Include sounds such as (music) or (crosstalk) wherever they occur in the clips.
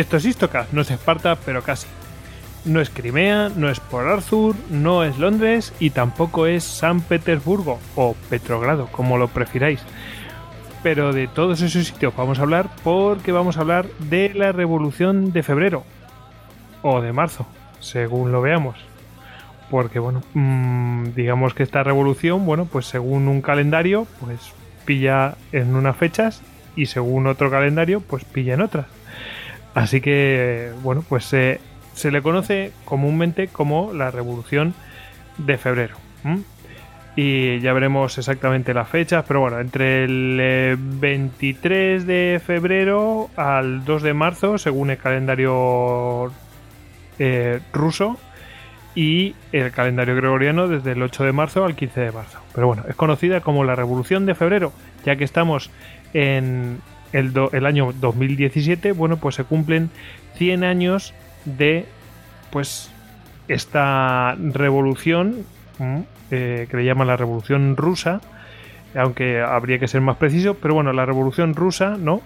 Esto es Istocast, no es Esparta, pero casi. No es Crimea, no es Port Arthur, no es Londres y tampoco es San Petersburgo o Petrogrado, como lo prefiráis. Pero de todos esos sitios vamos a hablar porque vamos a hablar de la Revolución de Febrero o de Marzo, según lo veamos. Porque bueno, mm, digamos que esta revolución, bueno, pues según un calendario, pues pilla en unas fechas y según otro calendario, pues pilla en otras. Así que, bueno, pues se le conoce comúnmente como la Revolución de Febrero. Y ya veremos exactamente las fechas, pero bueno, entre el 23 eh, de febrero al 2 de marzo, según el calendario eh, ruso, y el calendario gregoriano desde el 8 de marzo al 15 de marzo. Pero bueno, es conocida como la Revolución de Febrero, ya que estamos en el, el año 2017, bueno, pues se cumplen 100 años de pues esta revolución eh, que le llaman la revolución rusa aunque habría que ser más preciso pero bueno la revolución rusa no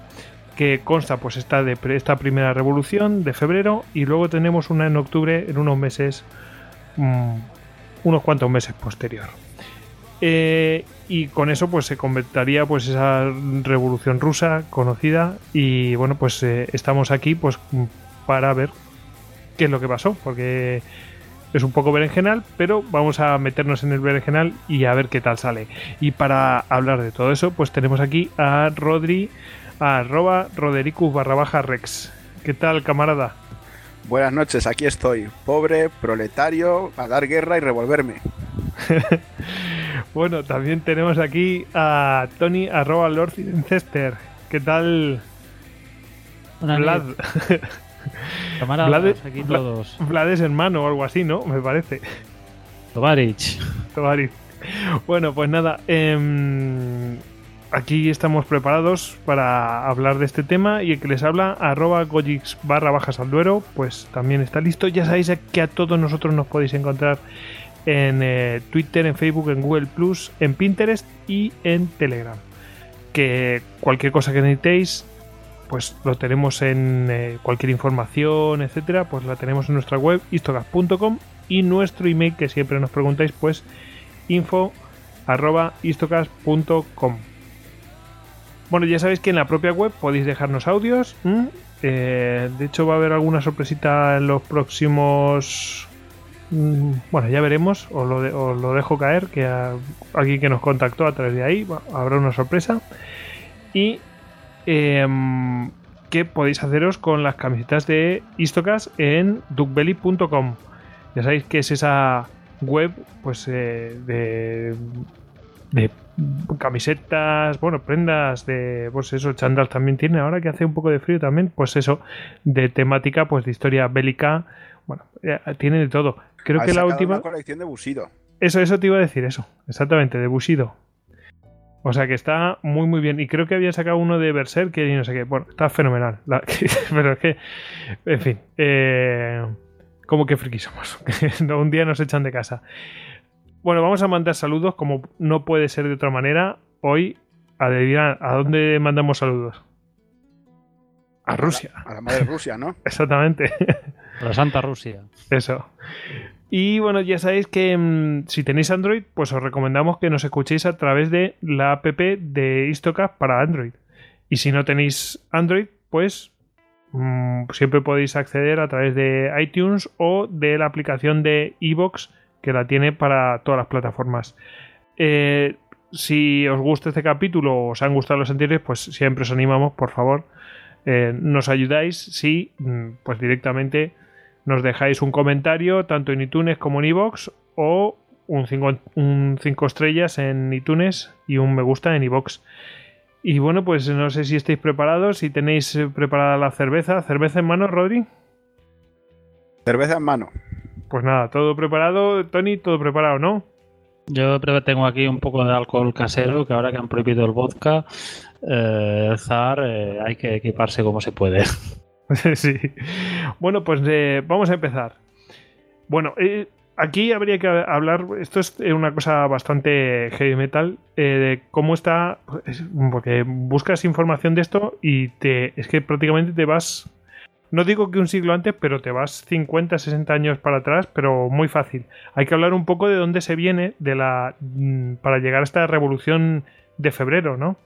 que consta pues esta de esta primera revolución de febrero y luego tenemos una en octubre en unos meses mm, unos cuantos meses posterior eh, y con eso pues se convertiría pues esa revolución rusa conocida y bueno pues eh, estamos aquí pues para ver qué es lo que pasó, porque es un poco berenjenal, pero vamos a meternos en el berenjenal y a ver qué tal sale. Y para hablar de todo eso, pues tenemos aquí a Rodri, a arroba rodericus barra baja rex. ¿Qué tal, camarada? Buenas noches, aquí estoy, pobre, proletario, a dar guerra y revolverme. (laughs) bueno, también tenemos aquí a Tony arroba Lord ¿Qué tal? Vlad. Vlad, aquí todos. Vlad es hermano o algo así, ¿no? Me parece. Tovarich. Tovarich. Bueno, pues nada. Em, aquí estamos preparados para hablar de este tema y el que les habla, arroba gojix barra bajas al duero, pues también está listo. Ya sabéis que a todos nosotros nos podéis encontrar en eh, Twitter, en Facebook, en Google Plus, en Pinterest y en Telegram. Que cualquier cosa que necesitéis, pues lo tenemos en eh, cualquier información, etcétera, pues la tenemos en nuestra web istocast.com y nuestro email que siempre nos preguntáis, pues info Bueno, ya sabéis que en la propia web podéis dejarnos audios. Eh, de hecho, va a haber alguna sorpresita en los próximos. Mm, bueno, ya veremos. Os lo, lo dejo caer. Que alguien que nos contactó a través de ahí habrá una sorpresa. Y Em, que podéis haceros con las camisetas de Istocas en duckbelly.com. Ya sabéis que es esa web pues eh, de, de camisetas, bueno, prendas de, pues eso, chandal también tiene, ahora que hace un poco de frío también, pues eso, de temática, pues de historia bélica, bueno, eh, tiene de todo. Creo que la última... colección de Bushido. Eso, eso te iba a decir, eso, exactamente, de Bushido. O sea que está muy muy bien. Y creo que había sacado uno de Berserk y no sé qué. Bueno, está fenomenal. (laughs) pero es que, en fin, eh, como que friki somos. (laughs) un día nos echan de casa. Bueno, vamos a mandar saludos como no puede ser de otra manera. Hoy, adivina, ¿a dónde mandamos saludos? A Rusia. A la, madre Rusia, ¿no? (laughs) Exactamente. A la Santa Rusia. Eso. Y bueno, ya sabéis que mm, si tenéis Android, pues os recomendamos que nos escuchéis a través de la app de Istocast para Android. Y si no tenéis Android, pues mm, siempre podéis acceder a través de iTunes o de la aplicación de Evox que la tiene para todas las plataformas. Eh, si os gusta este capítulo o os han gustado los anteriores, pues siempre os animamos, por favor, eh, nos ayudáis si mm, pues directamente nos dejáis un comentario tanto en iTunes como en iVoox o un 5 estrellas en iTunes y un me gusta en iVoox. Y bueno, pues no sé si estáis preparados, si tenéis eh, preparada la cerveza. ¿Cerveza en mano, Rodri? Cerveza en mano. Pues nada, todo preparado. Tony, todo preparado, ¿no? Yo tengo aquí un poco de alcohol casero, que ahora que han prohibido el vodka, eh, el zar, eh, hay que equiparse como se puede. (laughs) sí. Bueno, pues eh, vamos a empezar. Bueno, eh, aquí habría que hablar, esto es una cosa bastante heavy metal, eh, de cómo está, porque buscas información de esto y te, es que prácticamente te vas no digo que un siglo antes, pero te vas 50, 60 años para atrás, pero muy fácil. Hay que hablar un poco de dónde se viene de la mm, para llegar a esta revolución de febrero, ¿no?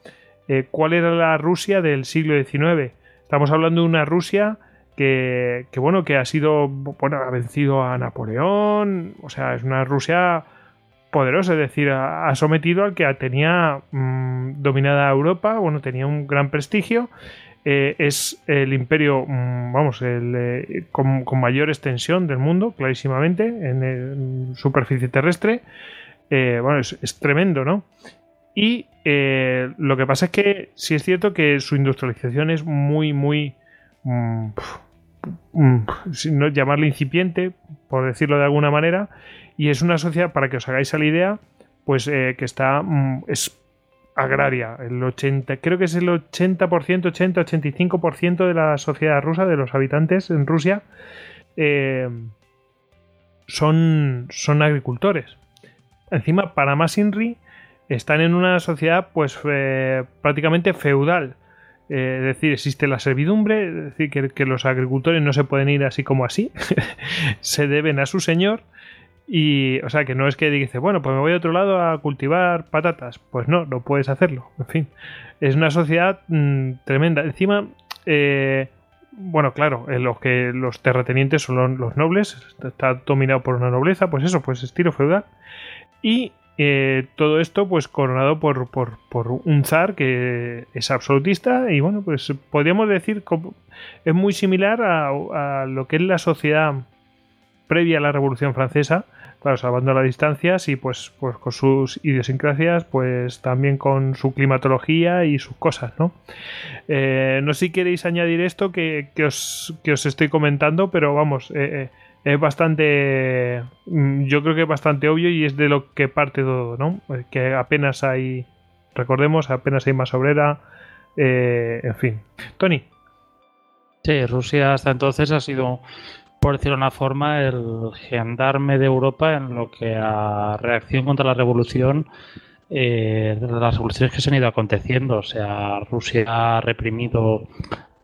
Eh, ¿Cuál era la Rusia del siglo XIX? Estamos hablando de una Rusia que, que, bueno, que ha sido, bueno, ha vencido a Napoleón, o sea, es una Rusia poderosa, es decir, ha, sometido al que tenía mm, dominada Europa, bueno, tenía un gran prestigio, eh, es el imperio, mm, vamos, el, eh, con, mayor extensión del mundo, clarísimamente, en, superficie terrestre, eh, bueno, es, tremendo, ¿no? Y lo que pasa es que sí es cierto que su industrialización es muy, muy... Mm, sin no llamarle incipiente, por decirlo de alguna manera, y es una sociedad, para que os hagáis la idea, pues eh, que está mm, es agraria. El 80, creo que es el 80%, 80-85% de la sociedad rusa, de los habitantes en Rusia, eh, son, son agricultores. Encima, para más Inri, están en una sociedad pues eh, prácticamente feudal. es decir, existe la servidumbre, es decir, que, los agricultores no se pueden ir así como así, (laughs) se deben a su señor y, o sea, que no es que dice, bueno, pues me voy a otro lado a cultivar patatas. Pues no, no puedes hacerlo. En fin, es una sociedad mm, tremenda. Encima, eh, bueno, claro, eh, los que los terratenientes son los, nobles, está dominado por una nobleza, pues eso, pues estilo feudal. Y eh, todo esto, pues coronado por, por, un zar que es absolutista. Y bueno, pues podríamos decir que es muy similar a, lo que es la sociedad previa a la Revolución Francesa, claro, salvando las distancias y pues, pues con sus idiosincrasias, pues también con su climatología y sus cosas, ¿no? Eh, no sé si queréis añadir esto que, os, os, estoy comentando, pero vamos, eh, eh, es bastante, mm, yo creo que es bastante obvio y es de lo que parte todo, ¿no? Que apenas hay, recordemos, apenas hay más obrera, en fin. Tony. Sí, Rusia hasta entonces ha sido por decirlo de una forma, el gendarme de Europa en lo que a reacción contra la revolución, eh, las revoluciones que se han ido aconteciendo. O sea, Rusia ha reprimido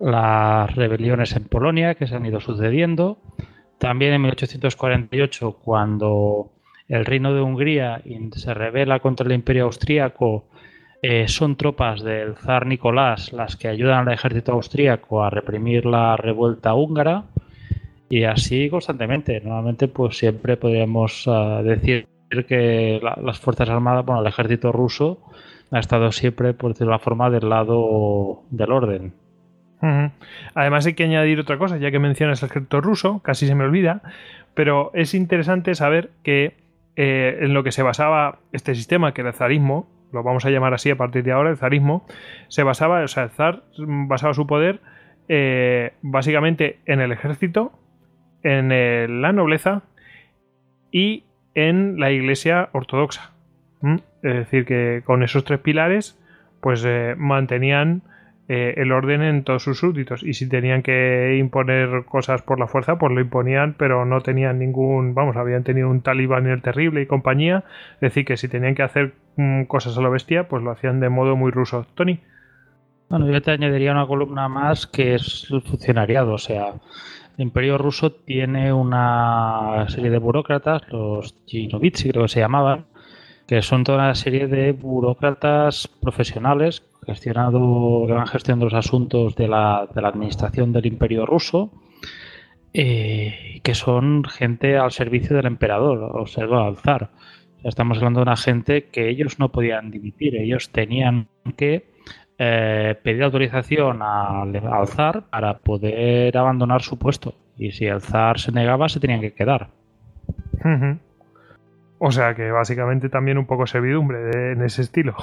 las rebeliones en Polonia que se han ido sucediendo. También en 1848, cuando el reino de Hungría se rebela contra el imperio austríaco, eh, son tropas del zar Nicolás las que ayudan al ejército austríaco a reprimir la revuelta húngara. Y así constantemente. Normalmente, pues siempre podríamos ah, decir que las Fuerzas Armadas, bueno, el ejército ruso ha estado siempre, por decirlo de forma, del lado del orden. Además hay que añadir otra cosa, ya que mencionas el ejército ruso, casi se me olvida, pero es interesante saber que eh, en lo que se basaba este sistema, que era el zarismo, lo vamos a llamar así a partir de ahora, el zarismo, se basaba, o sea, el zar basaba su poder eh, básicamente en el ejército, en la nobleza y en la iglesia ortodoxa. Es decir, que con esos tres pilares, pues eh, mantenían eh, el orden en todos sus súbditos. Y si tenían que imponer cosas por la fuerza, pues lo imponían, pero no tenían ningún, vamos, habían tenido un talibán el terrible y compañía. Es decir, que si tenían que hacer mm, cosas a lo bestia, pues lo hacían de modo muy ruso. Tony. Bueno, yo te añadiría una columna más que es funcionariado, o sea, el Imperio Ruso tiene una serie de burócratas, los Chinovitsi creo que se llamaban, que son toda una serie de burócratas profesionales gestionado, que van gestionando los asuntos de la, de la administración del Imperio Ruso, eh, que son gente al servicio del emperador, o sea, al zar. estamos hablando de una gente que ellos no podían dimitir, ellos tenían que eh, pedir autorización al, zar para poder abandonar su puesto. Y si el zar se negaba, se tenían que quedar. O sea que básicamente también un poco servidumbre en ese estilo.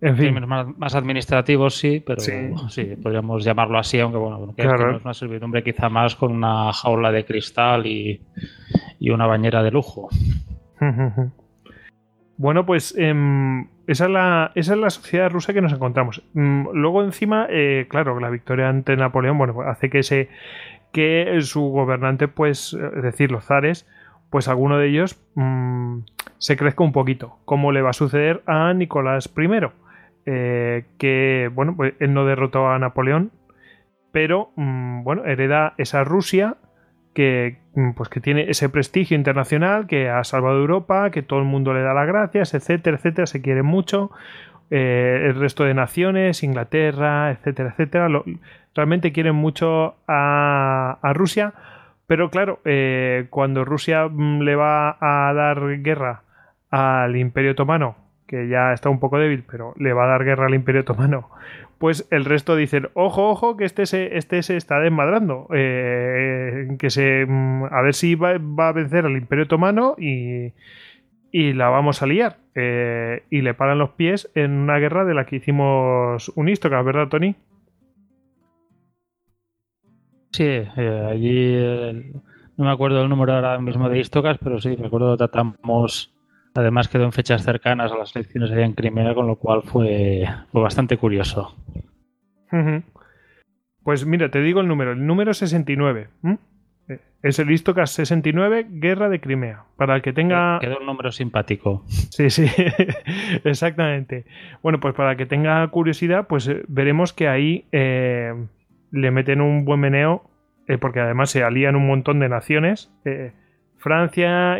En fin. Más, administrativos sí, pero sí. podríamos llamarlo así, aunque bueno, que, no es una servidumbre quizá más con una jaula de cristal y, y una bañera de lujo. (laughs) Bueno, pues em, esa, es la, esa es la sociedad rusa que nos encontramos. Mm, luego encima, eh, claro, la victoria ante Napoleón, bueno, hace que ese que su gobernante, pues, es decir, los zares, pues alguno de ellos mm, se crezca un poquito, como le va a suceder a Nicolás I, eh, que, bueno, pues él no derrotó a Napoleón pero mm, bueno, hereda esa Rusia que, mm, pues, que tiene ese prestigio internacional, que ha salvado Europa, que todo el mundo le da las gracias, etcétera, etcétera, se quiere mucho. Eh, el resto de naciones, Inglaterra, etcétera, etcétera, realmente quieren mucho a, Rusia, pero claro, eh, cuando Rusia mm, le va a dar guerra al Imperio Otomano, que ya está un poco débil, pero le va a dar guerra al Imperio Otomano, pues el resto dicen, ojo, ojo, que este se, este se está desmadrando, eh, que se, mm, a ver si va, a vencer al Imperio Otomano y, y la vamos a liar. Eh, y le paran los pies en una guerra de la que hicimos un Istocas, ¿verdad, Tony? Sí, eh, allí no me acuerdo el número ahora mismo de Istocas, pero sí, recuerdo que tratamos, además quedó en fechas cercanas a las elecciones allá en Crimea, con lo cual fue, fue bastante curioso. Pues mira, te digo el número, el número 69. Es el Istocas 69, Guerra de Crimea. Para el que tenga. Quedó un número simpático. Sí, sí, (laughs) exactamente. Bueno, pues para el que tenga curiosidad, pues eh, veremos que ahí eh, le meten un buen meneo, eh, porque además se alían un montón de naciones. Francia,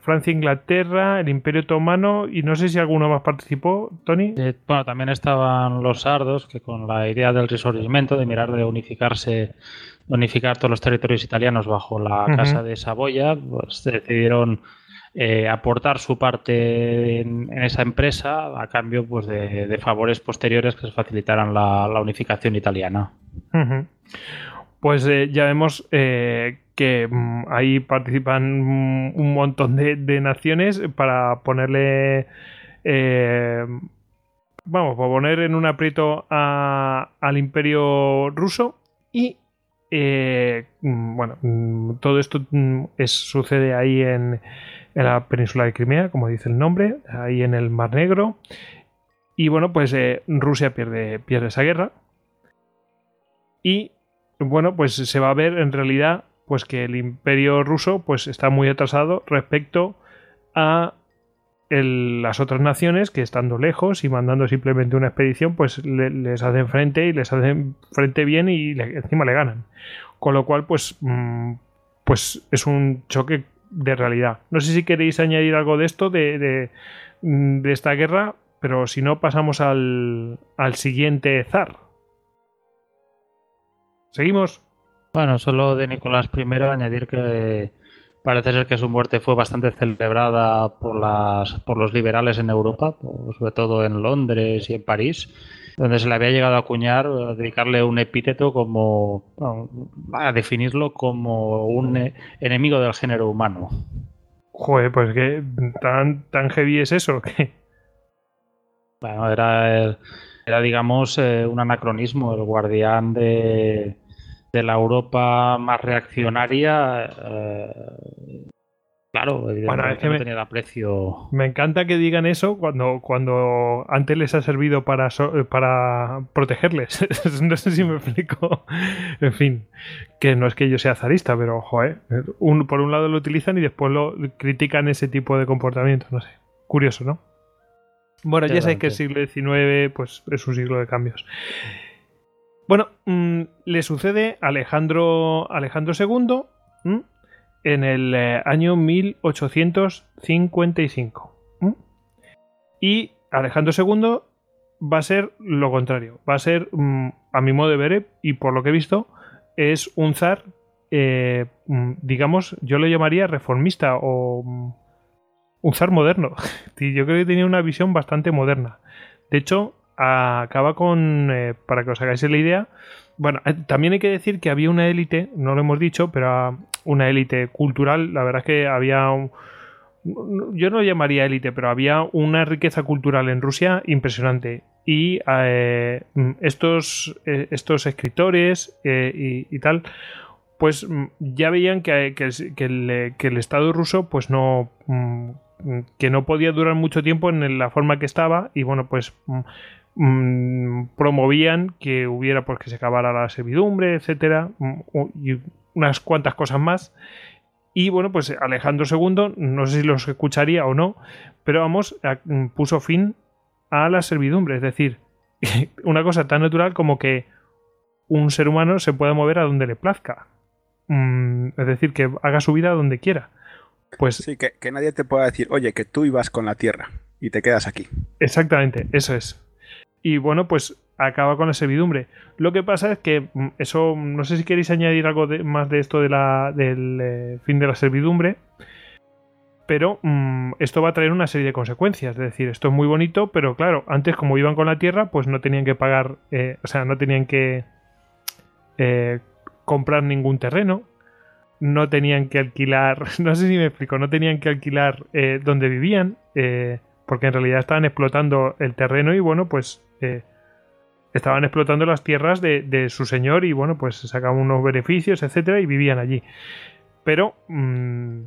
Francia, Inglaterra, el Imperio Otomano y no sé si alguno más participó, Tony. bueno, también estaban los sardos, que con la idea del resurgimiento, de mirar de unificarse unificar todos los territorios italianos bajo la Casa de Saboya, pues decidieron eh, aportar su parte en, esa empresa a cambio pues, de, favores posteriores que se facilitaran la, unificación italiana. Pues eh, ya vemos eh, que mm, ahí participan mm, un montón de, naciones para ponerle vamos, para poner en un aprieto al imperio ruso y mm, bueno, todo esto es, sucede ahí en, la península de Crimea, como dice el nombre, ahí en el Mar Negro. Y bueno, pues eh, Rusia pierde, pierde esa guerra. Y bueno, pues se va a ver en realidad pues que el imperio ruso pues está muy atrasado respecto a las otras naciones que estando lejos y mandando simplemente una expedición, pues les hacen frente y les hacen frente bien y encima le ganan. Con lo cual, pues, mm, pues es un choque de realidad. No sé si queréis añadir algo de esto, de, de, mm, de esta guerra, pero si no, pasamos al, al siguiente zar. ¿Seguimos? Bueno, solo de Nicolás I añadir que Parece ser que su muerte fue bastante celebrada por, las, por los liberales en Europa, sobre todo en Londres y en París, donde se le había llegado a acuñar, a dedicarle un epíteto como, a definirlo como un enemigo del género humano. Joder, pues que tan, tan heavy es eso. Bueno, era, era digamos, eh, un anacronismo, el guardián de, de la Europa más reaccionaria, eh, claro, bueno, es que no me, tenía aprecio. Me encanta que digan eso cuando, cuando antes les ha servido para, para protegerles. (laughs) no sé si me explico. en fin, que no es que yo sea zarista, pero joder, un, por un lado lo utilizan y después lo critican ese tipo de comportamiento. No sé, curioso, ¿no? Bueno, ya sabéis que el siglo XIX pues, es un siglo de cambios. Bueno, mm, le sucede a Alejandro, Alejandro II en el eh, año 1855. Y Alejandro II va a ser lo contrario. Va a ser, mm, a mi modo de ver, y por lo que he visto, es un zar, eh, mm, digamos, yo lo llamaría reformista o un zar moderno. (laughs) yo creo que tenía una visión bastante moderna. De hecho, acaba con, eh, para que os hagáis la idea, bueno, eh, también hay que decir que había una élite, no lo hemos dicho, pero una élite cultural, la verdad es que había, yo no llamaría élite, pero había una riqueza cultural en Rusia impresionante. Y eh, estos, estos escritores y, tal, pues ya veían que, el, que, el, Estado ruso pues no mm, que no podía durar mucho tiempo en la forma que estaba. Y bueno pues mm, Mm, promovían que hubiera pues que se acabara la servidumbre, etcétera, mm, unas cuantas cosas más. Y bueno, pues Alejandro II, no sé si los escucharía o no, pero vamos, mm, puso fin a la servidumbre. Es decir, (laughs) una cosa tan natural como que un ser humano se pueda mover a donde le plazca. Mm, es decir, que haga su vida donde quiera. Pues Sí, que, que nadie te pueda decir, oye, que tú ibas con la Tierra y te quedas aquí. Exactamente, eso es. Y bueno, pues acaba con la servidumbre. Lo que pasa es que mm, eso, no sé si queréis añadir algo más de esto de la, del eh, fin de la servidumbre, pero mm, esto va a traer una serie de consecuencias. Es decir, esto es muy bonito, pero claro, antes como iban con la tierra, pues no tenían que pagar, eh, o sea, no tenían que eh, comprar ningún terreno. No tenían que alquilar, (laughs) no sé si me explico, no tenían que alquilar eh, donde vivían, porque en realidad estaban explotando el terreno y bueno, pues estaban explotando las tierras de, de su señor y bueno, pues sacaban unos beneficios, etcétera, y vivían allí. Pero mm,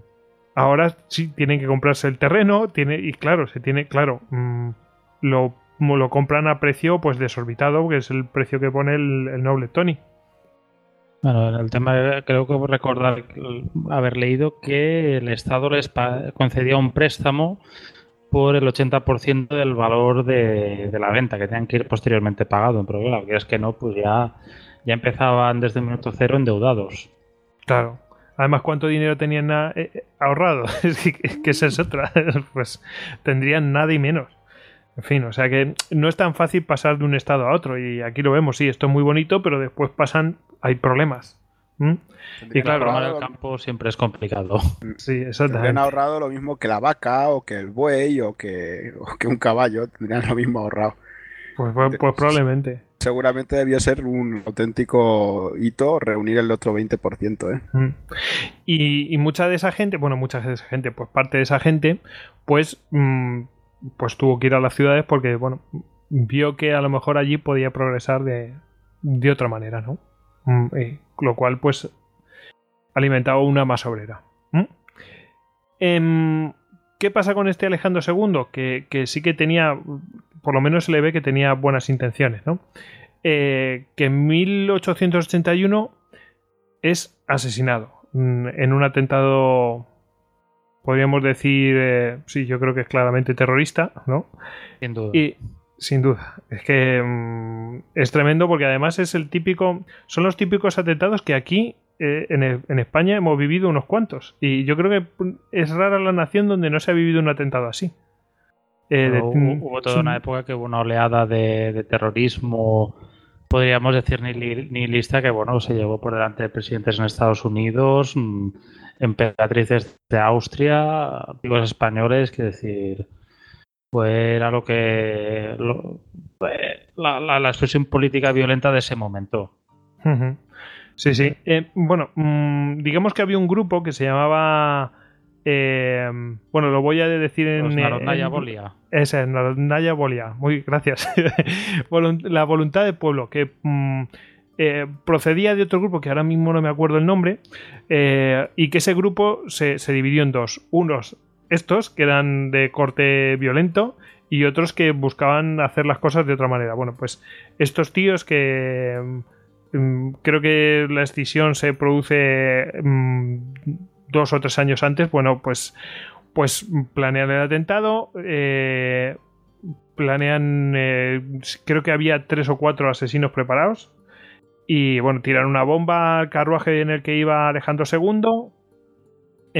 ahora sí tienen que comprarse el terreno, tiene, y claro, se tiene, claro, mm, lo, lo compran a precio pues desorbitado, que es el precio que pone el, noble Tony. Bueno, en el tema creo que recordar haber leído que el Estado les concedía un préstamo por el 80% del valor de, de la venta, que tenían que ir posteriormente pagado. Pero claro, que es que no, pues ya, ya empezaban desde el minuto cero endeudados. Claro. Además, ¿cuánto dinero tenían eh, eh, ahorrado? (laughs) Es que esa es otra. (laughs) Pues tendrían nada y menos. En fin, o sea que no es tan fácil pasar de un estado a otro. Y aquí lo vemos, sí, esto es muy bonito, pero después pasan, hay problemas. ¿Mm? Tendrían claro, el lo- campo siempre es complicado. Sí, Tendrían exactamente. ahorrado lo mismo que la vaca o que el buey o que, o que un caballo. Tendrían lo mismo ahorrado. Pues, pues- pues probablemente. Seguramente debió ser un auténtico hito reunir el otro 20%, ¿eh? Mm. Y, y mucha de esa gente, bueno, mucha de esa gente, pues parte de esa gente, pues, mm, pues tuvo que ir a las ciudades porque, bueno, vio que a lo mejor allí podía progresar de, de otra manera, ¿no? Mm, y lo cual, pues, alimentaba una más obrera. ¿Mm? Em, ¿Qué pasa con este Alejandro II? Que, que sí que tenía, por lo menos se le ve que tenía buenas intenciones, ¿no? Eh, que en 1881 es asesinado mm, en un atentado, podríamos decir, eh, sí, yo creo que es claramente terrorista, ¿no? Sin duda. Y sin duda, es que mm, es tremendo porque además es el típico, son los típicos atentados que aquí eh, en, el- en España hemos vivido unos cuantos. Y yo creo que mm, es rara la nación donde no se ha vivido un atentado así. Eh, de- Pero hubo, hubo toda una época que hubo una oleada de, de terrorismo, podríamos decir ni, ni lista, que bueno, se llevó por delante de presidentes en Estados Unidos, mm, emperatrices de Austria, amigos españoles, que decir, pues era lo que lo- la, la- la expresión política violenta de ese momento. Sí, sí. Eh, bueno, mm, digamos que había un grupo que se llamaba. eh, bueno, lo voy a decir en. Los eh, Narodnaya en- Volia. Esa es, Narodnaya Volia. Muy gracias. (laughs) La voluntad del pueblo, que mm, eh, procedía de otro grupo que ahora mismo no me acuerdo el nombre, eh, y que ese grupo se, se dividió en dos. Unos, estos, que eran de corte violento, y otros que buscaban hacer las cosas de otra manera. Bueno, pues estos tíos que mm, creo que la escisión se produce mm, dos o tres años antes, bueno, pues pues planean el atentado, eh, planean, eh, creo que había tres o cuatro asesinos preparados y bueno, tiran una bomba al carruaje en el que iba Alejandro II.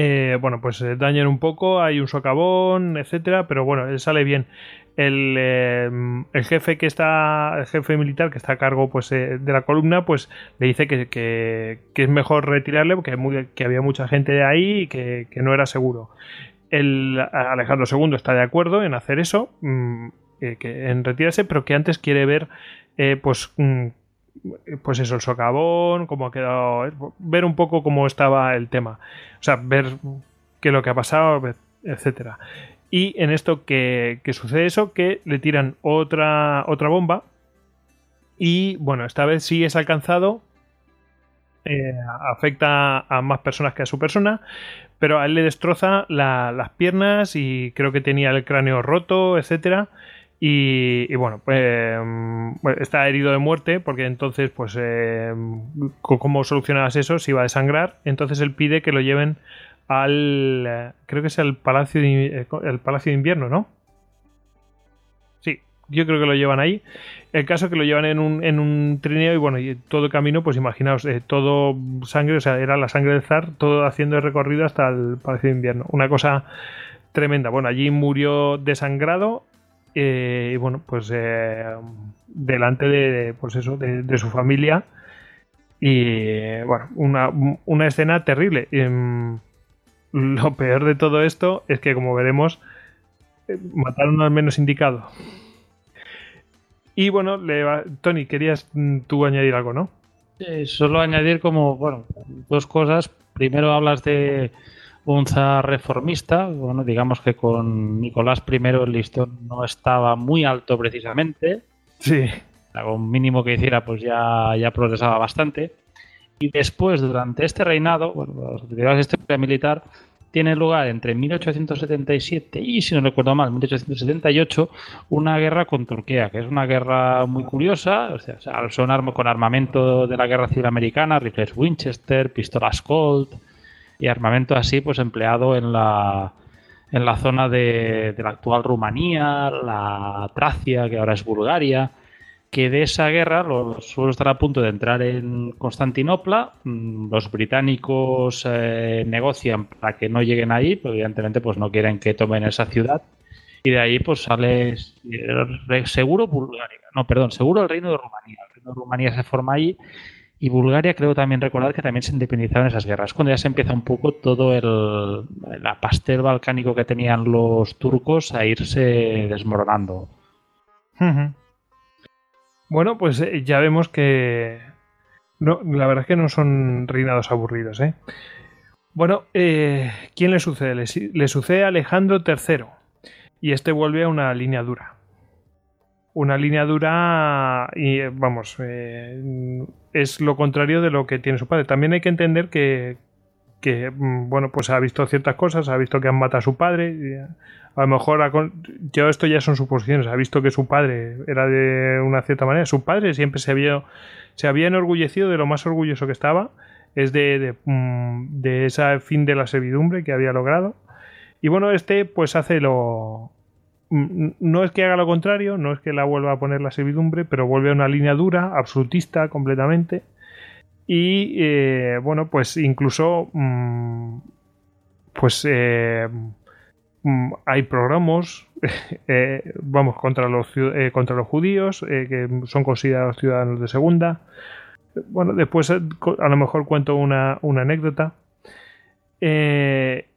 Eh, bueno, pues eh, dañan un poco, hay un socavón, etcétera, pero bueno, él sale bien. El, eh, el jefe que está, el jefe militar que está a cargo pues, de la columna, pues le dice que, es mejor retirarle porque que había mucha gente ahí y que, no era seguro. El Alejandro II está de acuerdo en hacer eso, mm, en retirarse, pero que antes quiere ver, pues, mm, pues eso, el socavón, cómo ha quedado, eh, ver un poco cómo estaba el tema, o sea, ver qué es lo que ha pasado, etcétera. Y en esto que, que sucede eso, que le tiran otra, otra bomba y bueno, esta vez sí es alcanzado, eh, afecta a más personas que a su persona, pero a él le destroza la- las piernas y creo que tenía el cráneo roto, etcétera. Y, bueno, bueno, está herido de muerte porque entonces, pues, eh, ¿cómo solucionabas eso? Si iba a desangrar, entonces él pide que lo lleven al, eh, creo que es el Palacio de, eh, el Palacio de Invierno, ¿no? Sí, yo creo que lo llevan ahí. El caso es que lo llevan en un, en un trineo y bueno, y todo el camino, pues imaginaos, eh, todo sangre, o sea, era la sangre del zar, todo haciendo el recorrido hasta el Palacio de Invierno. Una cosa tremenda. Bueno, allí murió desangrado eh, y bueno, pues eh, delante de, pues eso, de, su familia. Y bueno, una, una escena terrible. Mm, lo peor de todo esto es que, como veremos, eh, mataron al menos indicado. Y bueno, le Tony, querías mm, tú añadir algo, ¿no? solo añadir como, bueno, dos cosas. Primero hablas de un zar reformista. Bueno, digamos que con Nicolás I el listón no estaba muy alto precisamente. Sí. Algo mínimo que hiciera, pues ya, ya progresaba bastante. Y después, durante este reinado, bueno, la historia militar, tiene lugar entre 1877 y, si no recuerdo mal, 1878, una guerra con Turquía, que es una guerra muy curiosa, o sea, son con armamento de la guerra civil americana, rifles Winchester, pistolas Colt, y armamento así pues empleado en la, en la zona de, la actual Rumanía, la Tracia, que ahora es Bulgaria, que de esa guerra los suelos estar a punto de entrar en Constantinopla, mm, los británicos eh, negocian para que no lleguen ahí, pero evidentemente pues no quieren que tomen esa ciudad, y de ahí pues sale seguro Bulgaria, no, perdón, seguro el reino de Rumanía, el reino de Rumanía se forma allí y Bulgaria, creo también recordar que también se independizaron esas guerras. Cuando ya se empieza un poco todo el la pastel balcánico que tenían los turcos a irse desmoronando. Bueno, pues eh, ya vemos que. No, la verdad es que no son reinados aburridos, ¿eh? Bueno, eh, ¿quién le sucede? Le, le sucede Alejandro III. Y este vuelve a una línea dura una línea dura y vamos eh, es lo contrario de lo que tiene su padre. También hay que entender que, que mm, bueno pues ha visto ciertas cosas ha visto que han matado a su padre a lo mejor yo esto ya son suposiciones ha visto que su padre era de una cierta manera. Su padre siempre se había se enorgullecido de lo más orgulloso que estaba es de, de, mm, de ese fin de la servidumbre que había logrado. Y bueno este pues hace lo no es que haga lo contrario, no es que la vuelva a poner la servidumbre, pero vuelve a una línea dura, absolutista completamente. Y eh, bueno, pues incluso mm, pues eh, mm, hay programas, (laughs) eh, vamos, contra los, contra los judíos, que son considerados ciudadanos de segunda. Bueno, después a lo mejor cuento una, una anécdota.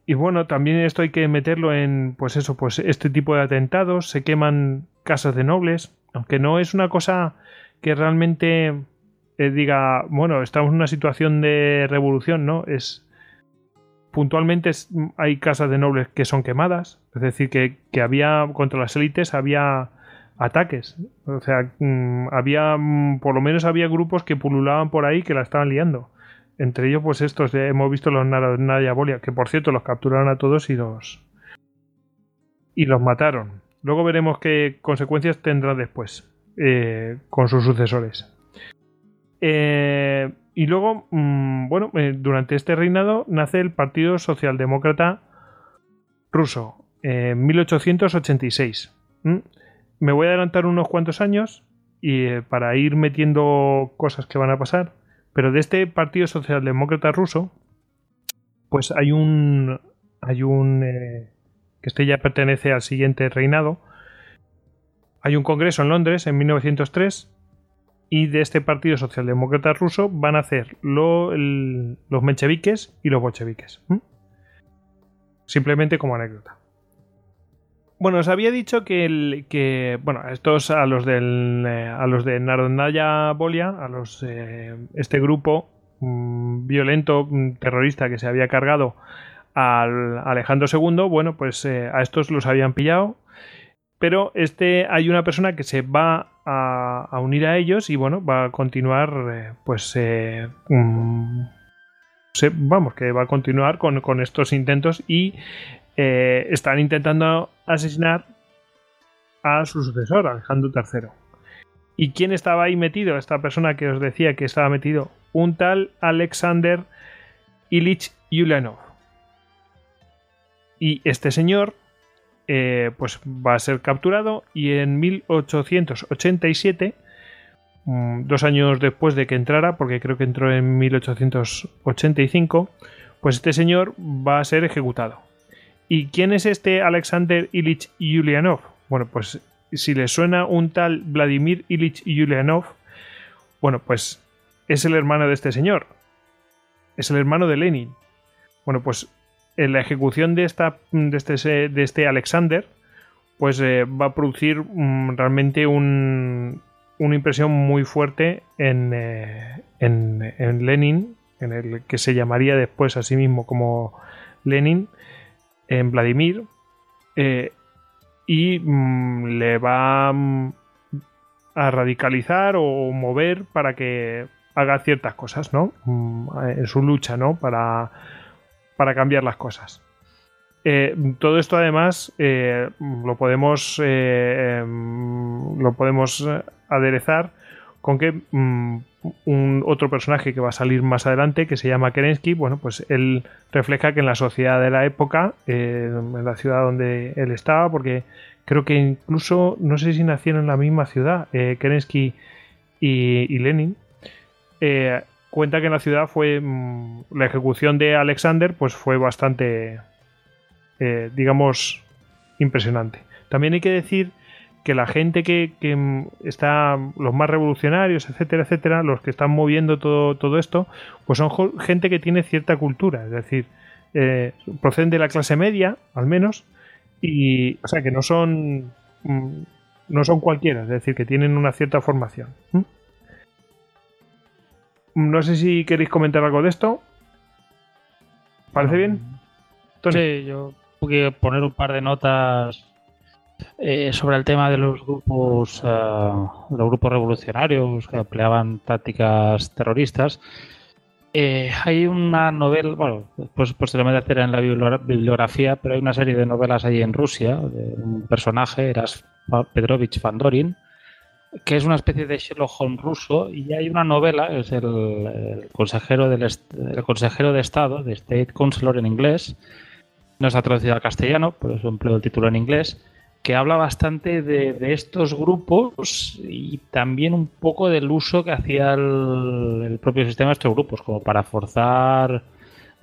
Y bueno, también esto hay que meterlo en, pues eso, pues este tipo de atentados, se queman casas de nobles, aunque no es una cosa que realmente eh, diga, bueno, estamos en una situación de revolución, ¿no? Es puntualmente hay casas de nobles que son quemadas, es decir, que, que había contra las élites había ataques, o sea, mm, había, mm, por lo menos había grupos que pululaban por ahí que la estaban liando. Entre ellos, pues estos, hemos visto los Naya Bolia, que por cierto los capturaron a todos y los. y los mataron. Luego veremos qué consecuencias tendrá después eh, con sus sucesores. Eh, y luego, mm, bueno, eh, durante este reinado nace el Partido Socialdemócrata Ruso, en 1886. ¿Mm? Me voy a adelantar unos cuantos años y para ir metiendo cosas que van a pasar. Pero de este Partido Socialdemócrata ruso, pues hay un. Hay un. Eh, que este ya pertenece al siguiente reinado. Hay un congreso en Londres en 1903 y de este Partido Socialdemócrata ruso van a hacer los mencheviques y los bolcheviques. Simplemente como anécdota. Bueno, os había dicho que, que bueno, estos a los del eh, a los de Narodnaya Bolia, a los eh, este grupo mm, violento mm, terrorista que se había cargado al Alejandro II, bueno, pues eh, a estos los habían pillado, pero este hay una persona que se va a, unir a ellos y bueno, va a continuar pues mm, vamos, que va a continuar con, con estos intentos y están intentando asesinar a su sucesor, Alejandro III. ¿Y quién estaba ahí metido? Esta persona que os decía que estaba metido. Un tal Alexander Ilich Yulianov. Y este señor eh, pues va a ser capturado y en 1887, mm, dos años después de que entrara, porque creo que entró en 1885, pues este señor va a ser ejecutado. ¿Y quién es este Alexander Ilich Yulianov? Bueno, pues si le suena un tal Vladimir Ilich Yulianov, bueno, pues es el hermano de este señor. Es el hermano de Lenin. Bueno, pues en la ejecución de, esta, de, este, de este Alexander, pues eh, va a producir mm, realmente un, una impresión muy fuerte en, eh, en, Lenin, en el que se llamaría después a sí mismo como Lenin, en Vladimir, eh, y mm, le va mm, a radicalizar o mover para que haga ciertas cosas, ¿no? En su lucha, ¿no? Para para cambiar las cosas. Eh, todo esto además eh, lo podemos em, lo podemos aderezar con que mm, un otro personaje que va a salir más adelante que se llama Kerensky bueno pues él refleja que en la sociedad de la época en la ciudad donde él estaba porque creo que incluso no sé si nacieron en la misma ciudad Kerensky y, Lenin cuenta que en la ciudad fue mm, la ejecución de Alexander pues fue bastante eh, digamos impresionante. También hay que decir que la gente que, mm, está los más revolucionarios etcétera etcétera los que están moviendo todo, todo esto pues son gente que tiene cierta cultura. Es decir eh, proceden de la clase media al menos y o sea que no son mm, no son cualquiera es decir que tienen una cierta formación. No sé si queréis comentar algo de esto. ¿Parece bien? Sí, yo voy poner un par de notas eh, sobre el tema de los grupos, eh, los grupos revolucionarios que empleaban tácticas terroristas. Eh, hay una novela, bueno, pues posteriormente hacer en la bibliografía, pero hay una serie de novelas ahí en Rusia de un personaje, Eras Pedrovich Fandorin, que es una especie de Sherlock Holmes ruso, y hay una novela, es el, consejero, del consejero de Estado, de State Counselor en inglés, no está traducido al castellano, por eso empleo el título en inglés, que habla bastante de, estos grupos y también un poco del uso que hacía el, propio sistema de estos grupos, como para forzar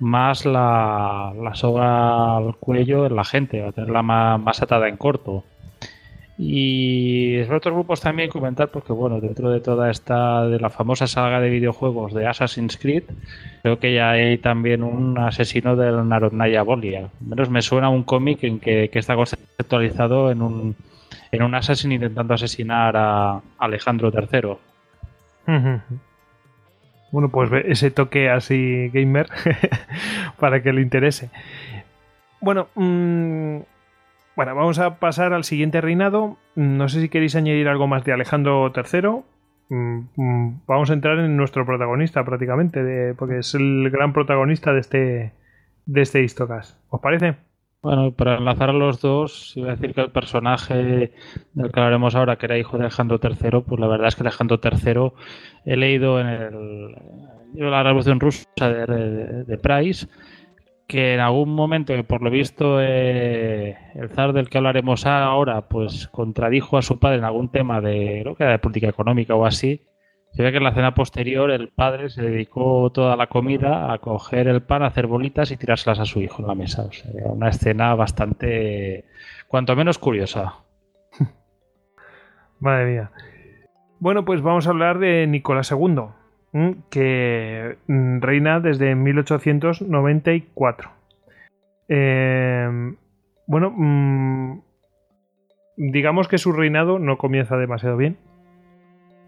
más la, soga al cuello en la gente, a tenerla más atada en corto. Y sobre otros grupos también comentar, porque bueno, dentro de toda esta, de la famosa saga de videojuegos de Assassin's Creed, creo que ya hay también un asesino del Narodnaya Bolia. menos me suena un cómic en que, está conceptualizado en un, en un Assassin intentando asesinar a Alejandro III. Bueno, pues ese toque así gamer (laughs) para que le interese. Bueno, mmm, bueno, vamos a pasar al siguiente reinado. No sé si queréis añadir algo más de Alejandro III. Mm, mm, vamos a entrar en nuestro protagonista prácticamente, porque es el gran protagonista de este, de este Histocast. ¿Os parece? Bueno, para enlazar a los dos, iba a decir que el personaje del que hablaremos ahora, que era hijo de Alejandro III, pues la verdad es que Alejandro III he leído en el, la Revolución Rusa de, de Price que en algún momento, por lo visto, eh, el zar del que hablaremos ahora, pues contradijo a su padre en algún tema de, creo que de política económica o así. Se ve que en la cena posterior el padre se dedicó toda la comida a coger el pan, a hacer bolitas y tirárselas a su hijo en la mesa. O sea, una escena bastante, cuanto menos curiosa. (laughs) Madre mía. Bueno, pues vamos a hablar de Nicolás II que mm, reina desde 1894. Em, bueno, mm, digamos que su reinado no comienza demasiado bien,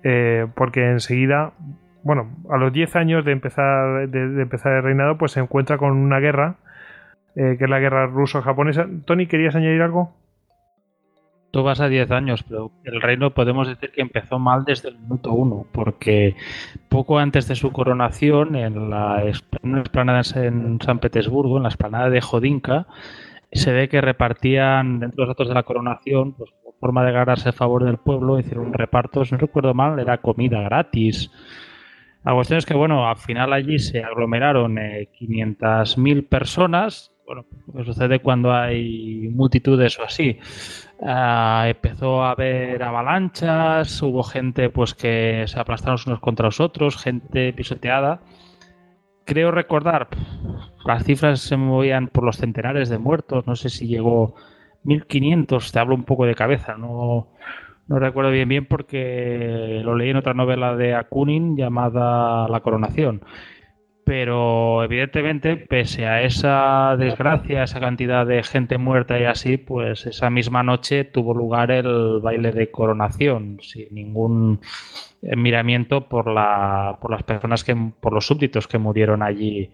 eh, porque enseguida, bueno, a los 10 años de empezar, de, empezar el reinado, pues se encuentra con una guerra, eh, que es la guerra ruso-japonesa. Tony, ¿querías añadir algo? Tú vas a 10 años, pero el reino podemos decir que empezó mal desde el minuto uno, porque poco antes de su coronación, en la explanada en San Petersburgo, en la explanada de Jodinka, se ve que repartían, dentro de los datos de la coronación, pues forma de ganarse el favor del pueblo, hicieron un reparto, si no recuerdo mal, era comida gratis. La cuestión es que, bueno, al final allí se aglomeraron 500.000 eh, personas bueno, lo que sucede cuando hay multitudes o así. Ah, empezó a haber avalanchas, hubo gente pues que se aplastaron unos contra los otros, gente pisoteada. Creo recordar, las cifras se movían por los centenares de muertos, no sé si llegó 1500, te hablo un poco de cabeza, no, no recuerdo bien bien porque lo leí en otra novela de Akunin llamada La Coronación. Pero evidentemente, pese a esa desgracia, esa cantidad de gente muerta y así, pues esa misma noche tuvo lugar el baile de coronación, sin ningún miramiento por, la, por las personas que, por los súbditos que murieron allí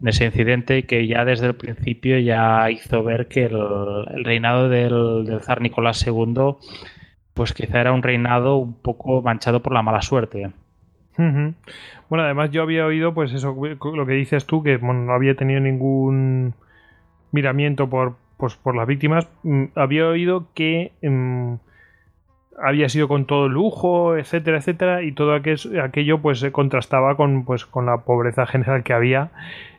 en ese incidente y que ya desde el principio ya hizo ver que el, reinado del, del zar Nicolás II pues quizá era un reinado un poco manchado por la mala suerte. Bueno, además yo había oído, pues eso, lo que dices tú, que no había tenido ningún miramiento por, pues, por las víctimas. Mm, había oído que mm, había sido con todo lujo, etcétera, etcétera, y todo aquello, pues se contrastaba con, pues, con la pobreza general que había.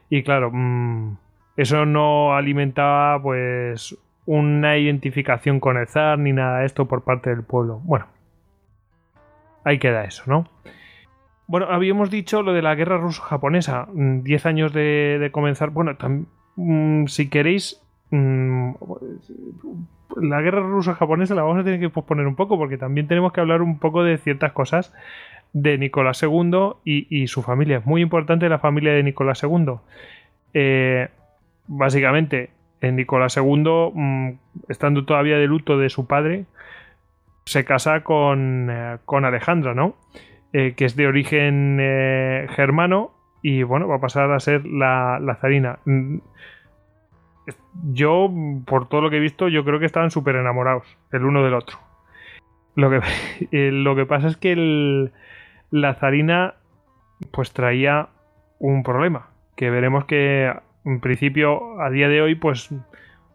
Y claro, mm, eso no alimentaba pues una identificación con el zar ni nada de esto por parte del pueblo. Bueno, ahí queda eso, ¿no? Bueno, habíamos dicho lo de la guerra ruso-japonesa, 10 mm, años de, comenzar. Bueno, mm, si queréis, mm, la guerra ruso-japonesa la vamos a tener que posponer un poco porque también tenemos que hablar un poco de ciertas cosas de Nicolás II y, su familia. Es muy importante la familia de Nicolás II. Eh, básicamente, en Nicolás II, estando todavía de luto de su padre, se casa con, eh, con Alejandra, ¿no? Eh, que es de origen eh, germano y bueno, va a pasar a ser la, zarina. Mm, yo, por todo lo que he visto, yo creo que estaban súper enamorados el uno del otro. Lo que, (laughs) eh, lo que pasa es que la zarina pues traía un problema, que veremos que en principio a día de hoy pues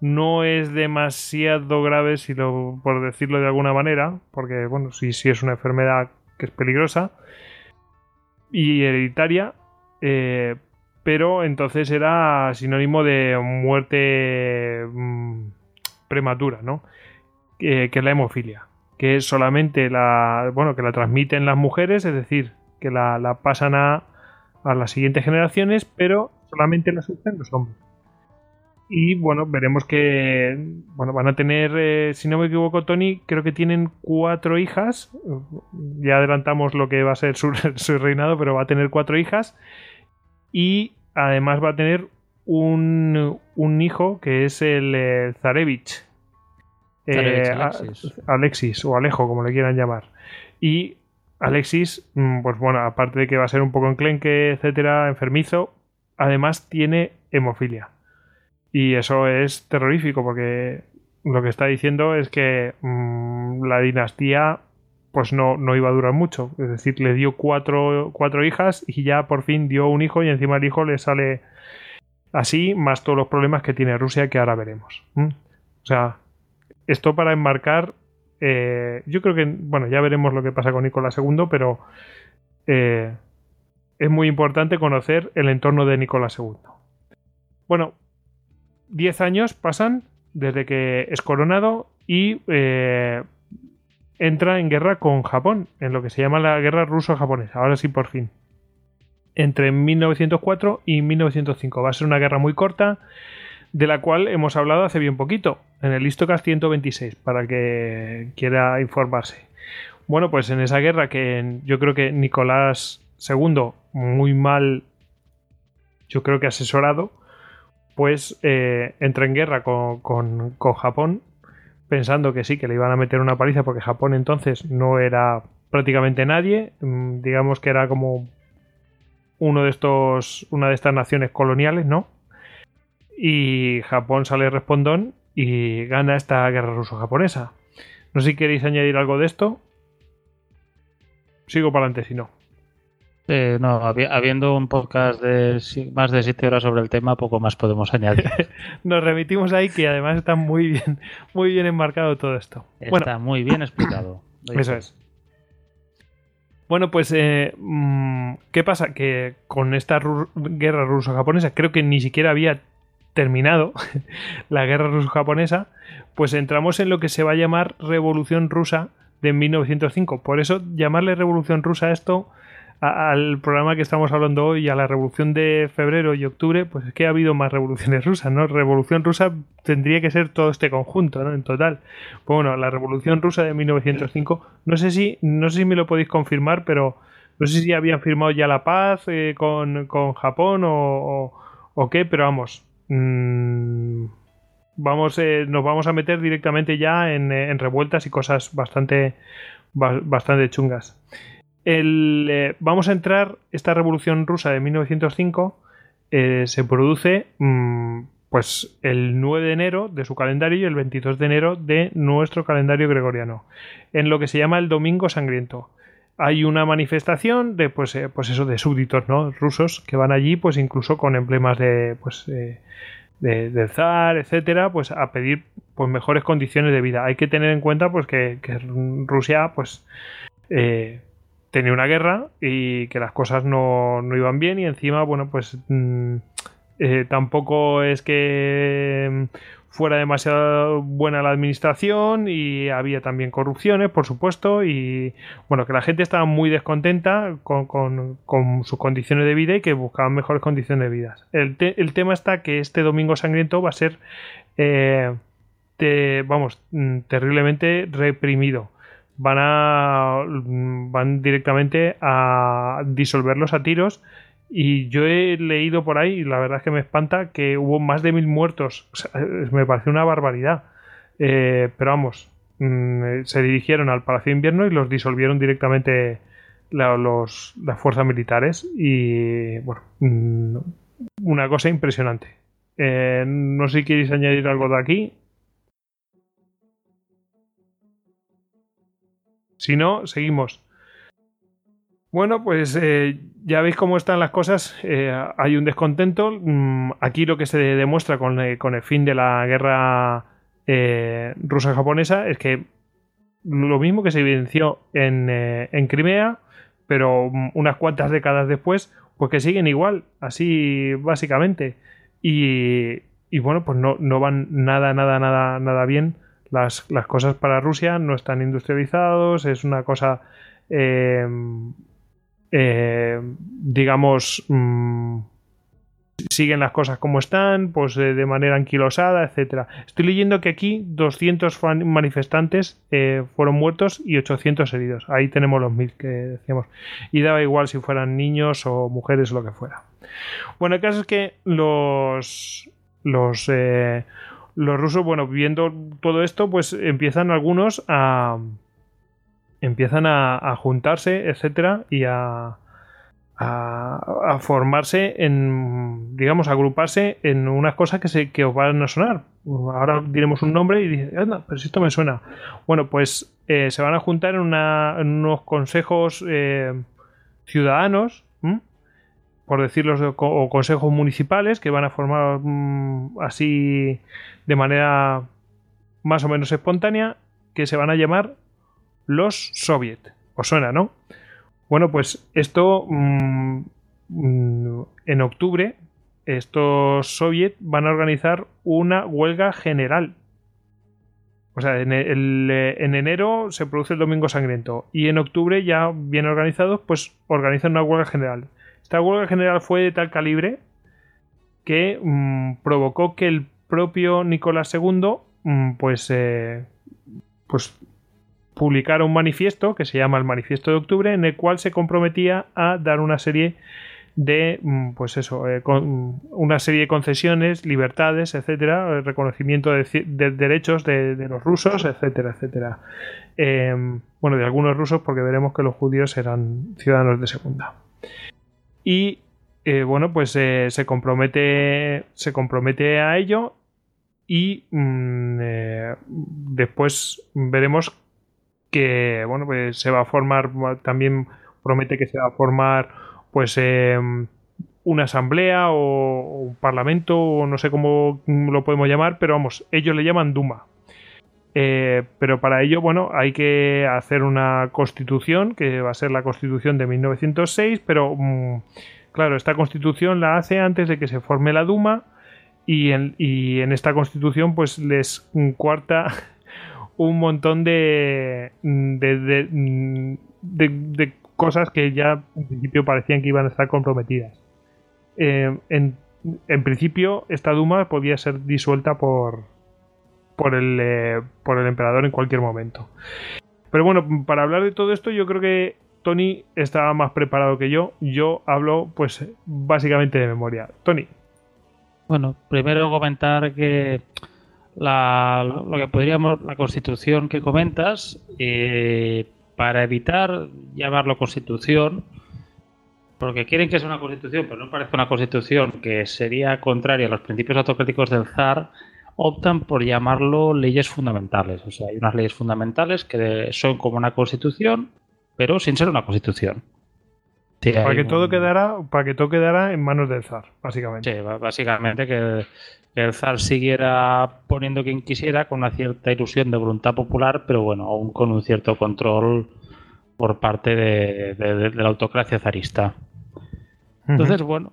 no es demasiado grave si lo, por decirlo de alguna manera, porque bueno, si sí es una enfermedad que es peligrosa y hereditaria, eh, pero entonces era sinónimo de muerte mm, prematura, ¿no? que es la hemofilia, que es solamente la, bueno, que la transmiten las mujeres, es decir, que la, pasan a, a las siguientes generaciones, pero solamente la sufren los hombres. Y bueno, veremos que bueno, van a tener, eh, si no me equivoco, Tony, creo que tienen cuatro hijas. Ya adelantamos lo que va a ser su, (laughs) reinado, pero va a tener cuatro hijas. Y además va a tener un, hijo que es el, Zarevich. Eh, Alexis. Alexis o Alejo, como le quieran llamar. Y Alexis, mm, pues bueno, aparte de que va a ser un poco enclenque, etcétera, enfermizo, además tiene hemofilia. Y eso es terrorífico porque lo que está diciendo es que mm, la dinastía pues no, no, iba a durar mucho. Es decir, le dio cuatro, cuatro hijas y ya por fin dio un hijo y encima el hijo le sale así, más todos los problemas que tiene Rusia que ahora veremos. O sea, esto para enmarcar, eh, yo creo que, bueno, ya veremos lo que pasa con Nicolás II, pero eh, es muy importante conocer el entorno de Nicolás II. Bueno, 10 años pasan desde que es coronado y eh, entra en guerra con Japón, en lo que se llama la guerra ruso-japonesa, ahora sí por fin. Entre 1904 y 1905. Va a ser una guerra muy corta, de la cual hemos hablado hace bien poquito, en el Listocast 126, para que quiera informarse. Bueno, pues en esa guerra que yo creo que Nicolás II, muy mal, yo creo que asesorado, pues eh, entra en guerra con, Japón, pensando que sí, que le iban a meter una paliza, porque Japón entonces no era prácticamente nadie, mm, digamos que era como uno de estos, una de estas naciones coloniales, ¿no? Y Japón sale respondón y gana esta guerra ruso-japonesa. No sé si queréis añadir algo de esto. Sigo para adelante si no. Eh, no, habiendo un podcast de más de 7 horas sobre el tema, poco más podemos añadir. (laughs) Nos remitimos ahí que además está muy bien, muy bien enmarcado todo esto. Está muy bien explicado. (coughs) Eso es. Bueno, pues, eh, mm, ¿qué pasa? Que con esta guerra ruso-japonesa creo que ni siquiera había terminado (laughs) la guerra ruso-japonesa, pues entramos en lo que se va a llamar Revolución Rusa de 1905. Por eso llamarle Revolución Rusa a esto al programa que estamos hablando hoy, a la revolución de febrero y octubre, pues es que ha habido más revoluciones rusas, ¿no? Revolución rusa tendría que ser todo este conjunto, ¿no? En total. Pues bueno, la revolución rusa de 1905, no sé si, no sé si me lo podéis confirmar, pero no sé si habían firmado ya la paz eh, con, Japón o, o, qué, pero vamos. Mmm, vamos, eh, nos vamos a meter directamente ya en, en revueltas y cosas bastante, bastante chungas. Eh, vamos a entrar, esta revolución rusa de 1905 eh, se produce mm, pues el 9 de enero de su calendario y el 22 de enero de nuestro calendario gregoriano, en lo que se llama el Domingo Sangriento. Hay una manifestación de pues, eh, pues eso de súbditos ¿no? rusos que van allí pues incluso con emblemas de pues del zar, etcétera, pues a pedir pues mejores condiciones de vida. Hay que tener en cuenta pues que, Rusia pues tenía una guerra y que las cosas no, iban bien y encima, bueno, pues mm, eh, tampoco es que mm, fuera demasiado buena la administración y había también corrupciones, por supuesto, y bueno, que la gente estaba muy descontenta con, sus condiciones de vida y que buscaban mejores condiciones de vida. El, tema está que este Domingo Sangriento va a ser, eh, vamos, mm, terriblemente reprimido van a van directamente a disolverlos a tiros. Y yo he leído por ahí y la verdad es que me espanta que hubo más de mil muertos. Me parece una barbaridad. Eh, pero vamos mm, se dirigieron al Palacio de Invierno y los disolvieron directamente los, las fuerzas militares. Y bueno mm, una cosa impresionante. Eh, no sé si queréis añadir algo de aquí Si no, seguimos. Bueno, pues eh, ya veis cómo están las cosas. Eh, hay un descontento. Mm, aquí lo que se demuestra con, eh, con el fin de la guerra rusa-japonesa es que lo mismo que se evidenció en, en, Crimea, pero unas cuantas décadas después, pues que siguen igual, así básicamente. Y, y bueno, pues no, no van nada, nada, nada, nada bien las, cosas para Rusia no están industrializados, es una cosa, eh, eh, digamos, mm, siguen las cosas como están, pues eh, de manera anquilosada, etcétera. Estoy leyendo que aquí 200 manifestantes fueron muertos y 800 heridos. Ahí tenemos los mil que decíamos. Y daba igual si fueran niños o mujeres o lo que fuera. Bueno, el caso es que los los los rusos, bueno, viendo todo esto, pues empiezan algunos a. empiezan a, juntarse, etcétera, y a, a, formarse en. digamos, agruparse en unas cosas que, se, que os van a sonar. Ahora diremos un nombre y dice, anda, pero si esto me suena. Bueno, pues eh, se van a juntar en, unos consejos eh, ciudadanos por decirlo, o consejos municipales que van a formar mm, así de manera más o menos espontánea, que se van a llamar los Soviet. ¿Os suena, no? Bueno, pues esto mm, mm, en octubre, estos Soviet van a organizar una huelga general. O sea, en, en, enero se produce el Domingo Sangriento y en octubre, ya bien organizados, pues organizan una huelga general. Esta huelga general fue de tal calibre que mm, provocó que el propio Nicolás II mm, pues, eh, pues publicara un manifiesto que se llama el Manifiesto de Octubre en el cual se comprometía a dar una serie de mm, pues eso eh, una serie de concesiones libertades etcétera reconocimiento de, derechos de, los rusos etcétera etcétera em, bueno de algunos rusos porque veremos que los judíos eran ciudadanos de segunda y eh, bueno, pues eh, se compromete. Se compromete a ello. Y mm, eh, después veremos que bueno, pues se va a formar. También promete que se va a formar. Pues em, una asamblea o, un parlamento, o no sé cómo lo podemos llamar, pero vamos, ellos le llaman Duma. pero para ello, bueno, hay que hacer una constitución, que va a ser la constitución de 1906, pero mm, Claro, esta constitución la hace antes de que se forme la Duma y en, esta constitución pues les cuarta (laughs) un montón de, de, de, cosas que ya en principio parecían que iban a estar comprometidas. Eh, en, en, principio, esta Duma podía ser disuelta por, por, el, eh, por el emperador en cualquier momento. Pero bueno, para hablar de todo esto, yo creo que Tony estaba más preparado que yo. Yo hablo, pues, básicamente de memoria. Tony. Bueno, primero comentar que la, lo que podríamos, la constitución que comentas, eh, para evitar llamarlo constitución, porque quieren que sea una constitución, pero no parece una constitución que sería contraria a los principios autocráticos del zar, optan por llamarlo leyes fundamentales. O sea, hay unas leyes fundamentales que son como una constitución, pero sin ser una constitución para, que todo quedara, para que todo quedara en manos del zar, básicamente. Sí, básicamente que, el zar siguiera poniendo quien quisiera con una cierta ilusión de voluntad popular, pero bueno, aún con un cierto control por parte de, la autocracia zarista. Entonces, bueno,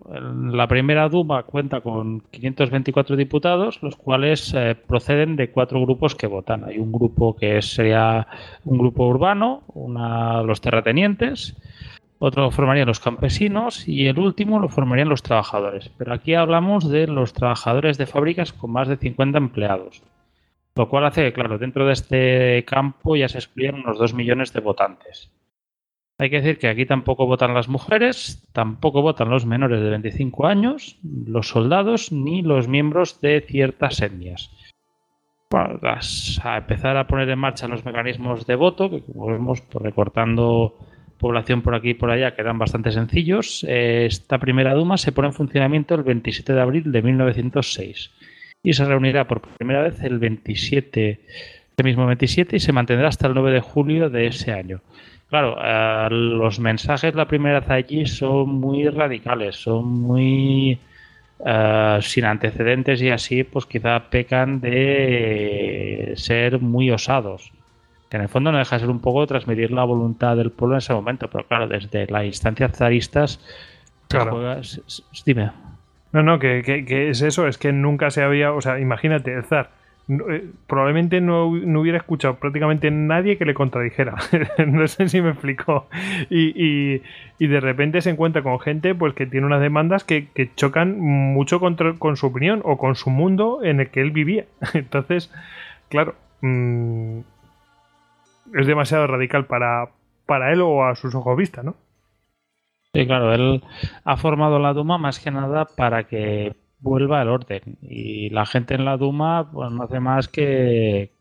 la primera Duma cuenta con 524 diputados, los cuales eh, proceden de cuatro grupos que votan. Hay un grupo que sería un grupo urbano, una, los terratenientes, otro lo formarían los campesinos y el último lo formarían los trabajadores. Pero aquí hablamos de los trabajadores de fábricas con más de 50 empleados. Lo cual hace que, claro, dentro de este campo ya se excluyen unos 2 millones de votantes. Hay que decir que aquí tampoco votan las mujeres, tampoco votan los menores de 25 años, los soldados ni los miembros de ciertas etnias. Bueno, a empezar a poner en marcha los mecanismos de voto, que como vemos, pues recortando población por aquí y por allá, que eran bastante sencillos. Eh, esta primera Duma se pone en funcionamiento el 27 de abril de 1906 y se reunirá por primera vez el 27, este mismo 27 y se mantendrá hasta el 9 de julio de ese año. Claro, eh, los mensajes la primera vez allí son muy radicales, son muy eh, sin antecedentes y así, pues quizá pecan de ser muy osados que en el fondo no deja de ser un poco transmitir la voluntad del pueblo en ese momento, pero claro, desde las instancias zaristas, claro. dime. No, no, que, es eso, es que nunca se había, o sea, imagínate, el zar eh, probablemente no, hubiera escuchado prácticamente nadie que le contradijera. (laughs) no sé si me explicó. Y, y, de repente se encuentra con gente pues que tiene unas demandas que, chocan mucho con su opinión o con su mundo en el que él vivía. (laughs) Entonces, claro, mmm, es demasiado radical para, para él o a sus ojos vista, ¿no? Sí, claro, él ha formado la Duma más que nada para que vuelva al orden. Y la gente en la Duma pues, no hace más que,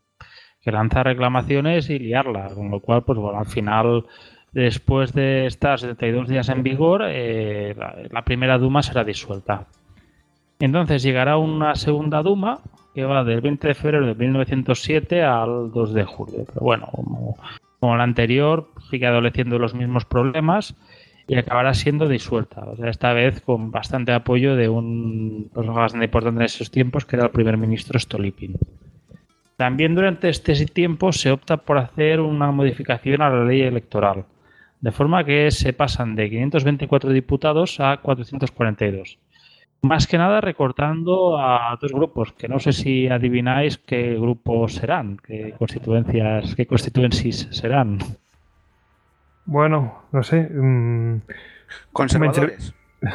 que lanzar reclamaciones y liarla. Con lo cual, pues bueno, al final, después de estar 72 días en vigor, eh, la primera Duma será disuelta. Entonces llegará una segunda Duma que va del 20 de febrero de 1907 al 2 de julio. Pero bueno, como, la anterior, sigue adoleciendo los mismos problemas y acabará siendo disuelta. O sea, esta vez con bastante apoyo de un personaje importante en esos tiempos, que era el primer ministro Stolypin. También durante este tiempo se opta por hacer una modificación a la ley electoral, de forma que se pasan de 524 diputados a 442. Más que nada recortando a dos grupos, que no sé si adivináis qué grupos serán, qué constituencias, qué constituencies serán. Bueno, no sé. Mm, Conservadores. (laughs)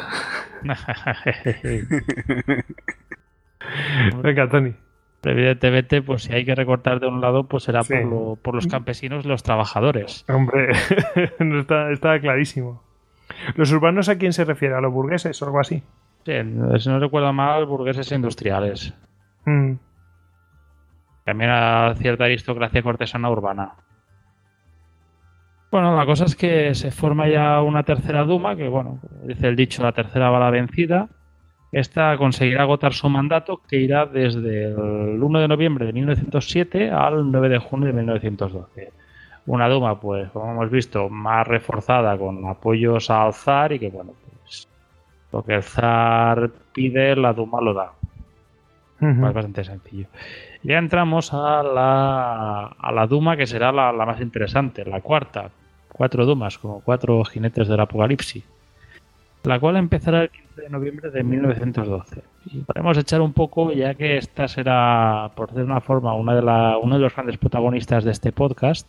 Venga, Tony. Evidentemente, pues si hay que recortar de un lado, pues será por, por, los campesinos y los trabajadores. Hombre, (laughs) no está, está clarísimo. ¿Los urbanos a quién se refiere? ¿A los burgueses o algo así? Sí, si no recuerdo mal, burgueses industriales. Mm. También a cierta aristocracia cortesana urbana. Bueno, la cosa es que se forma ya una tercera Duma, que bueno, dice el dicho, la tercera bala vencida. Esta conseguirá agotar su mandato, que irá desde el 1 de noviembre de 1907 al 9 de junio de 1912. Una Duma, pues, como hemos visto, más reforzada con apoyos a alzar y que, bueno, lo que el zar pide, la Duma lo da. Es bastante sencillo. Ya entramos a la, a la Duma que será la, más interesante, la cuarta. Cuatro Dumas, como cuatro jinetes del apocalipsis. la cual empezará el 15 de noviembre de 1912. Y podemos echar un poco, ya que esta será, por decir una forma, una de la, uno de los grandes protagonistas de este podcast,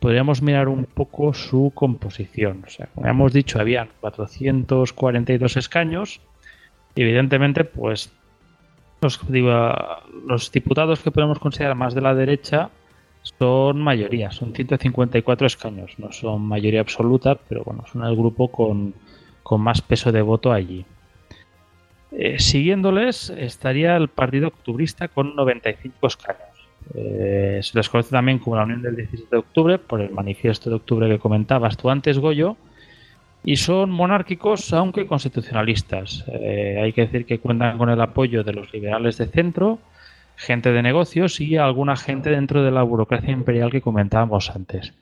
podríamos mirar un poco su composición. O sea, como hemos dicho, habían 442 escaños. Evidentemente, pues los, diputados que podemos considerar más de la derecha son mayoría, son 154 escaños. No son mayoría absoluta, pero bueno, son el grupo con, con más peso de voto allí. Eh, siguiéndoles estaría el Partido Octubrista con 95 escaños. Eh, se les conoce también como la Unión del 17 de Octubre por el manifiesto de octubre que comentabas tú antes, Goyo, y son monárquicos aunque constitucionalistas. Eh, hay que decir que cuentan con el apoyo de los liberales de centro, gente de negocios y alguna gente dentro de la burocracia imperial que comentábamos antes.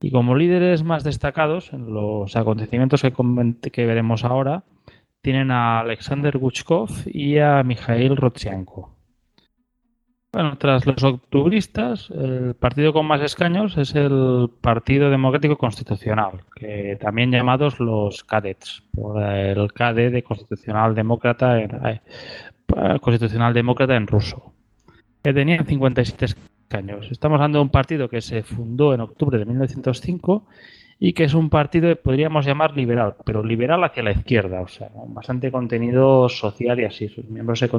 Y como líderes más destacados en los acontecimientos que, veremos ahora, tienen a Alexander Guchkov y a Mikhail Rotsianko. Bueno, tras los octubristas, el partido con más escaños es el Partido Democrático Constitucional, que también llamados los Cadets, por el KD de Constitucional Demócrata en, eh, Constitucional Demócrata en ruso, que tenían 57 escaños. Estamos hablando de un partido que se fundó en octubre de 1905 y que es un partido que podríamos llamar liberal, pero liberal hacia la izquierda, o sea, bastante contenido social y así. Sus miembros se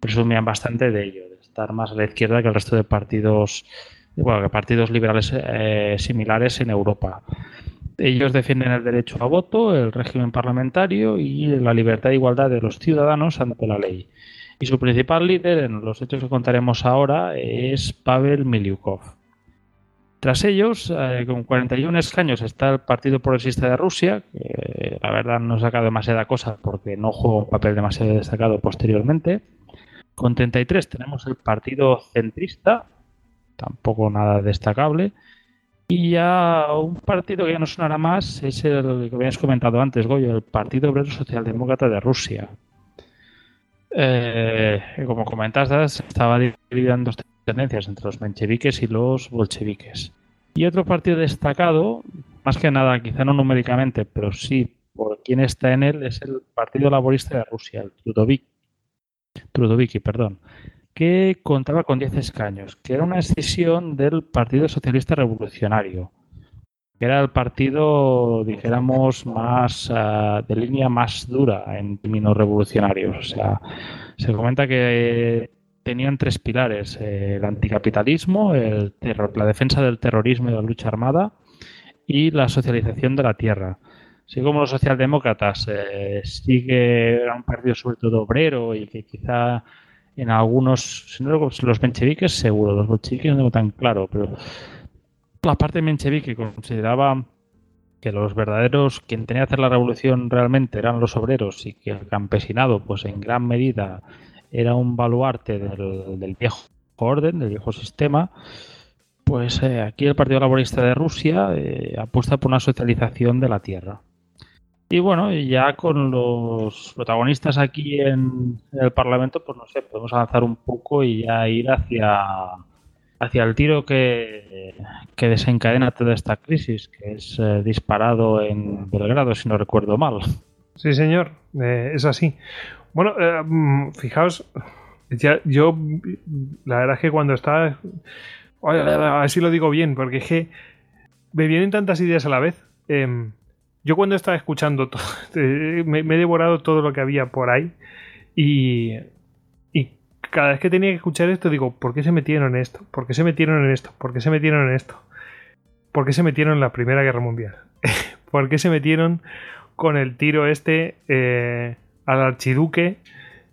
presumían bastante de ello, de estar más a la izquierda que el resto de partidos, bueno, que partidos liberales eh, similares en Europa. Ellos defienden el derecho a voto, el régimen parlamentario y la libertad e igualdad de los ciudadanos ante la ley. Y su principal líder, en los hechos que contaremos ahora, es Pavel Miliukov. Tras ellos, eh, con 41 escaños, está el Partido Progresista de Rusia, que la verdad no ha sacado demasiada cosa porque no juega un papel demasiado destacado posteriormente. Con 33 tenemos el Partido Centrista, tampoco nada destacable. Y ya un partido que ya no sonará más es el que habías comentado antes, Goyo, el Partido Obrero Socialdemócrata de Rusia. Eh, como comentas, estaba dividido en tendencias entre los mencheviques y los bolcheviques. Y otro partido destacado, más que nada, quizá no numéricamente, pero sí por quién está en él, es el Partido Laborista de Rusia, el Trudoviki, perdón, que contaba con 10 escaños, que era una escisión del Partido Socialista Revolucionario, que era el partido, dijéramos, más uh, de línea más dura en términos revolucionarios. O sea, se comenta que tenían tres pilares, eh, el anticapitalismo, el terror, la defensa del terrorismo y la lucha armada y la socialización de la tierra. Así como los socialdemócratas eh, era un partido sobre todo obrero y que quizá en algunos, si no los mencheviques seguro, los bolcheviques no tengo tan claro, pero la parte menchevique consideraba que los verdaderos, quien tenía que hacer la revolución realmente eran los obreros y que el campesinado, pues en gran medida era un baluarte del, viejo orden, del viejo sistema, pues eh, aquí el Partido Laborista de Rusia eh, apuesta por una socialización de la tierra. Y bueno, ya con los protagonistas aquí en, el Parlamento, pues no sé, podemos avanzar un poco y ya ir hacia, hacia el tiro que, que desencadena toda esta crisis, que es eh, disparado en Belgrado, si no recuerdo mal. Sí, señor, es así. Bueno, eh, mm, fijaos, ya, yo la verdad es que cuando estaba... A ver si lo digo bien, porque es que me vienen tantas ideas a la vez. Em, yo cuando estaba escuchando, todo, (laughs) me, he devorado todo lo que había por ahí y, y cada vez que tenía que escuchar esto digo, ¿por qué se metieron en esto? ¿Por qué se metieron en esto? ¿Por qué se metieron en esto? ¿Por qué se metieron en la Primera Guerra Mundial? (laughs) ¿Por qué se metieron con el tiro este? Eh, al archiduque,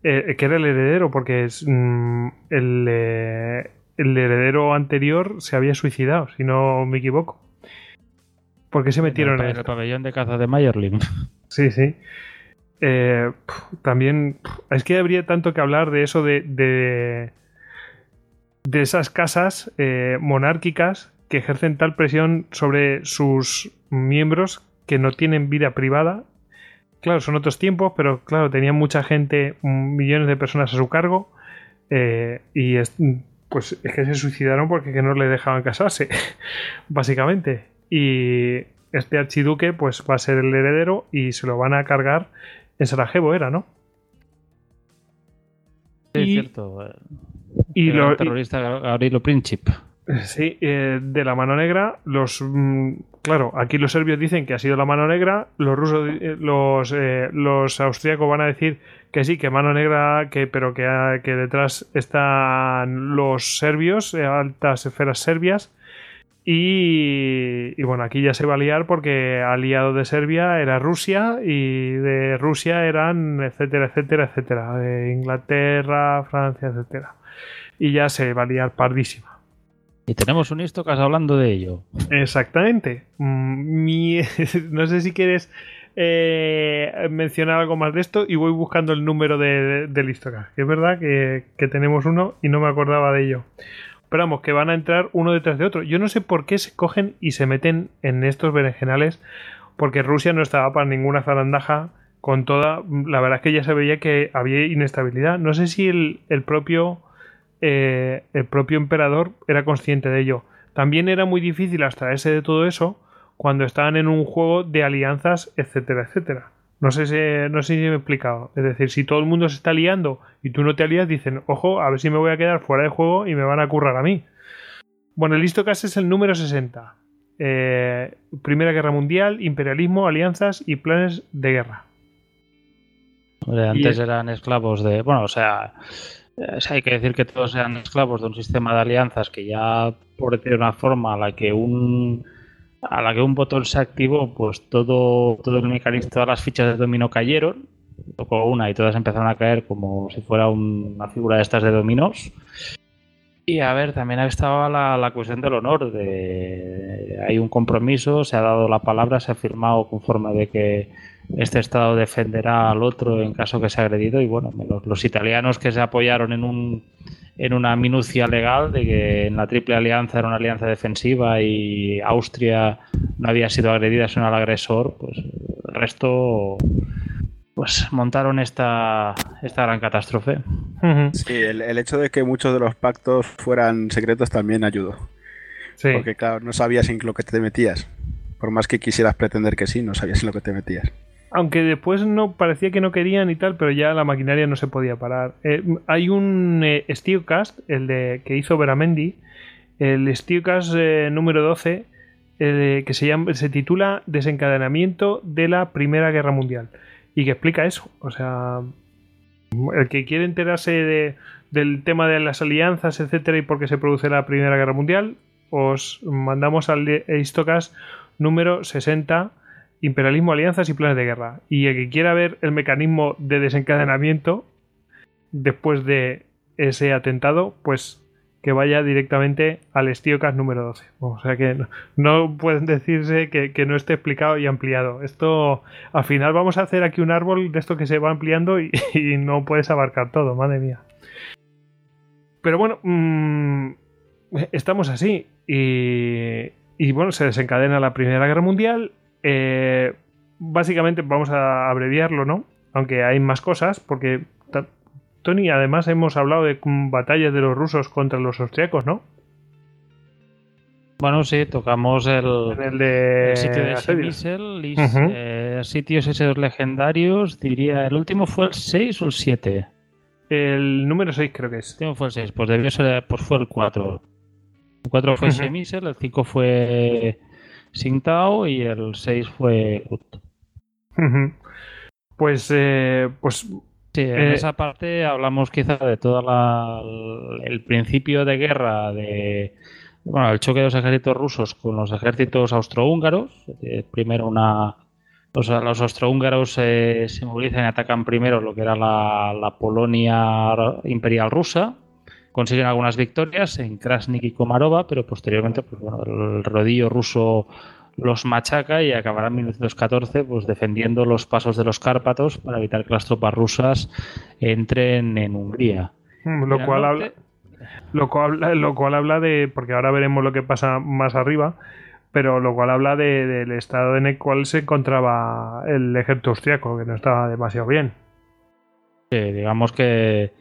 eh, que era el heredero, porque es, mm, eh, el, heredero anterior se había suicidado, si no me equivoco. ¿Por qué se metieron en, el, pabellón de caza de Mayerlin? (laughs) Sí, sí. Eh, también es que habría tanto que hablar de eso de, de, esas casas monárquicas que ejercen tal presión sobre sus miembros que no tienen vida privada claro, son otros tiempos, pero claro, tenían mucha gente, millones de personas a su cargo, eh, y pues es que se suicidaron porque no le dejaban casarse, (laughs) básicamente. Y, este archiduque pues va a ser el heredero y se lo van a cargar en Sarajevo, era, ¿no? Sí, Y- cierto. eh, Y era lo, el terrorista Gavrilo Princip. Sí, eh, de la mano negra, los mm, claro, aquí los serbios dicen que ha sido la mano negra, los rusos, eh, los, eh, los austríacos van a decir que sí, que mano negra, que pero que, ah, que detrás están los serbios, altas esferas serbias. Y, y bueno, aquí ya se va a liar porque aliado de Serbia era Rusia y de Rusia eran etcétera, etcétera, etcétera, Inglaterra, Francia, etcétera. Y ya se va a liar pardísima. Y tenemos un Istocas hablando de ello. Exactamente. Mm, (laughs) no sé si quieres eh, mencionar algo más de esto y voy buscando el número de, de- del Istocas. Es verdad que, que tenemos uno y no me acordaba de ello. Pero vamos, que van a entrar uno detrás de otro. Yo no sé por qué se cogen y se meten en estos berenjenales, porque Rusia no estaba para ninguna zarandaja. Con toda, la verdad es que ya se veía que había inestabilidad. No sé si el, el propio eh, el propio emperador era consciente de ello. También era muy difícil abstraerse de todo eso cuando estaban en un juego de alianzas, etcétera, etcétera. No sé, si, no sé si me he explicado. Es decir, si todo el mundo se está liando y tú no te alías, dicen, ojo, a ver si me voy a quedar fuera de juego y me van a currar a mí. Bueno, el Istocas es el número 60. Eh, Primera Guerra Mundial, imperialismo, alianzas y planes de guerra. Antes Y- eran esclavos de. Bueno, o sea, hay que decir que todos eran esclavos de un sistema de alianzas que ya, por decir de una forma, a la que un a la que un botón se activó, pues todo, todo el mecanismo, todas las fichas de dominó cayeron. Tocó una y todas empezaron a caer como si fuera un- una figura de estas de dominós. Y a ver, también estaba la, la cuestión del honor. De, hay un compromiso, se ha dado la palabra, se ha firmado conforme de que este Estado defenderá al otro en caso que sea agredido. Y bueno, los, los italianos que se apoyaron en, un, en una minucia legal de que en la Triple Alianza era una alianza defensiva y Austria no había sido agredida sino al agresor, pues el resto pues montaron esta, esta gran catástrofe. Sí, el, el hecho de que muchos de los pactos fueran secretos también ayudó. Sí. Porque claro, no sabías en lo que te metías. Por más que quisieras pretender que sí, no sabías en lo que te metías. Aunque después no parecía que no querían y tal, pero ya la maquinaria no se podía parar. Eh, hay un eh, Steelcast, el de que hizo Veramendi, el Steelcast eh, número 12, eh, que se, llama, se titula Desencadenamiento de la Primera Guerra Mundial. Y que explica eso. O sea, el que quiere enterarse de- del tema de las alianzas, etcétera, y por qué se produce la Primera Guerra Mundial, os mandamos al Histocast número 60 imperialismo, alianzas y planes de guerra. Y el que quiera ver el mecanismo de desencadenamiento después de ese atentado, pues que vaya directamente al Stiocast número 12. O sea que no, pueden decirse que, que no esté explicado y ampliado. Esto, al final vamos a hacer aquí un árbol de esto que se va ampliando y, (laughs) y no puedes abarcar todo, madre mía. Pero bueno, mm, estamos así. Y, y bueno, se desencadena la Primera Guerra Mundial. Eh, básicamente vamos a abreviarlo, ¿no? Aunque hay más cosas, porque Tony, además hemos hablado de mm, batallas de los rusos contra los austriacos, ¿no? Bueno, sí, tocamos el, En el de el sitio de asedio. Shemisel, y, Ujú. eh, sitios esos legendarios, diría, el último fue el 6 o el 7. El número 6 creo que es. El último fue el 6, pues debió ser, pues fue el 4. El 4 fue Ujú. Shemisel, el 5 fue Singtao y el 6 fue. Ujú. Pues, eh, pues Sí, en Eh, esa parte hablamos quizá de todo el principio de guerra, de bueno, el choque de los ejércitos rusos con los ejércitos austrohúngaros. Eh, primero una los, los austrohúngaros eh, se movilizan y atacan primero lo que era la, la Polonia imperial rusa. Consiguen algunas victorias en Krasnik y Komarova, pero posteriormente pues, bueno, el rodillo ruso los machaca y acabará en 1914 pues, defendiendo los pasos de los Cárpatos para evitar que las tropas rusas entren en Hungría. mm, En lo cual habla, lo cual habla, lo cual habla de, porque ahora veremos lo que pasa más arriba, pero lo cual habla de- del estado en el cual se encontraba el ejército austriaco, que no estaba demasiado bien. Sí, digamos que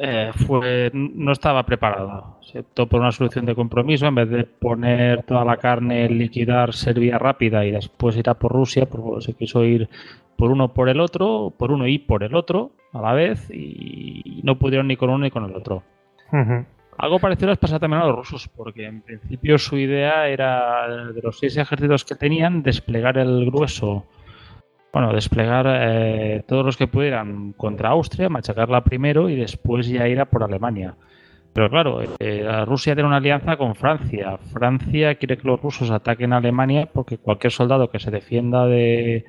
eh, fue, no estaba preparada. Se optó por una solución de compromiso, en vez de poner toda la carne, liquidar Serbia rápida y después ir a por Rusia, pues se quiso ir por uno por el otro, por uno y por el otro a la vez, y no pudieron ni con uno ni con el otro. Algo parecido les pasa también a los rusos, porque en principio su idea era, de los seis ejércitos que tenían, desplegar el grueso bueno, desplegar eh, todos los que pudieran contra Austria, machacarla primero y después ya ir a por Alemania. Pero claro, eh, Rusia tiene una alianza con Francia. Francia quiere que los rusos ataquen a Alemania porque cualquier soldado que se defienda de.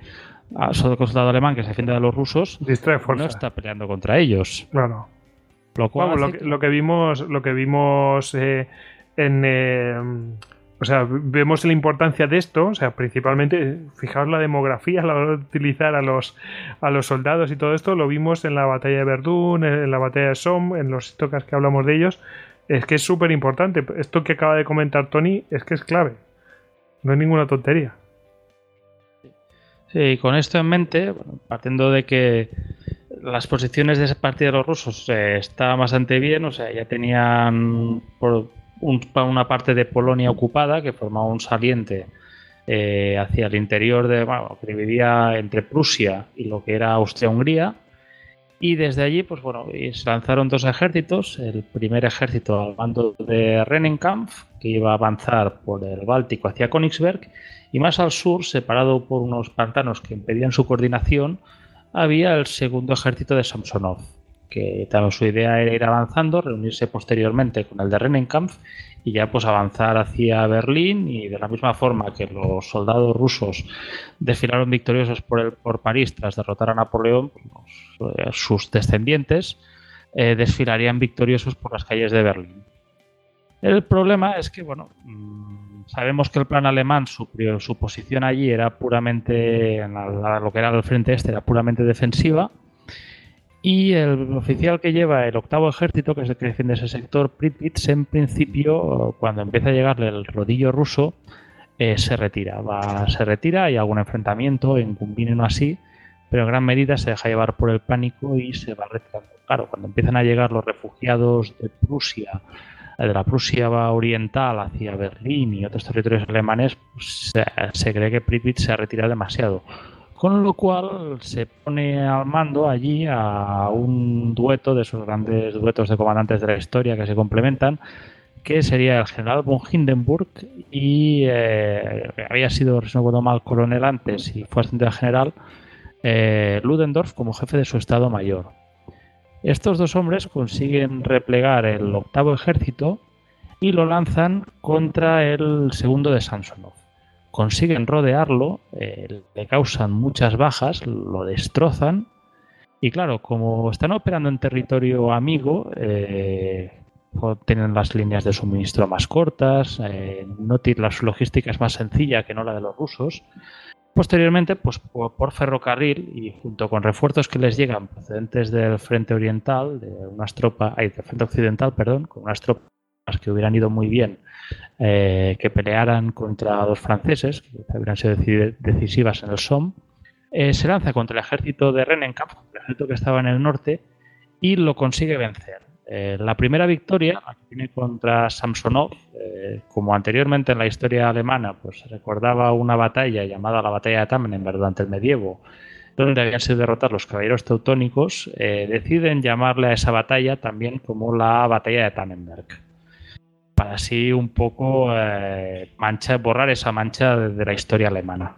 soldado alemán que se defienda de los rusos no está peleando contra ellos. Claro. Lo, cual lo, que, vimos, lo que vimos eh, en o sea, vemos la importancia de esto, o sea, principalmente, fijaos la demografía, (laughs) la hora de utilizar a los, a los soldados y todo esto, lo vimos en la batalla de Verdún, en la batalla de Somme, en los tocas que hablamos de ellos, es que es súper importante. Esto que acaba de comentar Tony es que es clave, no es ninguna tontería. Sí, con esto en mente, partiendo de que las posiciones de ese partido de los rusos eh, estaban bastante bien, o sea, ya tenían por, una parte de Polonia ocupada que formaba un saliente eh, hacia el interior de, bueno, que dividía entre Prusia y lo que era Austria-Hungría. Y desde allí, pues bueno, se lanzaron dos ejércitos. El primer ejército al mando de Rennenkampf, que iba a avanzar por el Báltico hacia Königsberg, y más al sur, separado por unos pantanos que impedían su coordinación, había el segundo ejército de Samsonov, que también su idea era ir avanzando, reunirse posteriormente con el de Rennenkampf y ya pues avanzar hacia Berlín y de la misma forma que los soldados rusos desfilaron victoriosos por, el, por París tras derrotar a Napoleón, pues, eh, sus descendientes eh, desfilarían victoriosos por las calles de Berlín. El problema es que, bueno, mm, sabemos que el plan alemán, su, su posición allí era puramente, en lo que era el frente este, era puramente defensiva y el oficial que lleva el octavo ejército, que es el que defiende ese sector, Pripyat, en principio, cuando empieza a llegarle el rodillo ruso, eh, se retira. Va, se retira, hay algún enfrentamiento en Kumbin o así, pero en gran medida se deja llevar por el pánico y se va retirando. Claro, cuando empiezan a llegar los refugiados de Prusia, eh, de la Prusia oriental hacia Berlín y otros territorios alemanes, pues, se, se, cree que Pripyat se ha retirado demasiado. Con lo cual se pone al mando allí a un dueto de esos grandes duetos de comandantes de la historia que se complementan, que sería el general von Hindenburg y eh, había sido, si no mal, coronel antes y fue ascendido a general, eh, Ludendorff como jefe de su estado mayor. Estos dos hombres consiguen replegar el octavo ejército y lo lanzan contra el segundo de Samsonov consiguen rodearlo, eh, le causan muchas bajas, lo destrozan. Y claro, como están operando en territorio amigo, eh, tienen las líneas de suministro más cortas, eh, no logística es más sencilla que no la de los rusos. Posteriormente, pues por, ferrocarril y junto con refuerzos que les llegan procedentes del frente oriental, de unas tropas, del frente occidental, perdón, con unas tropas que hubieran ido muy bien eh, que pelearan contra los franceses, que hubieran sido decisivas en el Somme, eh, se lanza contra el ejército de Rennenkampf, el ejército que estaba en el norte, y lo consigue vencer. Eh, la primera victoria la tiene contra Samsonov, como anteriormente en la historia alemana, pues recordaba una batalla llamada la batalla de Tannenberg durante el medievo, donde habían sido derrotados los caballeros teutónicos, deciden llamarle a esa batalla también como la batalla de Tannenberg para así un poco eh, borrar esa mancha de, la historia alemana.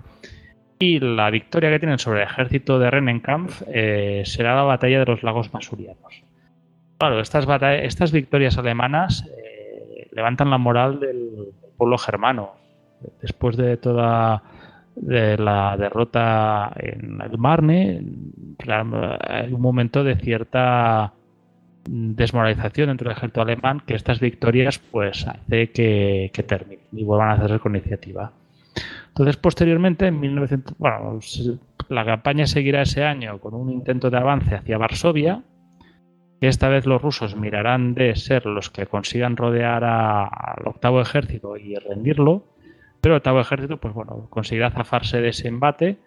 Y la victoria que tienen sobre el ejército de Rennenkampf eh, será la batalla de los lagos masurianos. Claro, estas, estas victorias alemanas eh, levantan la moral del, pueblo germano. Después de toda la derrota en el Marne, hay un momento de cierta desmoralización dentro del ejército alemán que estas victorias pues hace que, que terminen y vuelvan a hacerse con iniciativa. Entonces, posteriormente, en 1900, bueno, la campaña seguirá ese año con un intento de avance hacia Varsovia, que esta vez los rusos mirarán de ser los que consigan rodear al octavo ejército y rendirlo, pero el octavo ejército, pues bueno, conseguirá zafarse de ese embate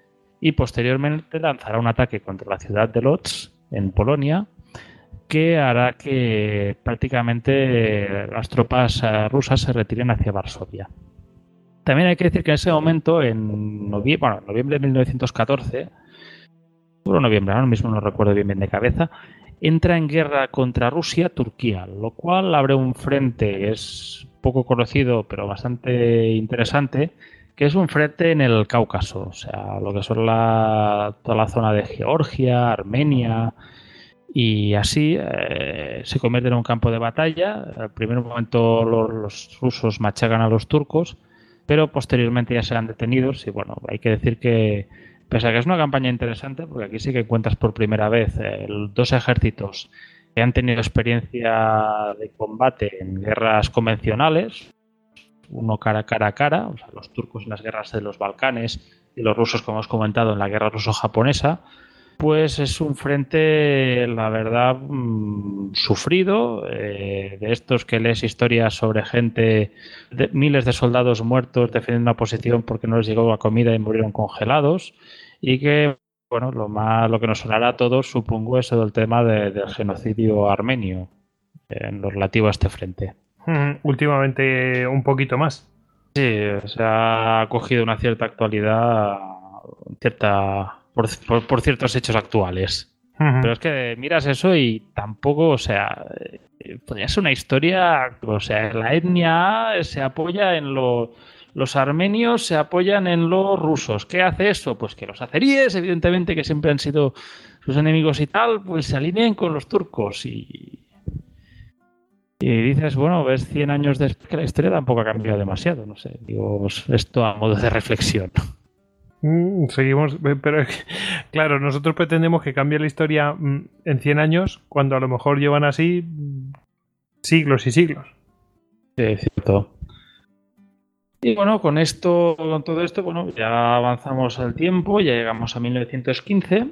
y posteriormente lanzará un ataque contra la ciudad de Lodz, en Polonia, que hará que prácticamente las tropas eh, rusas se retiren hacia Varsovia. También hay que decir que en ese momento, en noviembre, noviembre de 1914, o noviembre, ahora mismo no recuerdo bien, bien de cabeza, entra en guerra contra Rusia Turquía, lo cual abre un frente, es poco conocido pero bastante interesante, que es un frente en el Cáucaso, o sea, lo que son toda la zona de Georgia, Armenia, y así eh, se convierte en un campo de batalla. Al primer momento los, rusos machacan a los turcos, pero posteriormente ya serán detenidos y bueno, hay que decir que pese a que es una campaña interesante, porque aquí sí que encuentras por primera vez eh, dos ejércitos que han tenido experiencia de combate en guerras convencionales, uno cara a cara a cara, o sea, los turcos en las guerras de los Balcanes y los rusos, como hemos comentado, en la guerra ruso-japonesa, pues es un frente, la verdad, mm, sufrido, eh, de estos que lees historias sobre gente, de, miles de soldados muertos defendiendo una posición porque no les llegó la comida y murieron congelados, y que, bueno, lo, más, lo que nos sonará a todos, supongo, es el tema del genocidio armenio en lo relativo a este frente. últimamente un poquito más. Sí, se ha cogido una cierta actualidad, cierta por, ciertos hechos actuales. Pero es que miras eso y tampoco, o sea, eh, podría ser una historia, o sea, la etnia se apoya en los los armenios se apoyan en los rusos. ¿Qué hace eso? Pues que los azeríes, evidentemente, que siempre han sido sus enemigos y tal, pues se alineen con los turcos. Y, y dices, bueno, ves 100 años después que la historia tampoco ha cambiado demasiado. No sé, digo, esto a modo de reflexión. Mm, seguimos, (laughs) pero claro, nosotros pretendemos que cambie la historia mm, en 100 años, cuando a lo mejor llevan así mm, siglos y siglos. Sí, es cierto. Y bueno, con esto, con todo esto, bueno, ya avanzamos el tiempo, ya llegamos a 1915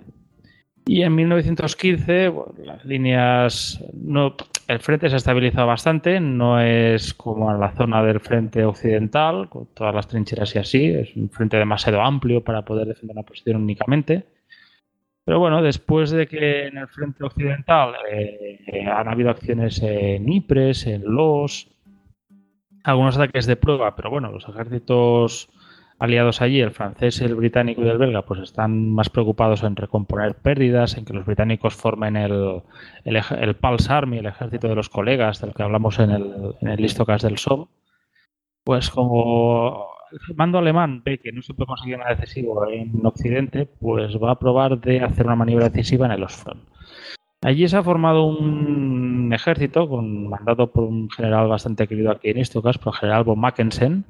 y en 1915 las líneas, no, el frente se ha estabilizado bastante, no es como en la zona del frente occidental, con todas las trincheras y así, es un frente demasiado amplio para poder defender una posición únicamente. Pero bueno, después de que en el frente occidental eh, han habido acciones en Ypres, en Los, algunos ataques de prueba, pero bueno, los ejércitos aliados allí, el francés, el británico y el belga, pues están más preocupados en recomponer pérdidas, en que los británicos formen el, el, Pulse Army, el ejército de los colegas, del que hablamos en el, en el listocast del SOM. Pues como el mando alemán ve que no se puede conseguir nada decisivo en Occidente, pues va a probar de hacer una maniobra decisiva en el Ostfront. Allí se ha formado un ejército con, mandado por un general bastante querido aquí en Istocas, por el general von Mackensen,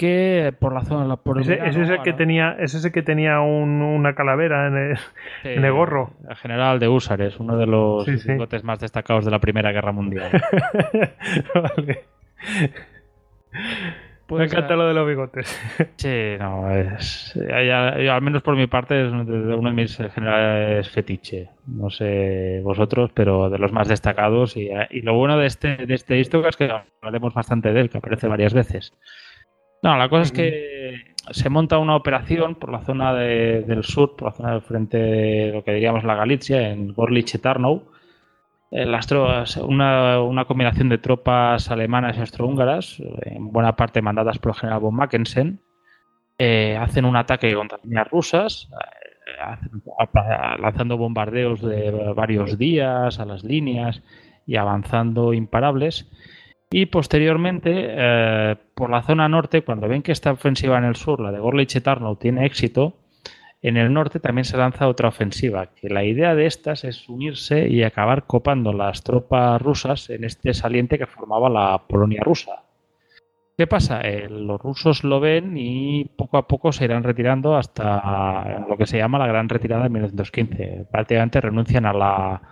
que por la zona por ese, es el que tenía es ese que tenía una calavera en el, gorro el general de Húsares uno de los bigotes más destacados de la primera guerra mundial (laughs) vale. Me pues, encanta lo de los bigotes. Sí, no, es. al menos por mi parte es uno de mis generales fetiche. No sé vosotros, pero de los más destacados. Y, lo bueno de este, de este es que hablaremos bastante de él, que aparece varias veces. No, la cosa es que se monta una operación por la zona del sur, por la zona del frente de lo que diríamos la Galicia, en Gorlich y Tarnow. Eh, las tropas, una, una, combinación de tropas alemanas y austrohúngaras, en buena parte mandadas por el general von Mackensen, eh, hacen un ataque contra las líneas rusas, eh, lanzando bombardeos de varios días a las líneas y avanzando imparables. Y posteriormente, eh, por la zona norte, cuando ven que esta ofensiva en el sur, la de Gorlich Tarnow, tiene éxito, en el norte también se lanza otra ofensiva, que la idea de estas es unirse y acabar copando las tropas rusas en este saliente que formaba la Polonia rusa. ¿Qué pasa? Eh, los rusos lo ven y poco a poco se irán retirando hasta lo que se llama la Gran Retirada de 1915. Prácticamente renuncian a la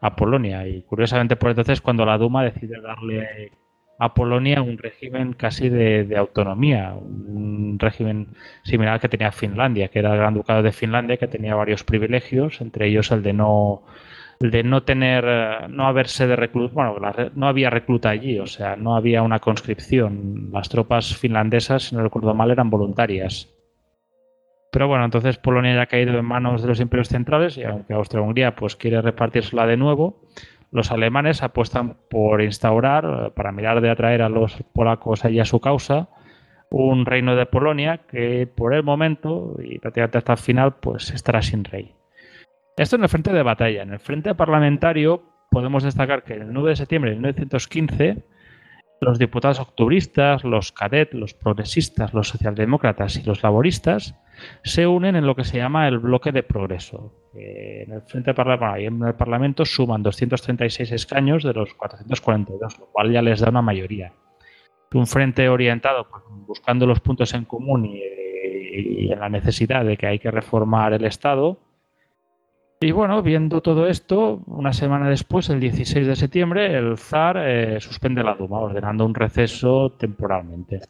a Polonia y curiosamente por entonces cuando la Duma decide darle a Polonia un régimen casi de, autonomía, un régimen similar al que tenía Finlandia, que era el Gran Ducado de Finlandia, que tenía varios privilegios, entre ellos el de no de no tener, no haberse de reclutar, bueno, no había recluta allí, o sea, no había una conscripción. Las tropas finlandesas, si no recuerdo mal, eran voluntarias. Pero bueno, entonces Polonia ya ha caído en manos de los imperios centrales y aunque Austria-Hungría pues quiere repartírsela de nuevo, los alemanes apuestan por instaurar, para mirar de atraer a los polacos allí a su causa, un reino de Polonia que por el momento y prácticamente hasta el final pues estará sin rey. Esto en el frente de batalla. En el frente parlamentario podemos destacar que el 9 de septiembre de 1915 los diputados octubristas, los cadet, los progresistas, los socialdemócratas y los laboristas se unen en lo que se llama el bloque de progreso. en el frente en el Parlamento suman 236 escaños de los 442, lo cual ya les da una mayoría. Un frente orientado pues, buscando los puntos en común y, en la necesidad de que hay que reformar el Estado. Y bueno, viendo todo esto, una semana después, el 16 de septiembre, el zar eh, suspende la Duma, ordenando un receso temporalmente.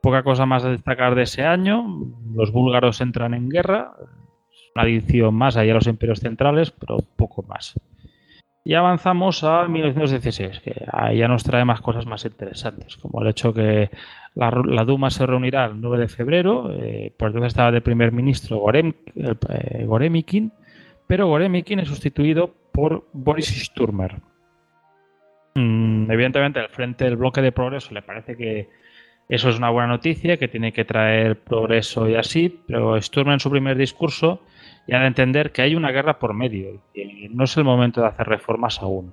Poca cosa más a destacar de ese año. Los búlgaros entran en guerra. Una adición más allá a los imperios centrales, pero poco más. Y avanzamos a 1916, que ahí ya nos trae más cosas más interesantes, como el hecho que la, Duma se reunirá el 9 de febrero, eh, por entonces estaba de primer ministro eh, Goremikin, pero Goremikin es sustituido por Boris Sturmer. Mm, evidentemente, al frente del bloque de progreso le parece que eso es una buena noticia, que tiene que traer progreso y así, pero Sturm en su primer discurso ya de entender que hay una guerra por medio y no es el momento de hacer reformas aún.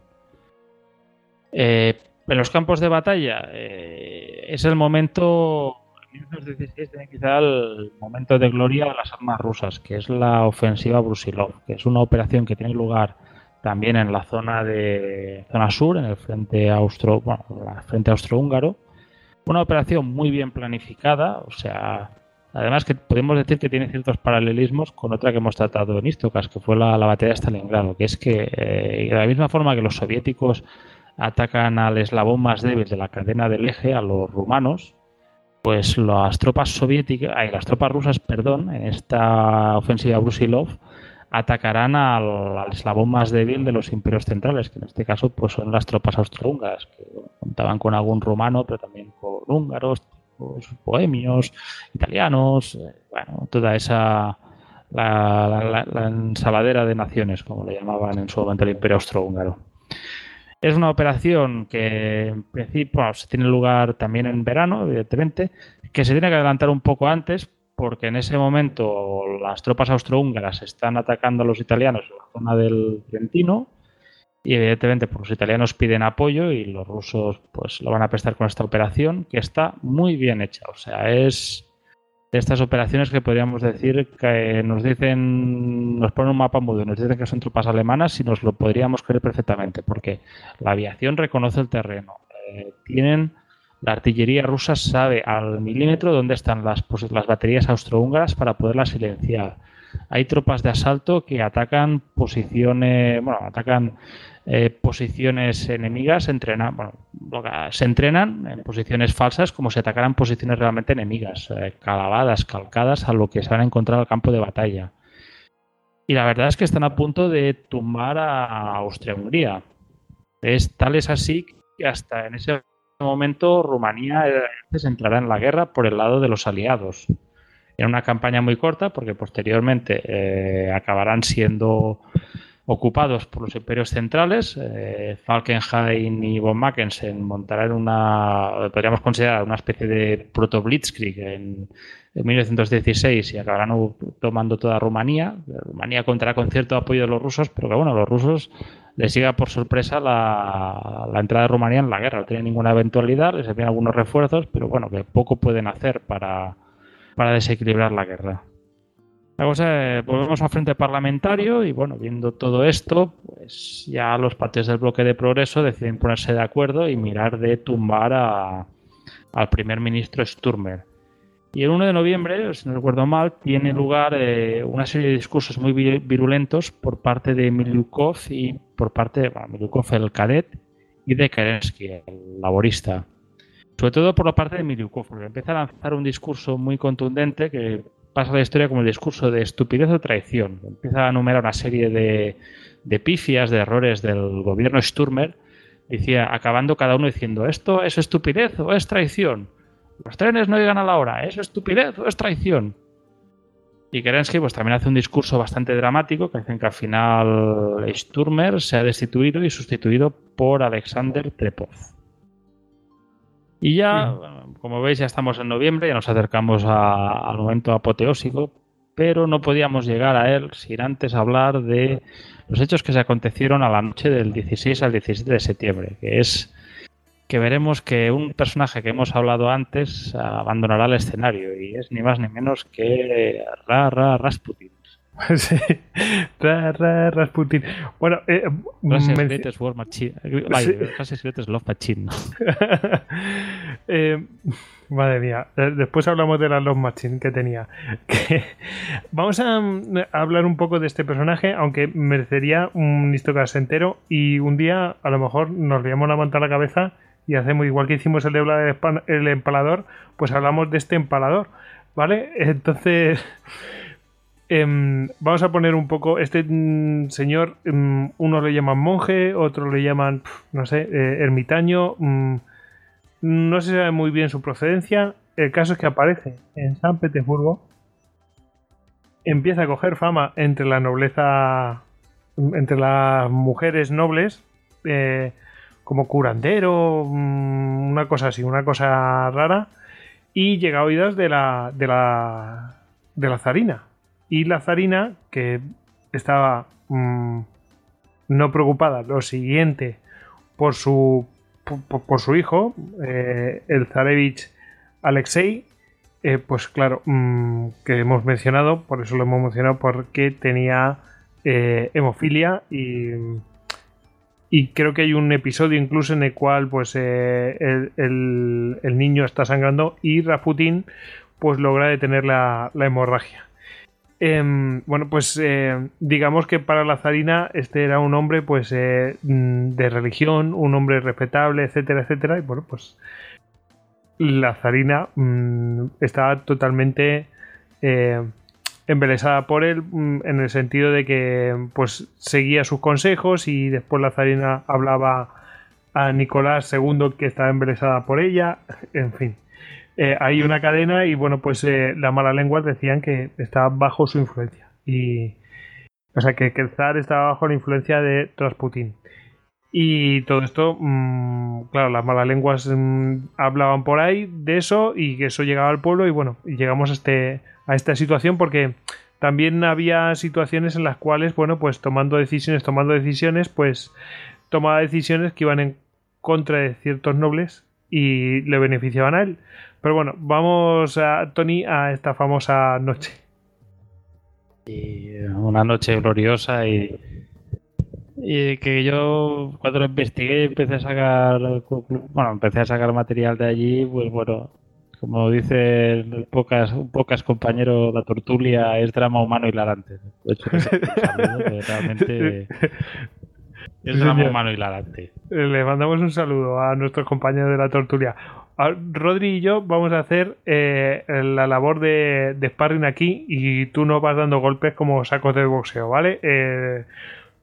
Eh, en los campos de batalla eh, es el momento, en 1916 tiene quizá el momento de gloria de las armas rusas, que es la ofensiva Brusilov, que es una operación que tiene lugar también en la zona de zona sur, en el frente austro, bueno, el frente austrohúngaro. Una operación muy bien planificada, o sea, además que podemos decir que tiene ciertos paralelismos con otra que hemos tratado en Istocas, que fue la, batalla de Stalingrado, que es que eh, de la misma forma que los soviéticos atacan al eslabón más débil de la cadena del eje, a los rumanos, pues las tropas soviéticas, ay, las tropas rusas, perdón, en esta ofensiva Brusilov, atacarán al, eslabón más débil de los imperios centrales, que en este caso pues son las tropas austrohúngaras, que contaban con algún romano, pero también con húngaros, bohemios, italianos, eh, bueno, toda esa la, ensaladera de naciones, como le llamaban en su momento el imperio austrohúngaro. Es una operación que en principio se tiene lugar también en verano, evidentemente, que se tiene que adelantar un poco antes porque en ese momento las tropas austrohúngaras están atacando a los italianos en la zona del Trentino y evidentemente pues, los italianos piden apoyo y los rusos pues lo van a prestar con esta operación que está muy bien hecha. O sea, es de estas operaciones que podríamos decir que nos dicen, nos ponen un mapa mudo, nos dicen que son tropas alemanas y nos lo podríamos creer perfectamente porque la aviación reconoce el terreno. Eh, tienen la artillería rusa sabe al milímetro dónde están las, las baterías austrohúngaras para poderlas silenciar. Hay tropas de asalto que atacan posiciones, bueno, atacan eh, posiciones enemigas, bueno, se entrenan en posiciones falsas como si atacaran posiciones realmente enemigas, eh, calabadas, calcadas a lo que se van a encontrar al campo de batalla. Y la verdad es que están a punto de tumbar a Austria-Hungría. Es tal es así que hasta en ese momento Rumanía entrará en la guerra por el lado de los aliados. En una campaña muy corta, porque posteriormente eh, acabarán siendo ocupados por los imperios centrales. Eh, Falkenhayn y von Mackensen montarán una, podríamos considerar una especie de proto-blitzkrieg en, en 1916 y acabarán tomando toda Rumanía. Rumanía contará con cierto apoyo de los rusos, pero que bueno, los rusos les llega por sorpresa la, entrada de Rumanía en la guerra. No tiene ninguna eventualidad, les envían algunos refuerzos, pero bueno, que poco pueden hacer para desequilibrar la guerra. La cosa volvemos al frente parlamentario y bueno, viendo todo esto, pues ya los partidos del bloque de progreso deciden ponerse de acuerdo y mirar de tumbar al primer ministro Sturmer. Y el 1 de noviembre, si no recuerdo mal, tiene lugar eh, una serie de discursos muy virulentos por parte de Milyukov y por parte de Milyukov, el cadet, y de Kerensky, el laborista. Sobre todo por la parte de Milyukov, porque empieza a lanzar un discurso muy contundente que pasa la historia como el discurso de estupidez o traición. Empieza a enumerar una serie de, de pifias, de errores del gobierno Sturmer, decía, acabando cada uno diciendo, ¿esto es estupidez o es traición? Los trenes no llegan a la hora, ¿es estupidez o es traición? Y Kerensky pues también hace un discurso bastante dramático que dicen que al final Sturmer se ha destituido y sustituido por Alexander Trepov. Y ya, como veis, ya estamos en noviembre, ya nos acercamos al momento apoteósico, pero no podíamos llegar a él sin antes hablar de los hechos que se acontecieron a la noche del 16 al 17 de septiembre, que es que veremos que un personaje que hemos hablado antes abandonará el escenario y es ni más ni menos que Ra Ra Rasputin. (laughs) Sí, Ra Ra Rasputin. Bueno, eh, Gracias, men- Greatest War Machine. Sí. Gracias, Greatest Love Machine. ¿no? (laughs) Eh, madre mía, eh, después hablamos de la Love Machine que tenía. (laughs) Que- Vamos a, mm, a hablar un poco de este personaje, aunque merecería un histocast entero. Y un día, a lo mejor, nos liamos la manta a la cabeza y hacemos igual que hicimos el de el empalador, pues hablamos de este empalador. ¿Vale? Entonces. Em, vamos a poner un poco. Este mm, señor, mm, unos le llaman monje, otros le llaman, no sé, eh, ermitaño. mm, no se sabe muy bien su procedencia. El caso es que aparece en San Petersburgo. Empieza a coger fama entre la nobleza, entre las mujeres nobles, eh, como curandero, mm, una cosa así, una cosa rara. Y llega a oídas de la, de la, de la zarina. Y la zarina, que estaba mm, no preocupada, lo siguiente, por su por, su hijo, eh, el zarevich Alexei, eh, pues claro, mm, que hemos mencionado, por eso lo hemos mencionado, porque tenía eh, hemofilia y, y creo que hay un episodio incluso en el cual pues el, el- niño está sangrando y Rasputin pues logra detener la, la hemorragia. Em, bueno, pues eh, digamos que para la zarina este era un hombre pues eh, mm, de religión, un hombre respetable, etcétera, etcétera. Y bueno, pues la zarina mm, estaba totalmente eh, embelesada por él mm, en el sentido de que pues seguía sus consejos y después la zarina hablaba a Nicolás II que estaba embelesada por ella, en fin. Eh, hay una cadena y bueno, pues eh, las malas lenguas decían que estaba bajo su influencia. Y, o sea, que, el zar estaba bajo la influencia de Rasputin. Y todo esto, mm, claro, las malas lenguas mm, hablaban por ahí de eso y que eso llegaba al pueblo y bueno, llegamos a, este, a esta situación porque también había situaciones en las cuales, bueno, pues tomando decisiones, tomando decisiones, pues tomaba decisiones que iban en contra de ciertos nobles y le beneficiaban a él. Pero bueno, vamos a Tony a esta famosa noche. Y una noche gloriosa y, y que yo cuando lo investigué empecé a sacar bueno empecé a sacar material de allí pues bueno como dice el pocas pocas compañero la tortulia es drama humano hilarante de hecho (laughs) que realmente es hilarante Eh, Le mandamos un saludo a nuestros compañeros de la tortulia. Rodri y yo vamos a hacer eh, la labor de, de sparring aquí y tú nos vas dando golpes como sacos de boxeo, ¿vale? Eh,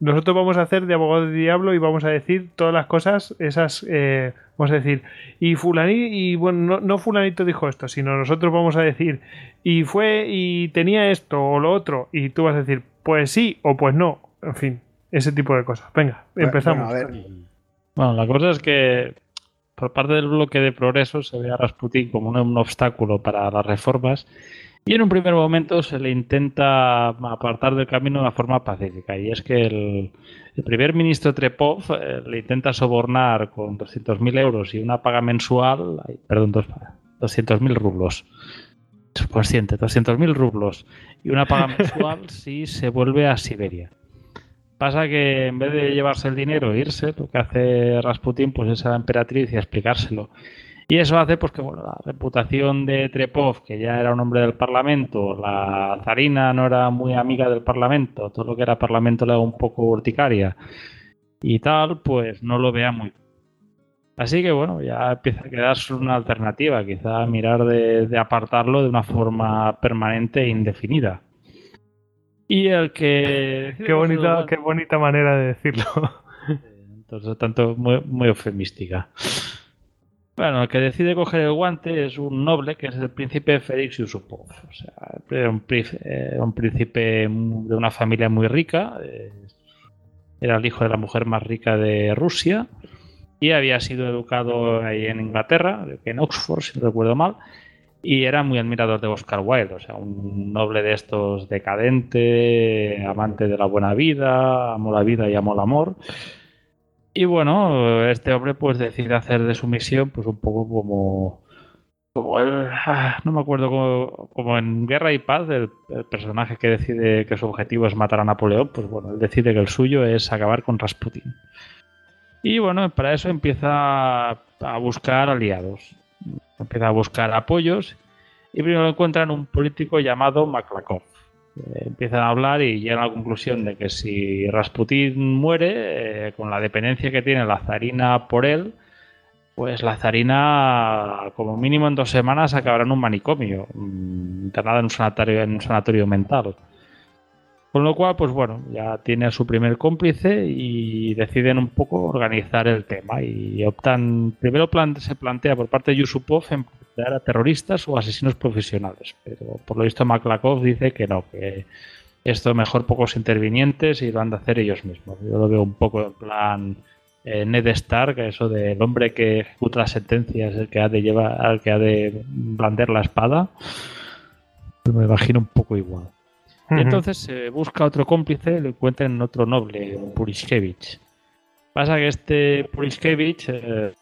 nosotros vamos a hacer de abogado de diablo y vamos a decir todas las cosas, esas, eh, vamos a decir, y fulanito, y bueno, no, no fulanito dijo esto, sino nosotros vamos a decir, y fue y tenía esto o lo otro, y tú vas a decir, pues sí o pues no, en fin, ese tipo de cosas. Venga, empezamos. bueno, a ver. Bueno, la cosa es que por parte del bloque de progreso se ve a Rasputin como un, un obstáculo para las reformas y en un primer momento se le intenta apartar del camino de una forma pacífica. Y es que el, el primer ministro Trepov eh, le intenta sobornar con 200.000 euros y una paga mensual, ay, perdón, dos- 200.000 rublos. Subconsciente, 200.000 rublos y una paga mensual (laughs) si se vuelve a Siberia. Pasa que en vez de llevarse el dinero e irse, lo que hace Rasputin pues es a la emperatriz y a explicárselo. Y eso hace pues que bueno, la reputación de Trepov, que ya era un hombre del Parlamento, la zarina no era muy amiga del Parlamento, todo lo que era Parlamento le era un poco urticaria y tal, pues no lo vea muy. Así que bueno, ya empieza a quedarse una alternativa, quizá mirar de, de apartarlo de una forma permanente e indefinida. Y el que... (laughs) Qué bonita, qué bonita manera de decirlo. (laughs) Entonces, tanto muy, muy eufemística. Bueno, el que decide coger el guante es un noble que es el príncipe Félix Yusupov. O sea, era un, eh, un príncipe de una familia muy rica. Eh, era el hijo de la mujer más rica de Rusia y había sido educado ahí en Inglaterra, en Oxford, si no recuerdo mal, y era muy admirador de Oscar Wilde, o sea, un noble de estos decadente, amante de la buena vida, amó la vida y amó el amor. Y bueno, este hombre pues decide hacer de su misión pues un poco como como él, ah, no me acuerdo como, en Guerra y Paz, el, personaje que decide que su objetivo es matar a Napoleón, pues bueno, él decide que el suyo es acabar con Rasputin. Y bueno, para eso empieza a buscar aliados, empieza a buscar apoyos y primero encuentran un político llamado Maklakov. Eh, empiezan a hablar y llegan a la conclusión de que si Rasputin muere, eh, con la dependencia que tiene la zarina por él, pues la zarina, como mínimo en dos semanas, acabará en un manicomio, mm, internada en un sanatorio, en un sanatorio mental. Con lo cual, pues bueno, ya tiene a su primer cómplice y deciden un poco organizar el tema. Y optan, primero se plantea por parte de Yusupov emplear a terroristas o asesinos profesionales. Pero por lo visto, Maklakov dice que no, que esto mejor pocos intervinientes y lo han de hacer ellos mismos. Yo lo veo un poco en plan eh, Ned Stark, eso del hombre que ejecuta las sentencias, el que ha de llevar, al que ha de blandir la espada, pues me imagino un poco igual. Entonces se busca otro cómplice, lo encuentra en otro noble, Purishkevich. Pasa que este Purishkevich eh,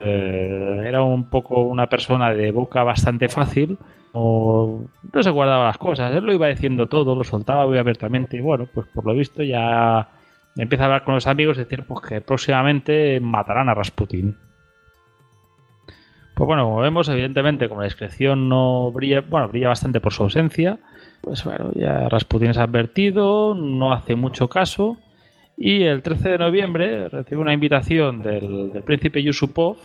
eh, era un poco una persona de boca bastante fácil, o no se guardaba las cosas, él lo iba diciendo todo, lo soltaba muy abiertamente y bueno, pues por lo visto ya empieza a hablar con los amigos y decir pues, que próximamente matarán a Rasputin. Pues bueno, como vemos, evidentemente, como la discreción no brilla, bueno, brilla bastante por su ausencia, pues bueno, ya Rasputin es advertido, no hace mucho caso, y el 13 de noviembre recibe una invitación del, del príncipe Yusupov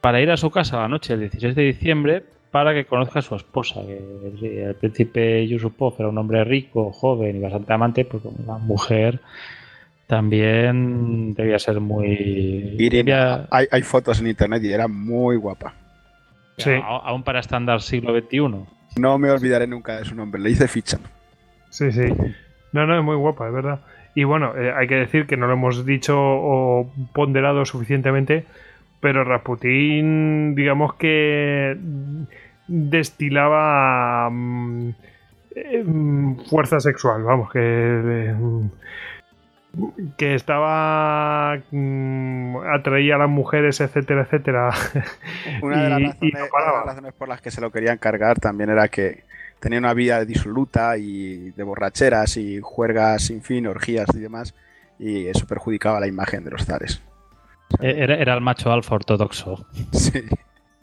para ir a su casa la noche del 16 de diciembre para que conozca a su esposa. Que el príncipe Yusupov era un hombre rico, joven y bastante amante, pues una mujer también debía ser muy. hay, fotos en internet y era muy guapa. Sí. aún para estándar siglo XXI. No me olvidaré nunca de su nombre, le hice ficha. Sí, sí. No, no, es muy guapa, es verdad. Y bueno, eh, hay que decir que no lo hemos dicho o ponderado suficientemente, pero Rasputín, digamos que destilaba mm, eh, mm, fuerza sexual, vamos, que. Eh, que estaba mm, atraía a las mujeres, etcétera, etcétera. (laughs) Una de, las razones, por las que se lo querían cargar también era que tenía una vida disoluta y de borracheras y juergas sin fin, orgías y demás, y eso perjudicaba la imagen de los zares. E-, era, el macho alfa ortodoxo. (laughs) Sí.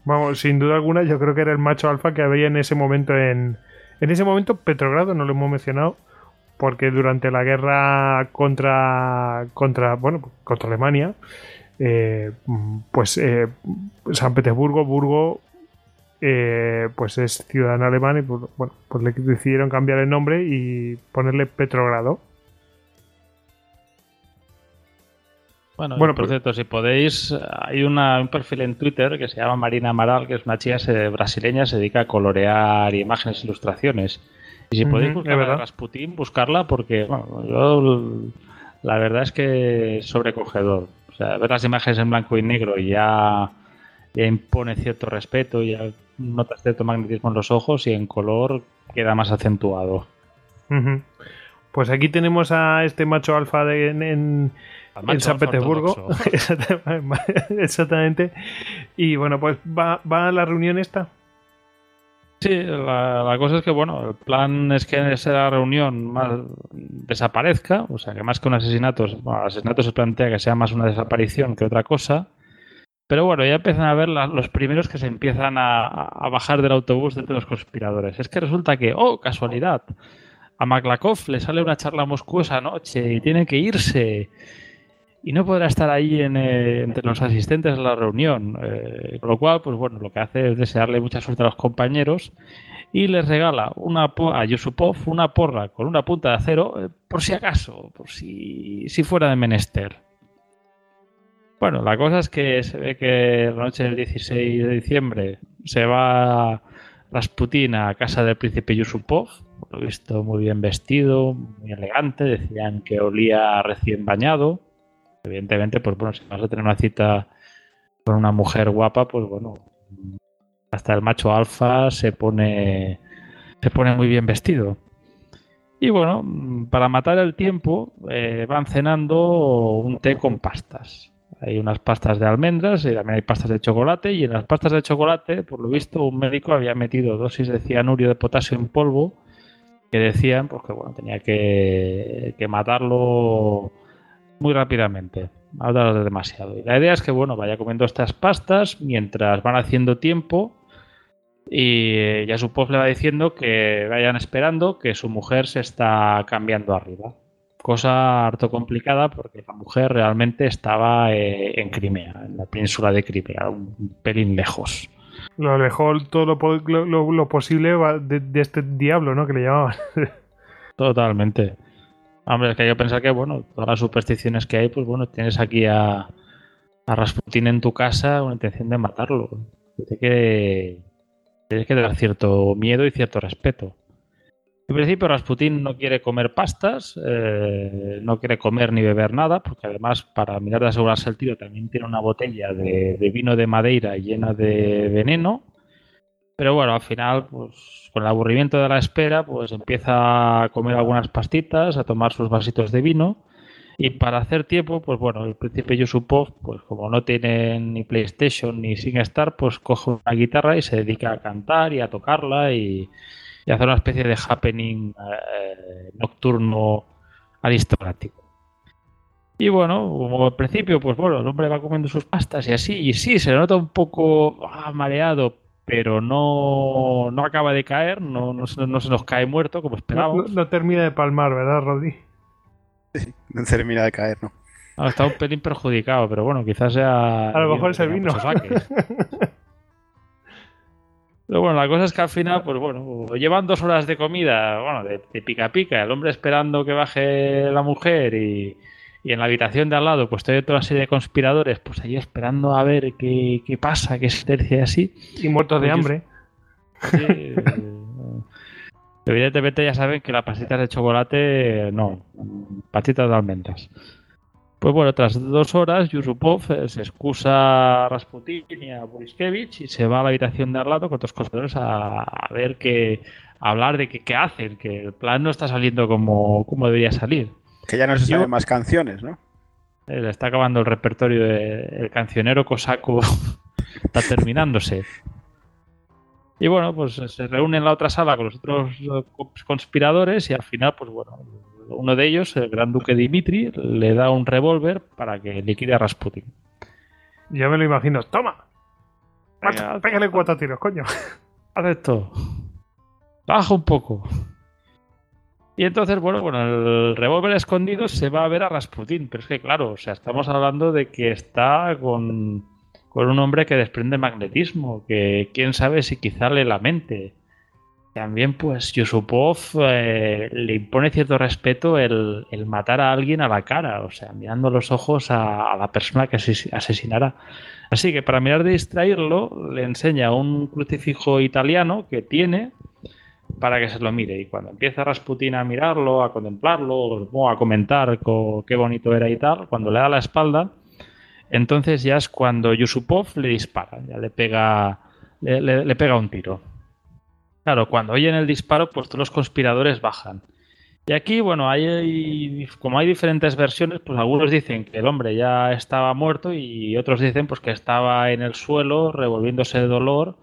Vamos, sin duda alguna, yo creo que era el macho alfa que había en ese momento en. En ese momento, Petrogrado, no lo hemos mencionado, porque durante la guerra contra, contra, bueno, contra Alemania, eh, pues eh, San Petersburgo, Burgo, eh, pues es ciudadano alemán y pues, bueno, pues le decidieron cambiar el nombre y ponerle Petrogrado. Bueno, por pues cierto, si podéis, hay un perfil en Twitter que se llama Marina Amaral, que es una chica brasileña, se dedica a colorear imágenes, e ilustraciones. Y si podéis buscar a Rasputin, buscarla porque bueno, yo la verdad es que es sobrecogedor. O sea, ver las imágenes en blanco y negro y ya, impone cierto respeto ya notas cierto magnetismo en los ojos y en color queda más acentuado. Pues aquí tenemos a este macho alfa de, en, San Petersburgo. (laughs) Exactamente. Y bueno, pues va, va a la reunión esta. Sí, la, cosa es que, bueno, el plan es que esa reunión más desaparezca, o sea, que más que un asesinato, bueno, el asesinato se plantea que sea más una desaparición que otra cosa, pero bueno, ya empiezan a ver los primeros que se empiezan a, bajar del autobús de los conspiradores. Es que resulta que, oh, casualidad, a Maklakov le sale una charla Moscú esa noche y tiene que irse y no podrá estar ahí eh, entre los asistentes a la reunión. Eh, con lo cual, pues bueno, lo que hace es desearle mucha suerte a los compañeros y les regala una a Yusupov una porra con una punta de acero eh, por si acaso, por si, si fuera de menester. Bueno, la cosa es que se ve que la noche del 16 de diciembre se va Rasputin a casa del príncipe Yusupov, lo he visto muy bien vestido, muy elegante, decían que olía recién bañado. Evidentemente, pues bueno, si vas a tener una cita con una mujer guapa, pues bueno, hasta el macho alfa se pone se pone muy bien vestido. Y bueno, para matar el tiempo, eh, van cenando un té con pastas. Hay unas pastas de almendras y también hay pastas de chocolate. Y en las pastas de chocolate, por lo visto, un médico había metido dosis de cianurio de potasio en polvo que decían pues, que bueno, tenía que, que matarlo muy rápidamente. Matarlo demasiado. Y la idea es que bueno, vaya comiendo estas pastas mientras van haciendo tiempo y ya su le va diciendo que vayan esperando que su mujer se está cambiando arriba. Cosa harto complicada porque la mujer realmente estaba eh, en Crimea, en la península de Crimea, un pelín lejos. Lo alejó todo lo, posible de, este diablo, ¿no? Que le llamaban. (laughs) Totalmente. Hombre, es que hay que pensar que, bueno, todas las supersticiones que hay, pues bueno, tienes aquí a, a Rasputin en tu casa con intención de matarlo. Tiene que, tienes que dar cierto miedo y cierto respeto. En principio, Rasputin no quiere comer pastas, eh, no quiere comer ni beber nada, porque además, para mirar de asegurarse el tiro, también tiene una botella de, vino de Madeira llena de veneno. Pero bueno, al final, pues con el aburrimiento de la espera, pues empieza a comer algunas pastitas, a tomar sus vasitos de vino. Y para hacer tiempo, pues bueno, el príncipe Yusupov, pues como no tiene ni PlayStation ni SingStar, pues coge una guitarra y se dedica a cantar y a tocarla y y hacer una especie de happening eh, nocturno aristocrático. Y bueno, como al principio, pues bueno, el hombre va comiendo sus pastas y así, y sí, se le nota un poco ah, mareado, pero no, no acaba de caer, no, no, se nos cae muerto como esperábamos. No, termina de palmar, ¿verdad, Rodri? Sí, no termina de caer, ¿no? Ha estado un pelín perjudicado, pero bueno, quizás sea. A lo mejor es el vino. (laughs) Pero bueno, la cosa es que al final, pues bueno, llevan dos horas de comida, bueno, de, pica pica, el hombre esperando que baje la mujer y, en la habitación de al lado, pues hay toda una serie de conspiradores, pues ahí esperando a ver qué, pasa, qué se tercia así. Y muertos de hambre. Sí, evidentemente ya saben que las pasitas de chocolate, no, pasitas de almendras. Pues bueno, tras dos horas, Yusupov eh, se excusa a Rasputin y a Boriskevich y se va a la habitación de al lado con otros costadores a, ver qué, a hablar de qué hacen, que el plan no está saliendo como, como debería salir. Que ya no se saben más canciones, ¿no? Eh, le está acabando el repertorio del cancionero cosaco, (laughs) está terminándose. Y bueno, pues se reúne en la otra sala con los otros eh, conspiradores y al final, pues bueno, uno de ellos, el gran duque Dimitri, le da un revólver para que liquide a Rasputin. Ya me lo imagino. ¡Toma! Pégale cuatro tiros, coño. Haz esto. Baja un poco. Y entonces, bueno, bueno, el revólver escondido se va a ver a Rasputin. Pero es que, claro, o sea, estamos hablando de que está con, con un hombre que desprende magnetismo, que quién sabe si quizá le la mente. También, pues, Yusupov eh, le impone cierto respeto el, matar a alguien a la cara, o sea, mirando los ojos a, la persona que asesinará. Así que para mirar de distraerlo, le enseña un crucifijo italiano que tiene para que se lo mire. Y cuando empieza Rasputin a mirarlo, a contemplarlo, o a comentar qué bonito era y tal, cuando le da la espalda, entonces ya es cuando Yusupov le dispara, ya le pega, le pega un tiro. Claro, cuando oyen el disparo, pues todos los conspiradores bajan. Y aquí, bueno, hay, como hay diferentes versiones, pues algunos dicen que el hombre ya estaba muerto y otros dicen pues que estaba en el suelo revolviéndose de dolor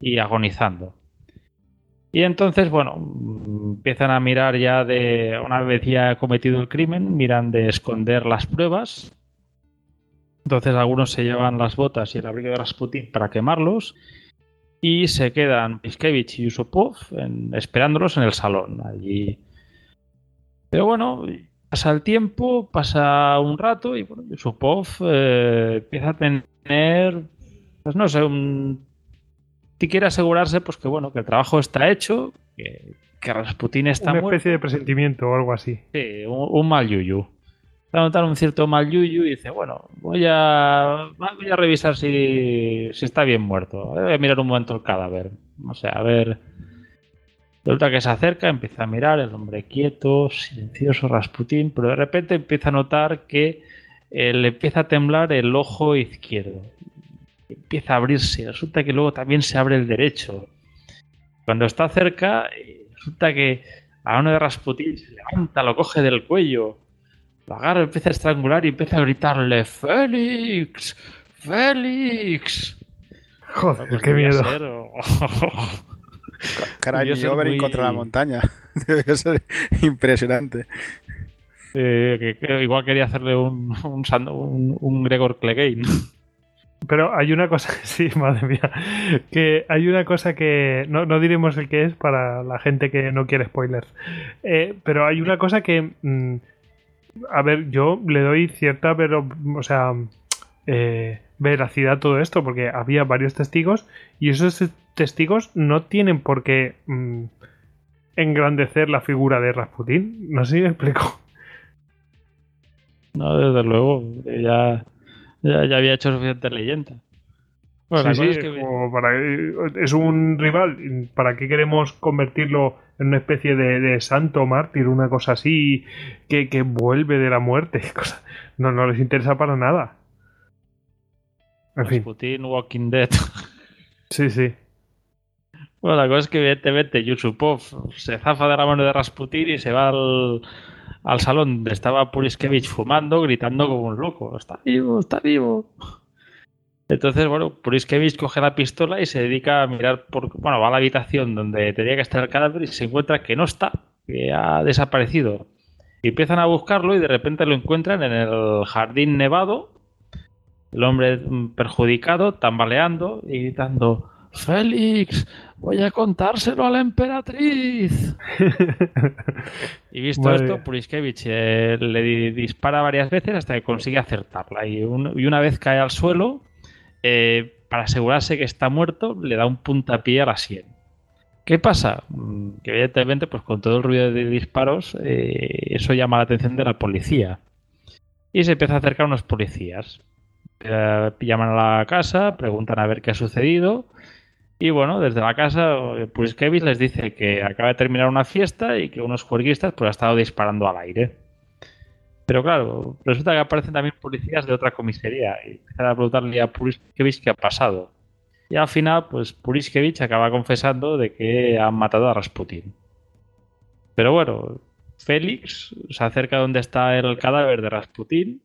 y agonizando. Y entonces, bueno, empiezan a mirar ya de, una vez ya cometido el crimen, miran de esconder las pruebas. Entonces algunos se llevan las botas y el abrigo de Rasputin para quemarlos y se quedan Piskevich y Yusupov esperándolos en el salón. Allí. Pero bueno, pasa el tiempo, pasa un rato y bueno, Yusupov eh, empieza a tener, pues no sé, un... quiere asegurarse pues que bueno, que el trabajo está hecho, que, que Rasputin está Una especie de presentimiento o algo así. Sí, un, mal yuyu. a notar un cierto mal yuyu y dice, bueno, voy a, voy a revisar si, si está bien muerto. Voy a mirar un momento el cadáver. O sea, a ver. Resulta que se acerca, empieza a mirar, el hombre quieto, silencioso, Rasputín, pero de repente empieza a notar que eh, le empieza a temblar el ojo izquierdo. Empieza a abrirse. Resulta que luego también se abre el derecho. Cuando está cerca, eh, resulta que a uno de Rasputín se levanta, lo coge del cuello lo agarra, empieza a estrangular y empieza a gritarle ¡Félix! ¡Félix! Joder, pues qué miedo. (laughs) Caray, muy... contra la montaña. (laughs) Debe ser impresionante. Eh, que, igual quería hacerle un, un, un, Gregor Clegane. Pero hay una cosa, (laughs) sí, madre mía, que hay una cosa que no, no diremos el que es para la gente que no quiere spoilers, eh, pero hay una cosa que mm, a ver, yo le doy cierta, pero, o sea, eh, veracidad a todo esto, porque había varios testigos y esos testigos no tienen por qué mm, engrandecer la figura de Rasputin. No sé si me explico. No, desde luego, ya, ya, había hecho suficiente leyenda. Bueno, sí, es, es un rival. ¿Para qué queremos convertirlo en una especie de, santo mártir, una cosa así, que, vuelve de la muerte. (laughs) No, no les interesa para nada. En fin. Putin Walking Dead. (laughs) Sí, sí. Bueno, la cosa es que evidentemente Yusupov se zafa de la mano de Rasputin y se va al, al salón donde estaba Puriskevich fumando, gritando como un loco. Está vivo, está vivo. Entonces, bueno, Puriskevich coge la pistola y se dedica a mirar por. Bueno, va a la habitación donde tenía que estar el cadáver y se encuentra que no está, que ha desaparecido. Y empiezan a buscarlo y de repente lo encuentran en el jardín nevado. El hombre perjudicado, tambaleando y gritando: Félix, voy a contárselo a la emperatriz. (laughs) y visto esto, Puriskevich eh, le dispara varias veces hasta que consigue acertarla. Y, y una vez cae al suelo eh, para asegurarse que está muerto, le da un puntapié a la sien. ¿Qué pasa? Mm, que evidentemente, pues con todo el ruido de disparos, eh, eso llama la atención de la policía. Y se empieza a acercar unos policías. Eh, llaman a la casa, preguntan a ver qué ha sucedido. Y bueno, desde la casa, pues Kevin les dice que acaba de terminar una fiesta y que unos juerguistas pues, han estado disparando al aire. Pero claro, resulta que aparecen también policías de otra comisaría y empiezan a preguntarle a Puriskevich qué ha pasado. Y al final, pues Puriskevich acaba confesando de que han matado a Rasputin. Pero bueno, Félix se acerca donde está el cadáver de Rasputin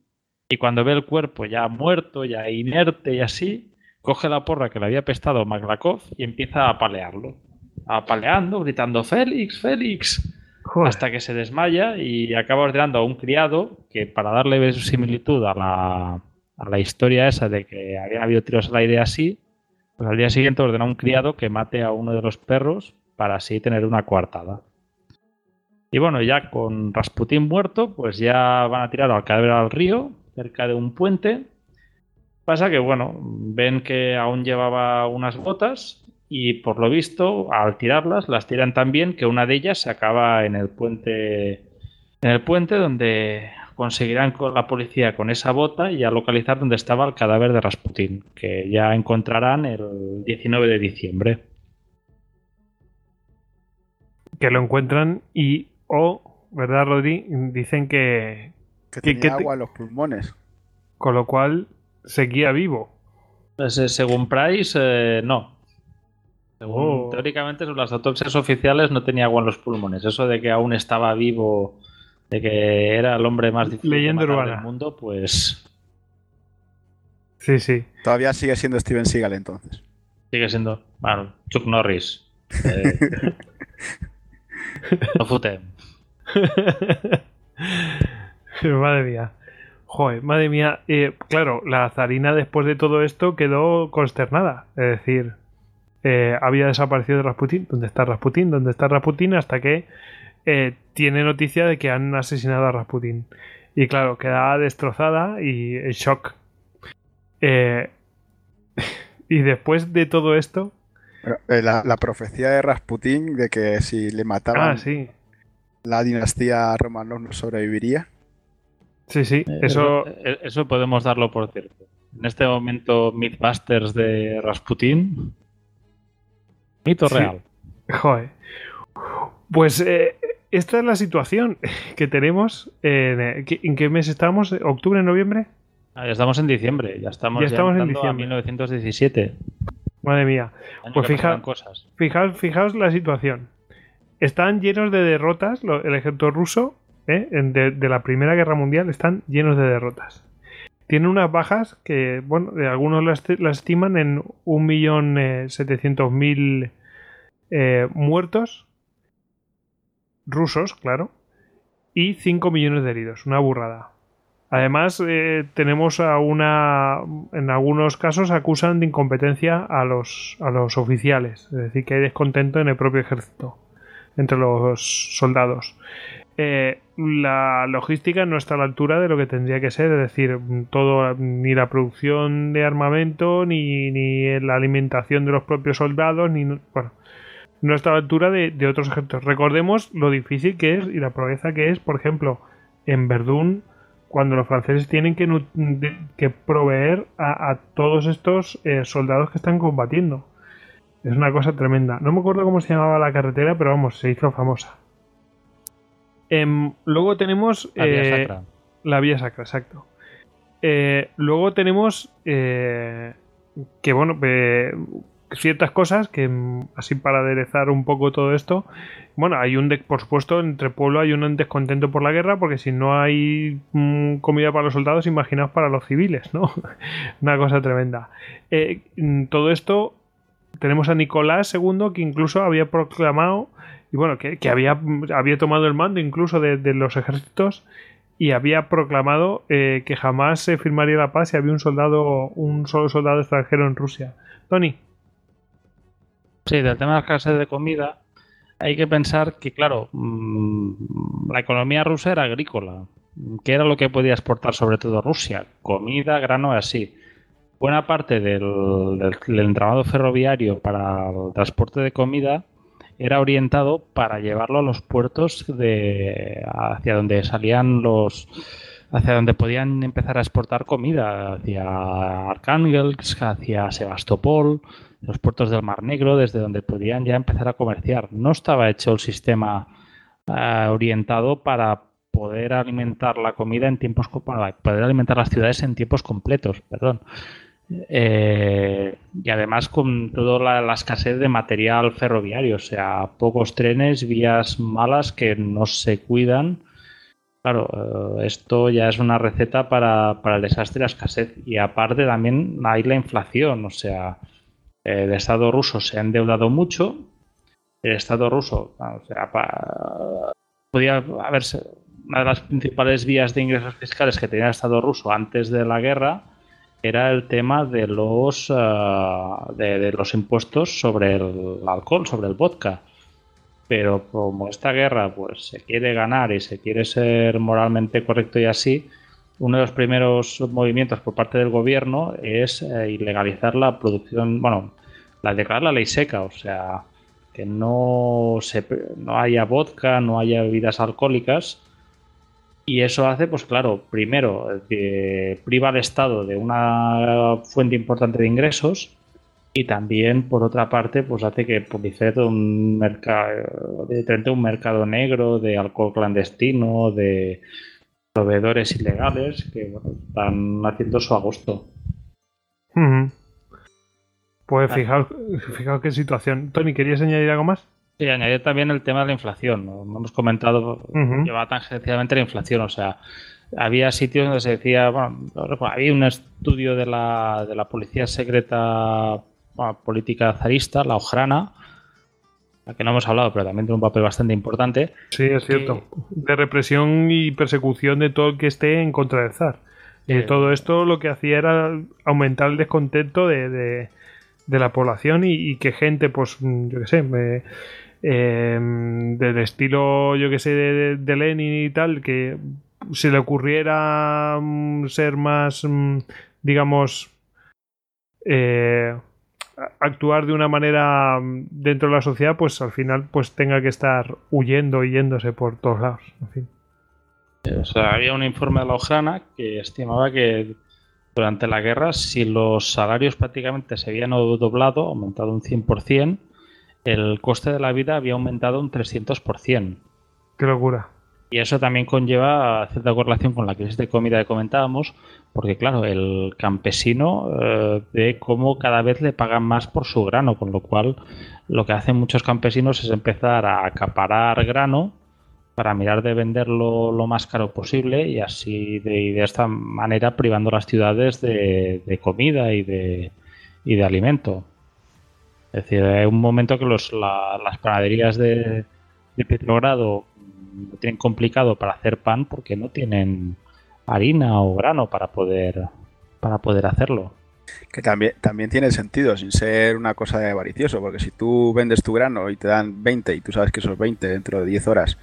y cuando ve el cuerpo ya muerto, ya inerte y así, coge la porra que le había pestado Maglakov y empieza a apalearlo. Apaleando, gritando Félix, Félix. Hasta que se desmaya y acaba ordenando a un criado que para darle similitud a la, a la historia esa de que había habido tiros al aire así, pues al día siguiente ordena a un criado que mate a uno de los perros para así tener una coartada. Y bueno, ya con Rasputín muerto, pues ya van a tirar al cadáver al río, cerca de un puente. Pasa que, bueno, ven que aún llevaba unas botas y por lo visto, al tirarlas, las tiran tan bien que una de ellas se acaba en el puente, en el puente donde conseguirán con la policía con esa bota y a localizar donde estaba el cadáver de Rasputin, que ya encontrarán el 19 de diciembre. Que lo encuentran y, o, ¿verdad, Rodri? Dicen que... Que tenía agua en los pulmones. Con lo cual, seguía vivo. Pues, eh, según Price, eh, no. Oh. Teóricamente, las autopsias oficiales no tenía agua en los pulmones. Eso de que aún estaba vivo, de que era el hombre más difícil del mundo, pues. Sí, sí. Todavía sigue siendo Steven Seagal entonces. Sigue siendo. Bueno, Chuck Norris. (laughs) Eh, no fute. (laughs) madre mía. Joder, madre mía. Eh, claro, la zarina después de todo esto quedó consternada. Es decir, eh, había desaparecido Rasputin. ¿Dónde está Rasputin? ¿Dónde está Rasputin? Hasta que eh, tiene noticia de que han asesinado a Rasputin. Y claro, queda destrozada y en shock. (laughs) Y después de todo esto. La, profecía de Rasputin de que si le mataban ah, sí. la dinastía Romanov no sobreviviría. Sí, sí, eh, eso... Eh, eso podemos darlo por cierto. En este momento, Mythbusters de Rasputin. Mito real. Joder. Pues eh, esta es la situación (laughs) que tenemos. ¿En qué mes estamos? ¿Octubre, noviembre? Ah, ya estamos en diciembre. Ya estamos, ya estamos en diciembre. 1917. Madre mía. Pues fija, fijaos, fijaos la situación. Están llenos de derrotas el ejército ruso ¿eh? de, la Primera Guerra Mundial están llenos de derrotas. Tienen unas bajas que, bueno, algunos las, estiman en 1.700.000 eh, muertos rusos, claro, y 5 millones de heridos. Una burrada. Además, eh, tenemos a una. En algunos casos acusan de incompetencia a los, a los oficiales. Es decir, que hay descontento en el propio ejército entre los soldados. Eh, la logística no está a la altura de lo que tendría que ser, es decir, todo, ni la producción de armamento, ni, ni la alimentación de los propios soldados, ni bueno, no está a la altura de, otros ejércitos. Recordemos lo difícil que es y la proeza que es, por ejemplo, en Verdún, cuando los franceses tienen que, proveer a, todos estos eh, soldados que están combatiendo. Es una cosa tremenda. No me acuerdo cómo se llamaba la carretera, pero vamos, se hizo famosa. Em, luego tenemos. La vía eh, sacra. La vía sacra, exacto. Eh, luego tenemos. Eh, que bueno, ciertas cosas que mm, así para aderezar un poco todo esto. Bueno, hay un, por supuesto, entre pueblo hay un descontento por la guerra, porque si no hay mm, comida para los soldados, imaginaos para los civiles, ¿no? (laughs) Una cosa tremenda. Mm, todo esto tenemos a Nicolás II, que incluso había proclamado y bueno, que, había, había, tomado el mando incluso de, los ejércitos y había proclamado eh, que jamás se firmaría la paz si había un soldado, un solo soldado extranjero en Rusia. Tony. Sí, del tema de la escasez de comida, hay que pensar que, claro, mm, la economía rusa era agrícola. ¿Qué era lo que podía exportar sobre todo Rusia? Comida, grano, así. Buena parte del, del entramado ferroviario para el transporte de comida era orientado para llevarlo a los puertos de hacia donde salían los hacia donde podían empezar a exportar comida, hacia Arcángelsk, hacia Sebastopol, los puertos del Mar Negro, desde donde podían ya empezar a comerciar. No estaba hecho el sistema eh, orientado para poder alimentar la comida en tiempos para poder alimentar las ciudades en tiempos completos, perdón. Eh, y además con toda la, escasez de material ferroviario, o sea, pocos trenes, vías malas que no se cuidan. Claro, eh, esto ya es una receta para, el desastre y la escasez. Y aparte también hay la inflación, o sea, el Estado ruso se ha endeudado mucho. El Estado ruso, o sea, podía haberse una de las principales vías de ingresos fiscales que tenía el Estado ruso antes de la guerra era el tema de los, eh, de, los impuestos sobre el alcohol, sobre el vodka. Pero como esta guerra pues se quiere ganar y se quiere ser moralmente correcto y así, uno de los primeros movimientos por parte del gobierno es eh, ilegalizar la producción, bueno, la declarar la ley seca, o sea, que no, se, no haya vodka, no haya bebidas alcohólicas y eso hace, pues claro, primero, que priva al Estado de una fuente importante de ingresos y también, por otra parte, pues hace que todo un mercado, de un mercado negro de alcohol clandestino, de proveedores ilegales que están haciendo su agosto. Pues fijaos, fijaos qué situación. Tony, ¿querías añadir algo más? Sí, añadir también el tema de la inflación. ¿no? Hemos comentado, uh lleva tangencialmente la inflación. O sea, había sitios donde se decía, bueno, había un estudio de la, de la policía secreta política zarista, la Ojrana, la que no hemos hablado, pero también tiene un papel bastante importante. Sí, es cierto. De represión y persecución de todo el que esté en contra del zar. Y todo esto lo que hacía era aumentar el descontento de, de, la población y, que gente, pues, yo qué sé, me, Em, del estilo, yo que sé, de, Lenin y tal, que se le ocurriera mm, ser más, mm, digamos, eh, actuar de una manera mm, dentro de la sociedad, pues al final pues tenga que estar huyendo y yéndose por todos lados. En fin. Había un informe de la Ojana que estimaba que durante la guerra, si los salarios prácticamente se habían doblado, aumentado un 100%, el coste de la vida había aumentado un 300%. Qué locura. Y eso también conlleva cierta correlación con la crisis de comida que comentábamos, porque claro, el campesino eh, ve cómo cada vez le pagan más por su grano, con lo cual lo que hacen muchos campesinos es empezar a acaparar grano para mirar de venderlo lo más caro posible y así de, esta manera privando las ciudades de, comida y de, y de alimento. Es decir, hay un momento que los, las panaderías de, de Petrogrado lo tienen complicado para hacer pan porque no tienen harina o grano para poder, para poder hacerlo. Que también, también tiene sentido, sin ser una cosa de avaricioso, porque si tú vendes tu grano y te dan 20 y tú sabes que esos 20 dentro de 10 horas,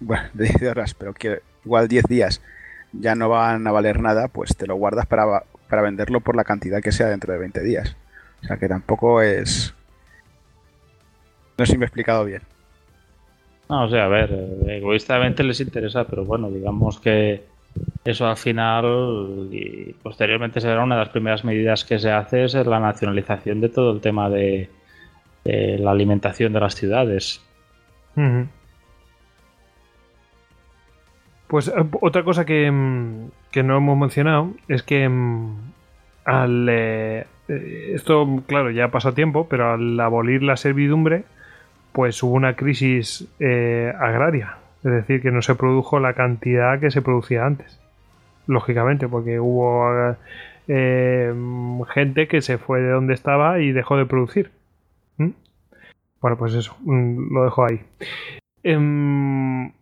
bueno, de 10 horas, pero que igual 10 días ya no van a valer nada, pues te lo guardas para, para venderlo por la cantidad que sea dentro de 20 días. O sea que tampoco es... No sé si me he explicado bien. No, o sea, a ver, eh, egoístamente les interesa, pero bueno, digamos que eso al final y posteriormente será una de las primeras medidas que se hace es la nacionalización de todo el tema de, la alimentación de las ciudades. Pues eh, otra cosa que, mm, que, no hemos mencionado es que mm, al eh, esto claro ya pasado tiempo, pero al abolir la servidumbre pues hubo una crisis eh, agraria. Es decir, que no se produjo la cantidad que se producía antes. Lógicamente, porque hubo eh, gente que se fue de donde estaba y dejó de producir. ¿Mm? Bueno, pues eso, mm, lo dejo ahí. Em,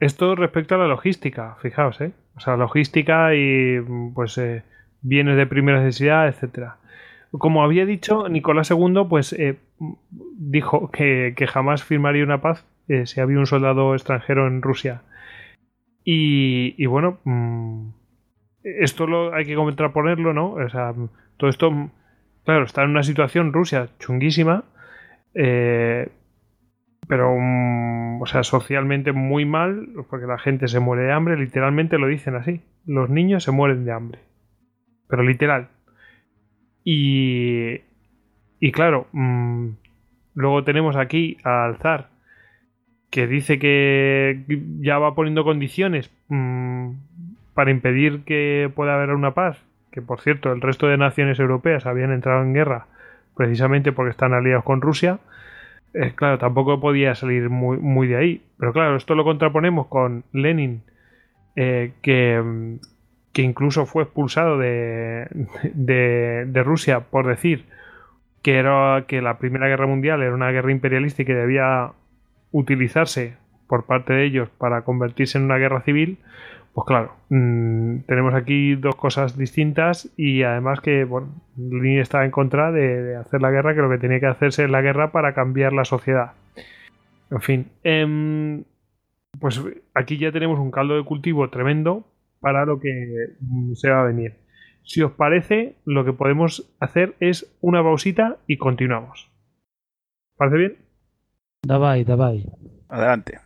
esto respecto a la logística, fijaos, ¿eh? O sea, logística y pues eh, bienes de primera necesidad, etcétera. Como había dicho, Nicolás II pues eh, dijo que, jamás firmaría una paz eh, si había un soldado extranjero en Rusia. Y, bueno, mm, esto lo hay que contraponerlo, ¿no? O sea, todo esto, claro, está en una situación Rusia chunguísima, eh, pero, mm, o sea, socialmente muy mal, porque la gente se muere de hambre, literalmente lo dicen así, los niños se mueren de hambre, pero literal. Y, y claro, mm, luego tenemos aquí al zar que dice que ya va poniendo condiciones mm, para impedir que pueda haber una paz. Que por cierto, el resto de naciones europeas habían entrado en guerra precisamente porque están aliados con Rusia. Eh, claro, tampoco podía salir muy, muy, de ahí. Pero claro, esto lo contraponemos con Lenin, eh, que, mm, que incluso fue expulsado de, de, Rusia por decir que, era, que la Primera Guerra Mundial era una guerra imperialista y que debía utilizarse por parte de ellos para convertirse en una guerra civil, pues claro, mm, tenemos aquí dos cosas distintas y además que, bueno, Lenin estaba en contra de, hacer la guerra, que lo que tenía que hacerse es la guerra para cambiar la sociedad. En fin, em, pues aquí ya tenemos un caldo de cultivo tremendo para lo que mm, se va a venir. Si os parece, lo que podemos hacer es una pausita y continuamos. ¿Parece bien? Davai, davai. Adelante.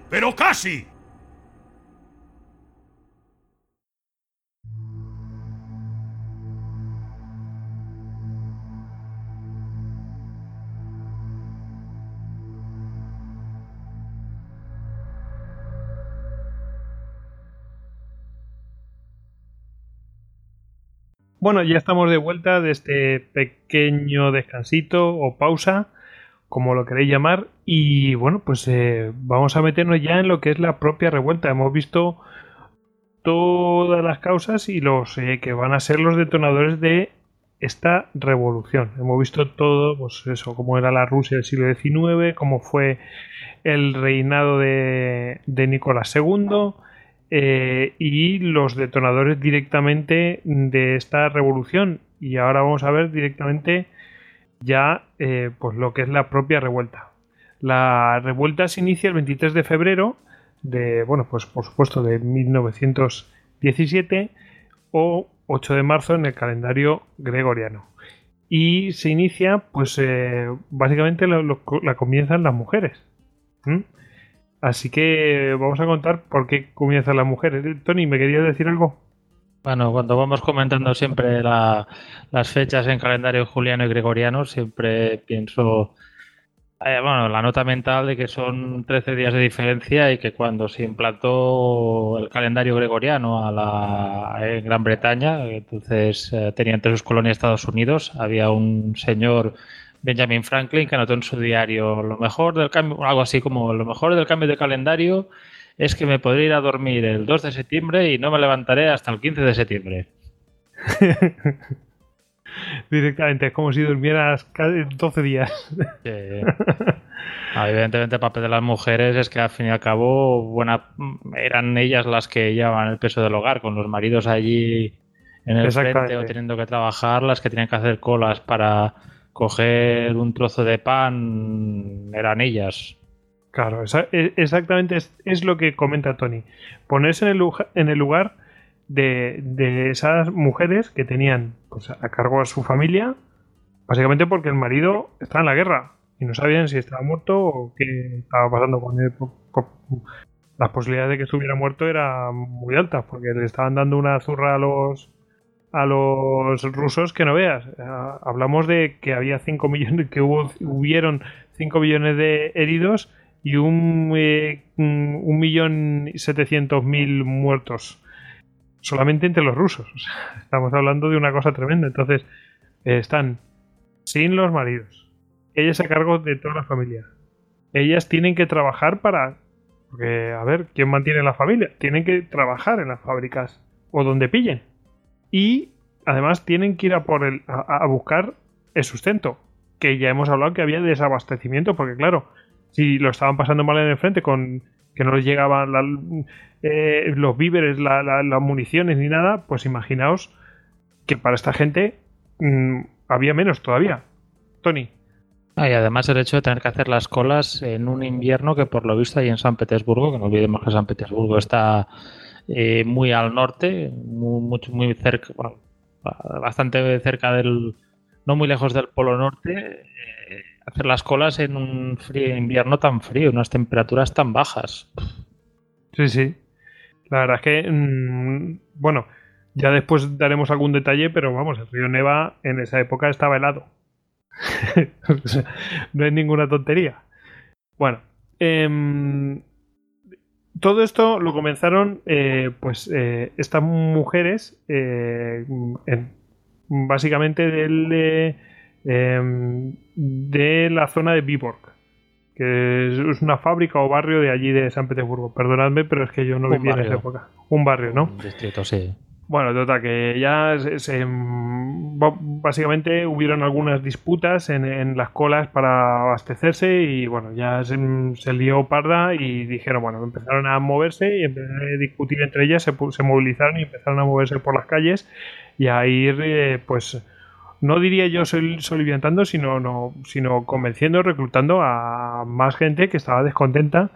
pero casi. Bueno, ya estamos de vuelta de este pequeño descansito o pausa como lo queréis llamar. Y bueno, pues eh, vamos a meternos ya en lo que es la propia revuelta. Hemos visto todas las causas y los eh, que van a ser los detonadores de esta revolución. Hemos visto todo, pues eso, cómo era la Rusia del siglo XIX, cómo fue el reinado de, de Nicolás II eh, y los detonadores directamente de esta revolución. Y ahora vamos a ver directamente ya eh, pues lo que es la propia revuelta. La revuelta se inicia el 23 de febrero de, bueno, pues por supuesto de 1917 o 8 de marzo en el calendario gregoriano. Y se inicia, pues eh, básicamente la comienzan las mujeres. Así que vamos a contar por qué comienzan las mujeres. Tony, ¿me querías decir algo? Bueno, cuando vamos comentando siempre las fechas en calendario juliano y gregoriano, siempre pienso, eh, bueno, la nota mental de que son 13 días de diferencia y que cuando se implantó el calendario gregoriano a la, en Gran Bretaña, entonces eh, tenía entre sus colonias Estados Unidos, había un señor Benjamin Franklin que anotó en su diario lo mejor del cambio, algo así como lo mejor del cambio de calendario es que me podré ir a dormir el 2 de septiembre y no me levantaré hasta el 15 de septiembre. (laughs) Directamente, es como si durmieras 12 días. Evidentemente, el papel de las mujeres es que al fin y al cabo buena, eran ellas las que llevaban el peso del hogar, con los maridos allí en el frente o teniendo que trabajar, las que tenían que hacer colas para coger un trozo de pan, eran ellas. Claro, e, exactamente es, lo que comenta Tony. Ponerse en el, en el lugar de, esas mujeres que tenían pues, a cargo a su familia, básicamente porque el marido estaba en la guerra y no sabían si estaba muerto o qué estaba pasando con él. Las posibilidades de que estuviera muerto eran muy altas porque le estaban dando una zurra a los a los rusos que no veas. Hablamos de que había 5 millones, que hubo, hubieron 5 millones de heridos y un, eh, un millón setecientos mil muertos solamente entre los rusos. (laughs) estamos hablando de una cosa tremenda. Entonces, eh, están sin los maridos. Ellas a cargo de toda la familia. Ellas tienen que trabajar para. Porque, a ver, ¿quién mantiene la familia? Tienen que trabajar en las fábricas o donde pillen. Y además tienen que ir a por el, a buscar el sustento. Que ya hemos hablado que había desabastecimiento, porque claro, si lo estaban pasando mal en el frente con que no les llegaban eh, los víveres, las municiones ni nada, pues imaginaos que para esta gente mm, había menos todavía. Tony. Ah, y además el hecho de tener que hacer las colas en un invierno que por lo visto hay en San Petersburgo, que no olvidemos que San Petersburgo está eh, muy al norte, muy, muy cerca, bastante cerca del, no muy lejos del Polo Norte, eh, hacer las colas en un frío, invierno tan frío, unas temperaturas tan bajas. Sí, sí. La verdad es que, mm, bueno, ya después daremos algún detalle, pero vamos, el río Neva en esa época estaba helado. (laughs) no es ninguna tontería. Bueno, em, todo esto lo comenzaron, eh, pues, eh, estas mujeres, eh, básicamente del Em, de la zona de Viborg, que es una fábrica o barrio de allí de San Petersburgo. Perdonadme, pero es que yo no vivía en esa época. Un barrio, ¿no? Un distrito, sí. Bueno, total, que ya se, básicamente hubieron algunas disputas en, las colas para abastecerse y bueno, ya se, se, lió parda y dijeron, bueno, empezaron a moverse y empezaron a discutir entre ellas, se, se movilizaron y empezaron a moverse por las calles y a ir eh, pues no diría yo soliviantando, sino, no, sino convenciendo, reclutando a más gente que estaba descontenta.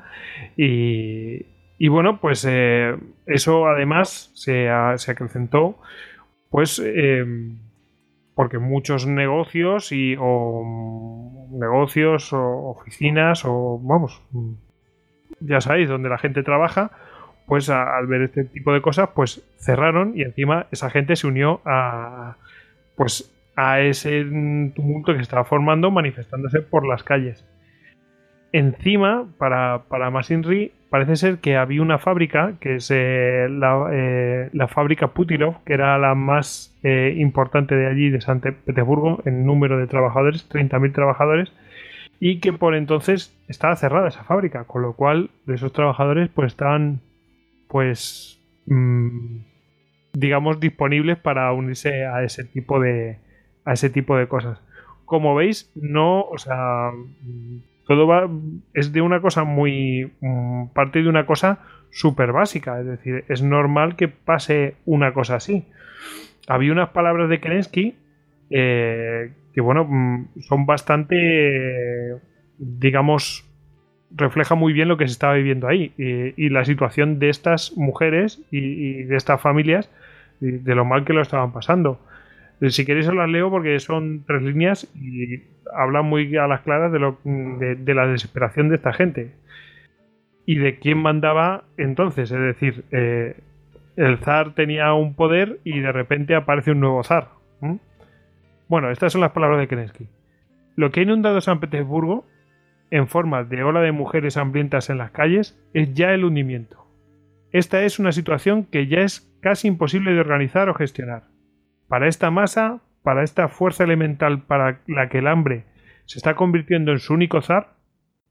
Y, y bueno, pues eh, eso además se, se acrecentó, pues em, porque muchos negocios y o negocios o oficinas o vamos, ya sabéis, donde la gente trabaja, pues al ver este tipo de cosas, pues cerraron y encima esa gente se unió a pues a ese tumulto que se estaba formando manifestándose por las calles. Encima, para, para Masinri, parece ser que había una fábrica, que es eh, eh, la, fábrica Putilov, que era la más eh, importante de allí, de San Petersburgo, en número de trabajadores, 30.000 trabajadores, y que por entonces estaba cerrada esa fábrica, con lo cual esos trabajadores pues estaban pues mm, digamos disponibles para unirse a ese tipo de a ese tipo de cosas. Como veis, no, o sea, todo va es de una cosa muy mm, parte de una cosa súper básica, es decir, es normal que pase una cosa así. Había unas palabras de Kerensky eh, que bueno, mm, son bastante, digamos, refleja muy bien lo que se estaba viviendo ahí y, la situación de estas mujeres y, de estas familias y de lo mal que lo estaban pasando. Si queréis os las leo porque son tres líneas y hablan muy a las claras de, lo, de, la desesperación de esta gente y de quién mandaba entonces. Es decir, eh, el zar tenía un poder y de repente aparece un nuevo zar. Bueno, estas son las palabras de Kerensky. Lo que ha inundado San Petersburgo, en forma de ola de mujeres hambrientas en las calles, es ya el hundimiento. Esta es una situación que ya es casi imposible de organizar o gestionar. Para esta masa, para esta fuerza elemental para la que el hambre se está convirtiendo en su único zar,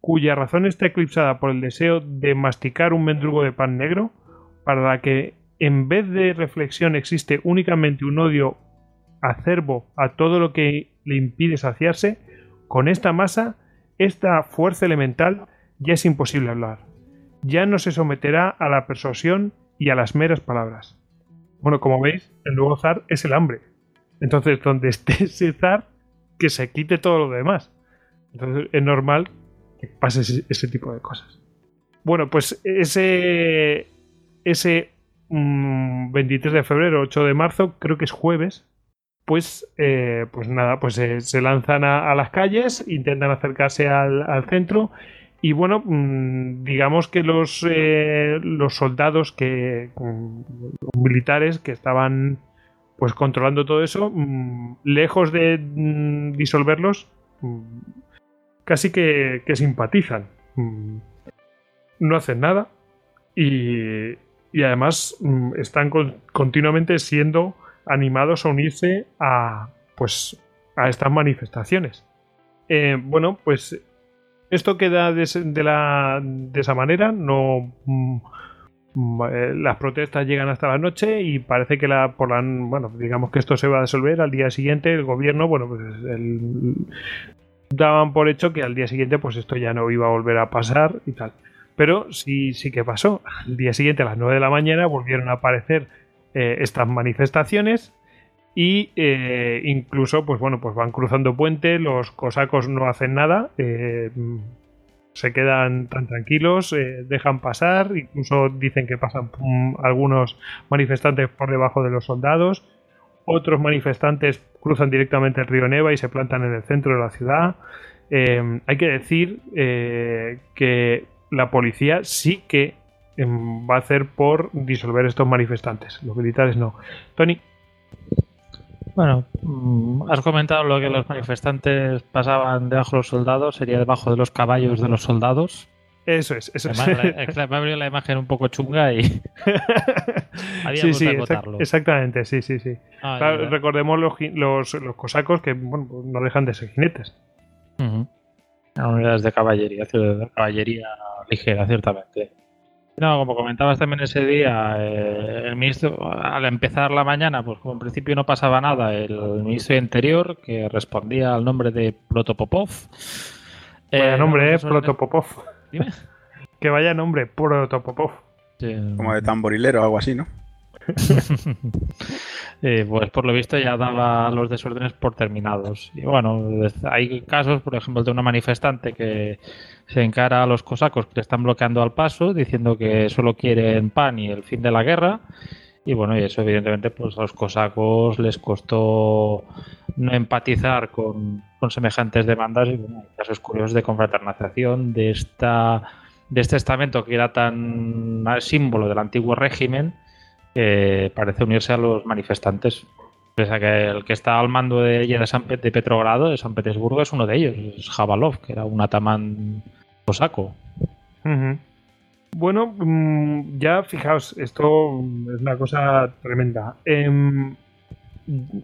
cuya razón está eclipsada por el deseo de masticar un mendrugo de pan negro, para la que en vez de reflexión existe únicamente un odio acervo a todo lo que le impide saciarse, con esta masa, esta fuerza elemental, ya es imposible hablar. Ya no se someterá a la persuasión y a las meras palabras. Bueno, como veis, el nuevo zar es el hambre. Entonces, donde esté (laughs) ese zar, que se quite todo lo demás. Entonces, es normal que pase ese, tipo de cosas. Bueno, pues ese, ese 23 mm, de febrero, 8 de marzo, creo que es jueves, pues, eh, pues nada, pues eh, se lanzan a, las calles, intentan acercarse al, centro y bueno, mm, digamos que los, eh, los soldados que mm, militares que estaban pues controlando todo eso, mm, lejos de disolverlos, casi que, que simpatizan. No hacen nada y, y además están continuamente siendo animados a unirse a, pues, a estas manifestaciones. Eh, bueno, pues esto queda de, esa manera, no... Mm, eh, las protestas llegan hasta la noche y parece que la, por la, bueno, digamos que esto se va a resolver al día siguiente. El gobierno, bueno, pues daban por hecho que al día siguiente, pues esto ya no iba a volver a pasar y tal. Pero sí, sí que pasó. Al día siguiente, a las 9 de la mañana, volvieron a aparecer eh, estas manifestaciones y eh, incluso pues bueno pues van cruzando puente los cosacos no hacen nada eh, se quedan tan tranquilos dejan pasar incluso dicen que pasan algunos manifestantes por debajo de los soldados otros manifestantes cruzan directamente el río Neva y se plantan en el centro de la ciudad hay que decir que la policía sí que va a hacer por disolver estos manifestantes. Los militares no. Tony. Bueno, mm, has comentado lo que los manifestantes pasaban debajo de los soldados, sería debajo de los caballos de los soldados. Eso es, eso es. Me ha abrido la imagen un poco chunga y. (laughs) sí, sí, exactamente, sí, sí, sí. Ah, recordemos los, los, los, cosacos que bueno, no dejan de ser jinetes. Unidades de caballería, de caballería ligera, ciertamente. No, como comentabas también ese día, eh, el ministro, al empezar la mañana, pues como en principio no pasaba nada, el ministro de Interior, que respondía al nombre de Protopopov. Vaya eh, nombre, eh, Protopopov. Dime. (laughs) que vaya nombre, Protopopov. Como de tamborilero o algo así, ¿no? (laughs) Eh, pues por lo visto ya daba los desórdenes por terminados. Y bueno, hay casos, por ejemplo, de una manifestante que se encara a los cosacos que le están bloqueando al paso, diciendo que solo quieren pan y el fin de la guerra. Y bueno, y eso evidentemente pues a los cosacos les costó no empatizar con, semejantes demandas y bueno, hay casos curiosos de confraternización de esta de este estamento que era tan símbolo del antiguo régimen que parece unirse a los manifestantes. Pese a que el que está al mando de, de, de Petrogrado, de San Petersburgo, es uno de ellos, es Jabalov, que era un atamán cosaco. Bueno, mm, ya fijaos, esto es una cosa tremenda. Em,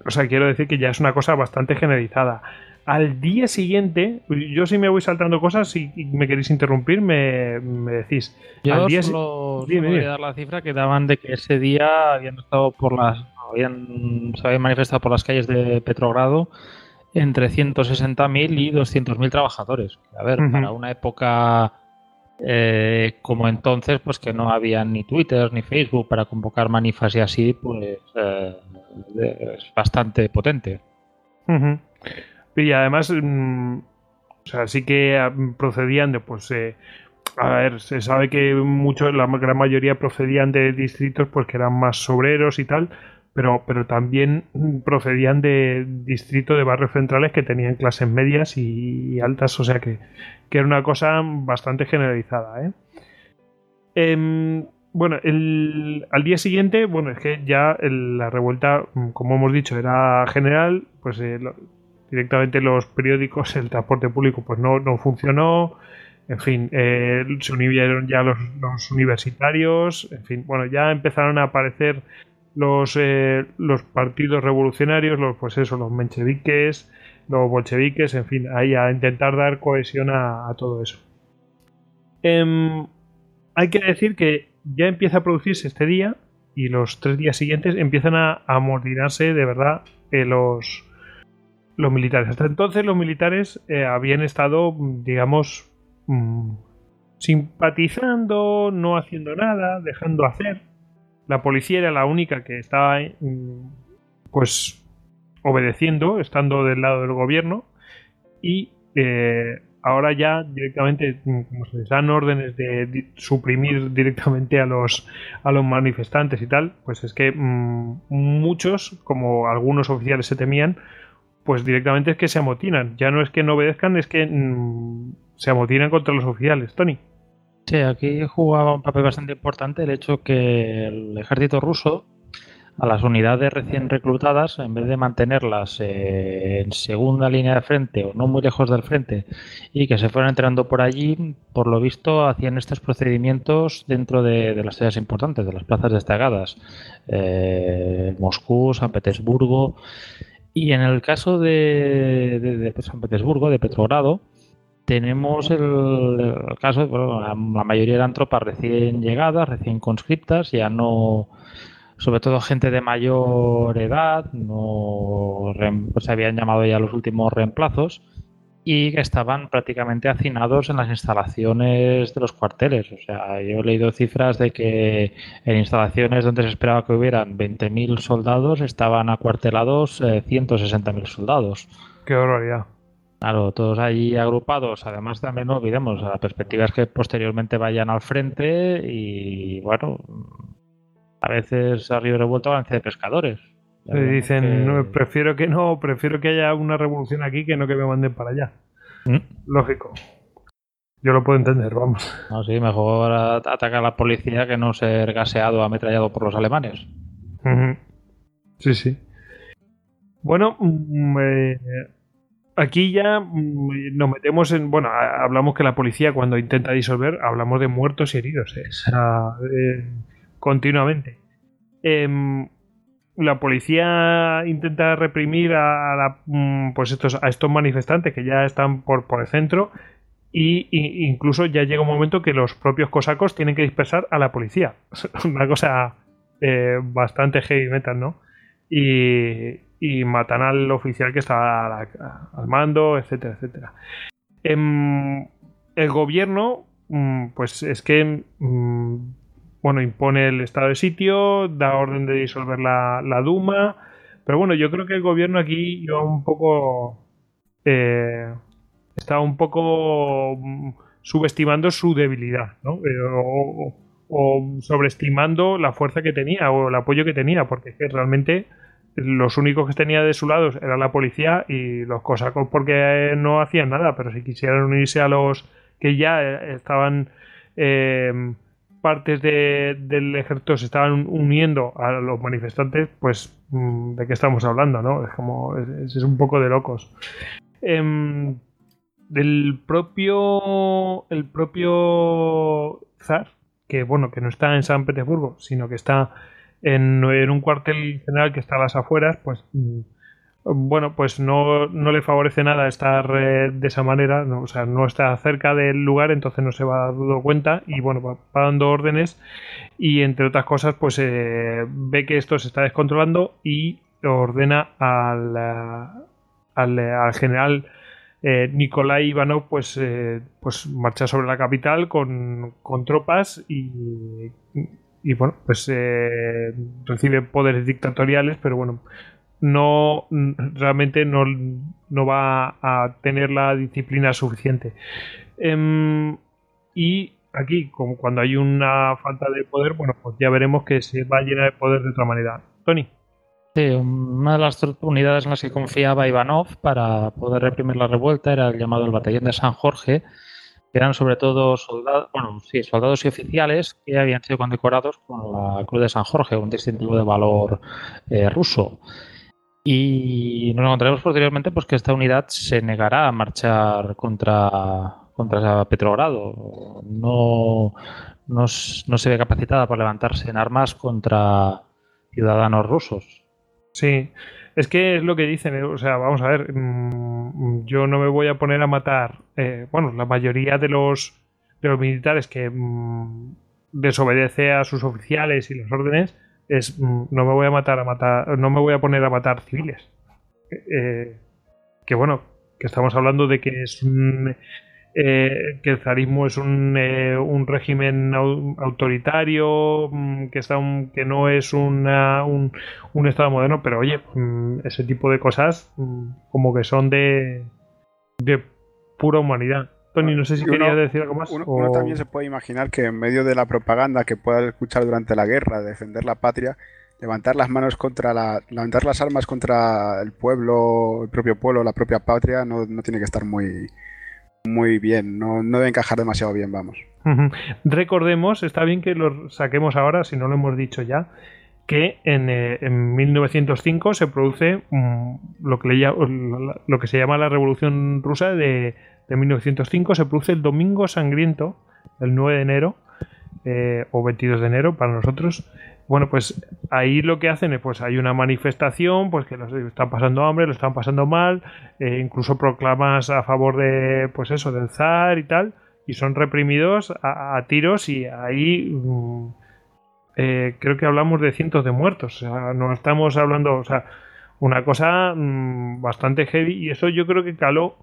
o sea, quiero decir que ya es una cosa bastante generalizada. Al día siguiente, yo si me voy saltando cosas, si me queréis interrumpir, me, decís. Yo al día solo, voy a dar la cifra que daban de que ese día habían estado por las, habían, se habían manifestado por las calles de Petrogrado entre 160.000 y 200.000 trabajadores. A ver, para una época eh, como entonces, pues que no había ni Twitter ni Facebook para convocar manifas y así, pues eh, es bastante potente. Y además, mm, sí que ah, procedían de, pues, eh, a ver, se sabe que mucho, la gran mayoría procedían de distritos, pues que eran más obreros y tal, pero, pero también procedían de distritos de barrios centrales que tenían clases medias y, altas, o sea que, era una cosa bastante generalizada. ¿eh? Em, bueno, el, al día siguiente, bueno, es que ya la revuelta, como hemos dicho, era general, pues eh, directamente los periódicos, el transporte público, pues no, no funcionó. En fin, eh, se unieron ya los, universitarios, en fin, bueno, ya empezaron a aparecer los, eh, los partidos revolucionarios, los, pues eso, los mencheviques, los bolcheviques, en fin, ahí a intentar dar cohesión a, todo eso. Em, hay que decir que ya empieza a producirse este día y los tres días siguientes empiezan a amordinarse de verdad eh, los, los militares. Hasta entonces los militares eh, habían estado, digamos, mm, simpatizando, no haciendo nada, dejando hacer la policía era la única que estaba mm, pues obedeciendo, estando del lado del gobierno y eh, ahora ya directamente mm, como se les dan órdenes de suprimir directamente a los a los manifestantes y tal pues es que mm, muchos como algunos oficiales se temían pues directamente es que se amotinan ya no es que no obedezcan es que se amotinan contra los oficiales Tony Sí, aquí jugaba un papel bastante importante el hecho que el ejército ruso a las unidades recién reclutadas, en vez de mantenerlas eh, en segunda línea de frente o no muy lejos del frente y que se fueran entrando por allí, por lo visto hacían estos procedimientos dentro de, las ciudades importantes, de las plazas destacadas, eh, Moscú, San Petersburgo. Y en el caso de San Petersburgo, de Petrogrado, tenemos el, caso, bueno, la, mayoría eran tropas recién llegadas, recién conscriptas, ya no, sobre todo gente de mayor edad, no se habían llamado ya los últimos reemplazos y que estaban prácticamente hacinados en las instalaciones de los cuarteles. O sea, yo he leído cifras de que en instalaciones donde se esperaba que hubieran 20.000 soldados estaban acuartelados 160.000 eh, soldados. Qué horroridad. Claro, todos ahí agrupados. Además, también no olvidemos, la perspectiva es que posteriormente vayan al frente y, bueno, a veces a río revuelto avance de pescadores. Dicen, prefiero que no, prefiero que haya una revolución aquí que no que me manden para allá. ¿Mm? Lógico. Yo lo puedo entender, vamos. No, sí, mejor atacar a la policía que no ser gaseado, ametrallado por los alemanes. Sí, sí. Bueno, mm, eh, aquí ya mm, nos metemos en. Bueno, hablamos que la policía, cuando intenta disolver, hablamos de muertos y heridos. ¿eh? eh continuamente. La policía intenta reprimir a, mm, pues estos, a estos manifestantes que ya están por, por el centro. Y, incluso ya llega un momento que los propios cosacos tienen que dispersar a la policía. (laughs) Una cosa eh, bastante heavy metal, ¿no? Y, y matan al oficial que está al mando, etcétera, etcétera. Em, el gobierno, mm, pues es que, mm, bueno, impone el estado de sitio, da orden de disolver la, Duma, pero bueno, yo creo que el gobierno aquí iba un poco... Eh, estaba un poco mm, subestimando su debilidad, ¿no? Eh, o, sobreestimando la fuerza que tenía o el apoyo que tenía, porque realmente los únicos que tenía de su lado era la policía y los cosacos porque no hacían nada, pero si quisieran unirse a los que ya eh, estaban eh, partes del ejército se estaban uniendo a los manifestantes, pues mm, de qué estamos hablando, ¿no? Es como es, un poco de locos. Em, del propio el propio zar, que bueno, que no está en San Petersburgo, sino que está en, un cuartel general que está a las afueras, pues mm, bueno, pues no, no le favorece nada estar eh, de esa manera, no, o sea, no está cerca del lugar, entonces no se va dando cuenta y bueno, va, dando órdenes y entre otras cosas, pues eh, ve que esto se está descontrolando y ordena al, al, al general eh, Nikolai Ivanov pues, eh, pues marcha sobre la capital con, con tropas y, y, bueno, pues eh, recibe poderes dictatoriales, pero bueno, no realmente no, no va a tener la disciplina suficiente. Em, y aquí, como cuando hay una falta de poder, bueno, pues ya veremos que se va a llenar de poder de otra manera. Tony. Sí, una de las unidades en las que confiaba Ivanov para poder reprimir la revuelta era el llamado el Batallón de San Jorge, que eran sobre todo soldados, bueno, sí, soldados y oficiales que habían sido condecorados con la Cruz de San Jorge, un distintivo de valor eh, ruso. Y nos encontraremos posteriormente pues, que esta unidad se negará a marchar contra, contra Petrogrado. No, no, no se ve capacitada para levantarse en armas contra ciudadanos rusos. Sí, es que es lo que dicen, eh, o sea, vamos a ver, mm, yo no me voy a poner a matar, eh, bueno, la mayoría de los, de los militares que mm, desobedece a sus oficiales y las órdenes, es, mm, no me voy a matar a matar, no me voy a poner a matar civiles. Eh, que bueno, que estamos hablando de que es un eh, que el zarismo es un, eh, un régimen autoritario, mm, que, está que no es una, un, un, Estado moderno, pero oye, mm, ese tipo de cosas como que son de, de pura humanidad. Tony, no sé si quería decir algo más. Uno, también se puede imaginar que en medio de la propaganda que pueda escuchar durante la guerra, defender la patria, levantar las manos contra la, levantar las armas contra el pueblo, el propio pueblo, la propia patria, no, no tiene que estar muy, muy bien, no, no debe encajar demasiado bien, vamos. Recordemos, está bien que lo saquemos ahora, si no lo hemos dicho ya, que en, 1905 eh, se produce mm, lo, que le, lo, que se llama la Revolución Rusa de, de, 1905, se produce el Domingo Sangriento, el 9 de enero, eh, o 22 de enero para nosotros, bueno, pues ahí lo que hacen es, pues hay una manifestación, pues que los están pasando hambre, lo están pasando mal, eh, incluso proclamas a favor de, pues eso, del zar y tal, y son reprimidos a, tiros y ahí mm, eh, creo que hablamos de cientos de muertos, no estamos hablando, o sea, una cosa mm, bastante heavy y eso yo creo que caló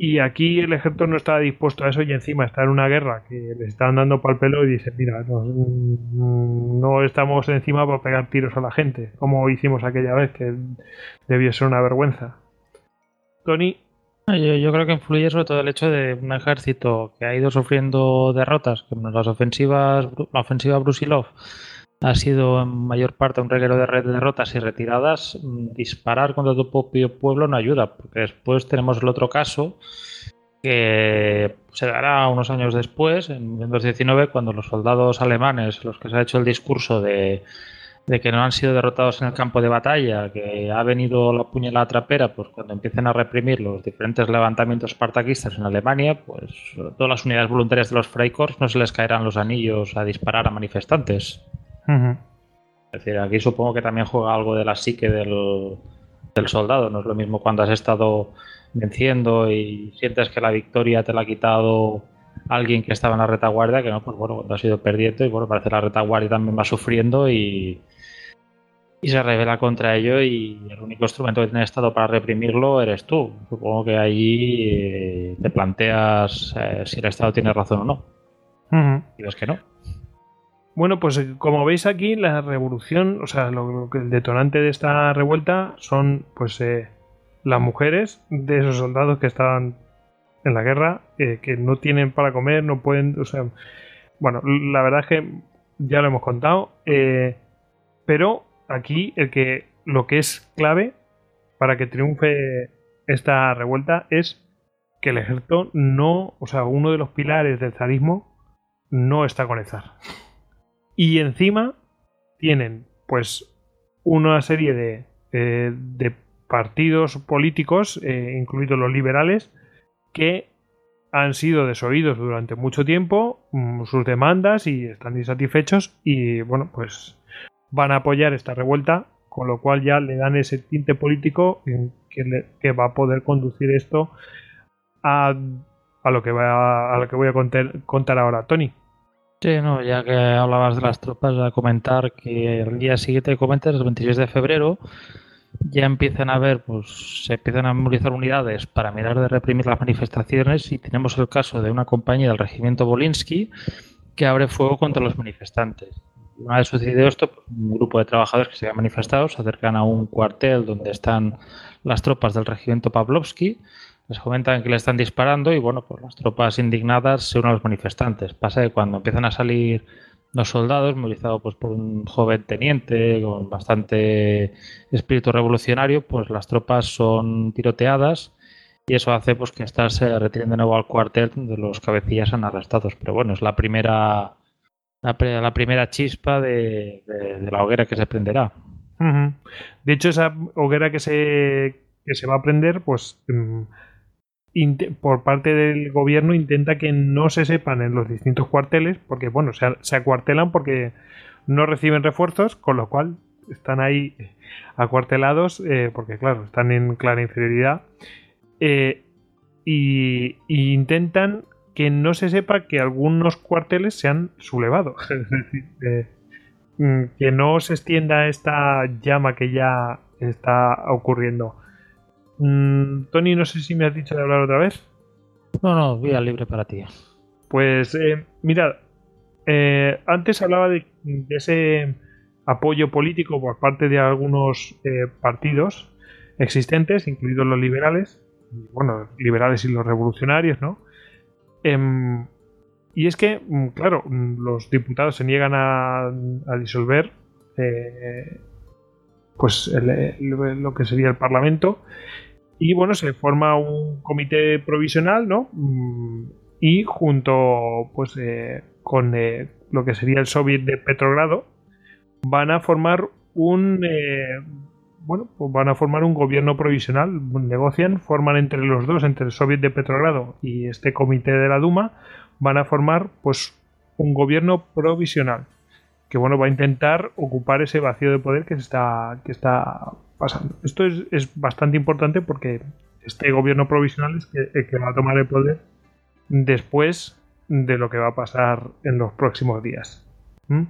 y aquí el ejército no estaba dispuesto a eso y encima está en una guerra que le están dando pal pelo y dice, mira, mm, no, estamos encima para pegar tiros a la gente, como hicimos aquella vez, que debió ser una vergüenza. Tony. Yo, creo que influye sobre todo el hecho de un ejército que ha ido sufriendo derrotas, como las ofensivas, la ofensiva Brusilov ha sido en mayor parte un reguero de derrotas y retiradas, mm, disparar contra tu propio pueblo no ayuda, porque después tenemos el otro caso que se dará unos años después, en 1919, cuando los soldados alemanes, los que se ha hecho el discurso de, que no han sido derrotados en el campo de batalla, que ha venido la puñalada trapera, pues cuando empiecen a reprimir los diferentes levantamientos espartaquistas en Alemania, pues todas las unidades voluntarias de los Freikorps no se les caerán los anillos a disparar a manifestantes. Es decir, aquí supongo que también juega algo de la psique del, soldado. No es lo mismo cuando has estado venciendo y sientes que la victoria te la ha quitado alguien que estaba en la retaguardia, que no, pues bueno, cuando has ido perdiendo y bueno, parece que la retaguardia también va sufriendo y, y se revela contra ello y el único instrumento que tiene Estado para reprimirlo eres tú. Supongo que ahí eh, te planteas eh, si el Estado tiene razón o no. Y ves que no. Bueno, pues eh, como veis aquí, la revolución, o sea, lo, que el detonante de esta revuelta son, pues, eh, las mujeres de esos soldados que estaban en la guerra, eh, que no tienen para comer, no pueden, o sea, bueno, la verdad es que ya lo hemos contado, pero aquí el que lo que es clave para que triunfe esta revuelta es que el ejército no, o sea, uno de los pilares del zarismo no está con el zar. Y encima tienen pues una serie de, eh, de partidos políticos, eh, incluidos los liberales, que han sido desoídos durante mucho tiempo mm, sus demandas y están insatisfechos y bueno pues van a apoyar esta revuelta con lo cual ya le dan ese tinte político que, que va a poder conducir esto a, a, lo que va a lo que voy a contar ahora, Tony. Sí, no, ya que hablabas de las tropas, a comentar que el día siguiente comentas, el 26 de febrero, ya empiezan a ver, pues se empiezan a movilizar unidades para mirar de reprimir las manifestaciones y tenemos el caso de una compañía del regimiento Bolinsky que abre fuego contra los manifestantes. Una vez sucedido esto, pues, un grupo de trabajadores que se habían manifestado se acercan a un cuartel donde están las tropas del regimiento Pavlovsky les comentan que le están disparando y bueno, pues las tropas indignadas se unen a los manifestantes. Pasa que cuando empiezan a salir los soldados, movilizados pues, por un joven teniente con bastante espíritu revolucionario, pues las tropas son tiroteadas y eso hace pues que estas se retiren de nuevo al cuartel donde los cabecillas han arrestados. Pero bueno, es la primera la, primera chispa de, la hoguera que se prenderá. De hecho, esa hoguera que se, que se va a prender, pues mm, por parte del gobierno intenta que no se sepan en los distintos cuarteles, porque bueno, se, se acuartelan porque no reciben refuerzos, con lo cual están ahí acuartelados, eh, porque claro, están en clara inferioridad, eh, y, intentan que no se sepa que algunos cuarteles se han sublevado, (laughs) es decir, eh, mm, que no se extienda esta llama que ya está ocurriendo. Mm, Tony, no sé si me has dicho de hablar otra vez. No, no, vía libre para ti. Pues eh, mirad, eh, antes hablaba de, ese apoyo político por parte de algunos eh, partidos existentes, incluidos los liberales, bueno, liberales y los revolucionarios, ¿no? Em, y es que, mm, claro, mm, los diputados se niegan a, disolver pues lo que sería el Parlamento y bueno, se forma un comité provisional, ¿no? Mm, y junto pues eh, con eh, lo que sería el Soviet de Petrogrado, van a formar un eh, bueno, pues van a formar un gobierno provisional, negocian, forman entre los dos, entre el Soviet de Petrogrado y este comité de la Duma, van a formar pues un gobierno provisional que bueno va a intentar ocupar ese vacío de poder que está que está pasando. Esto es, bastante importante porque este gobierno provisional es que, el que va a tomar el poder después de lo que va a pasar en los próximos días. ¿Mm?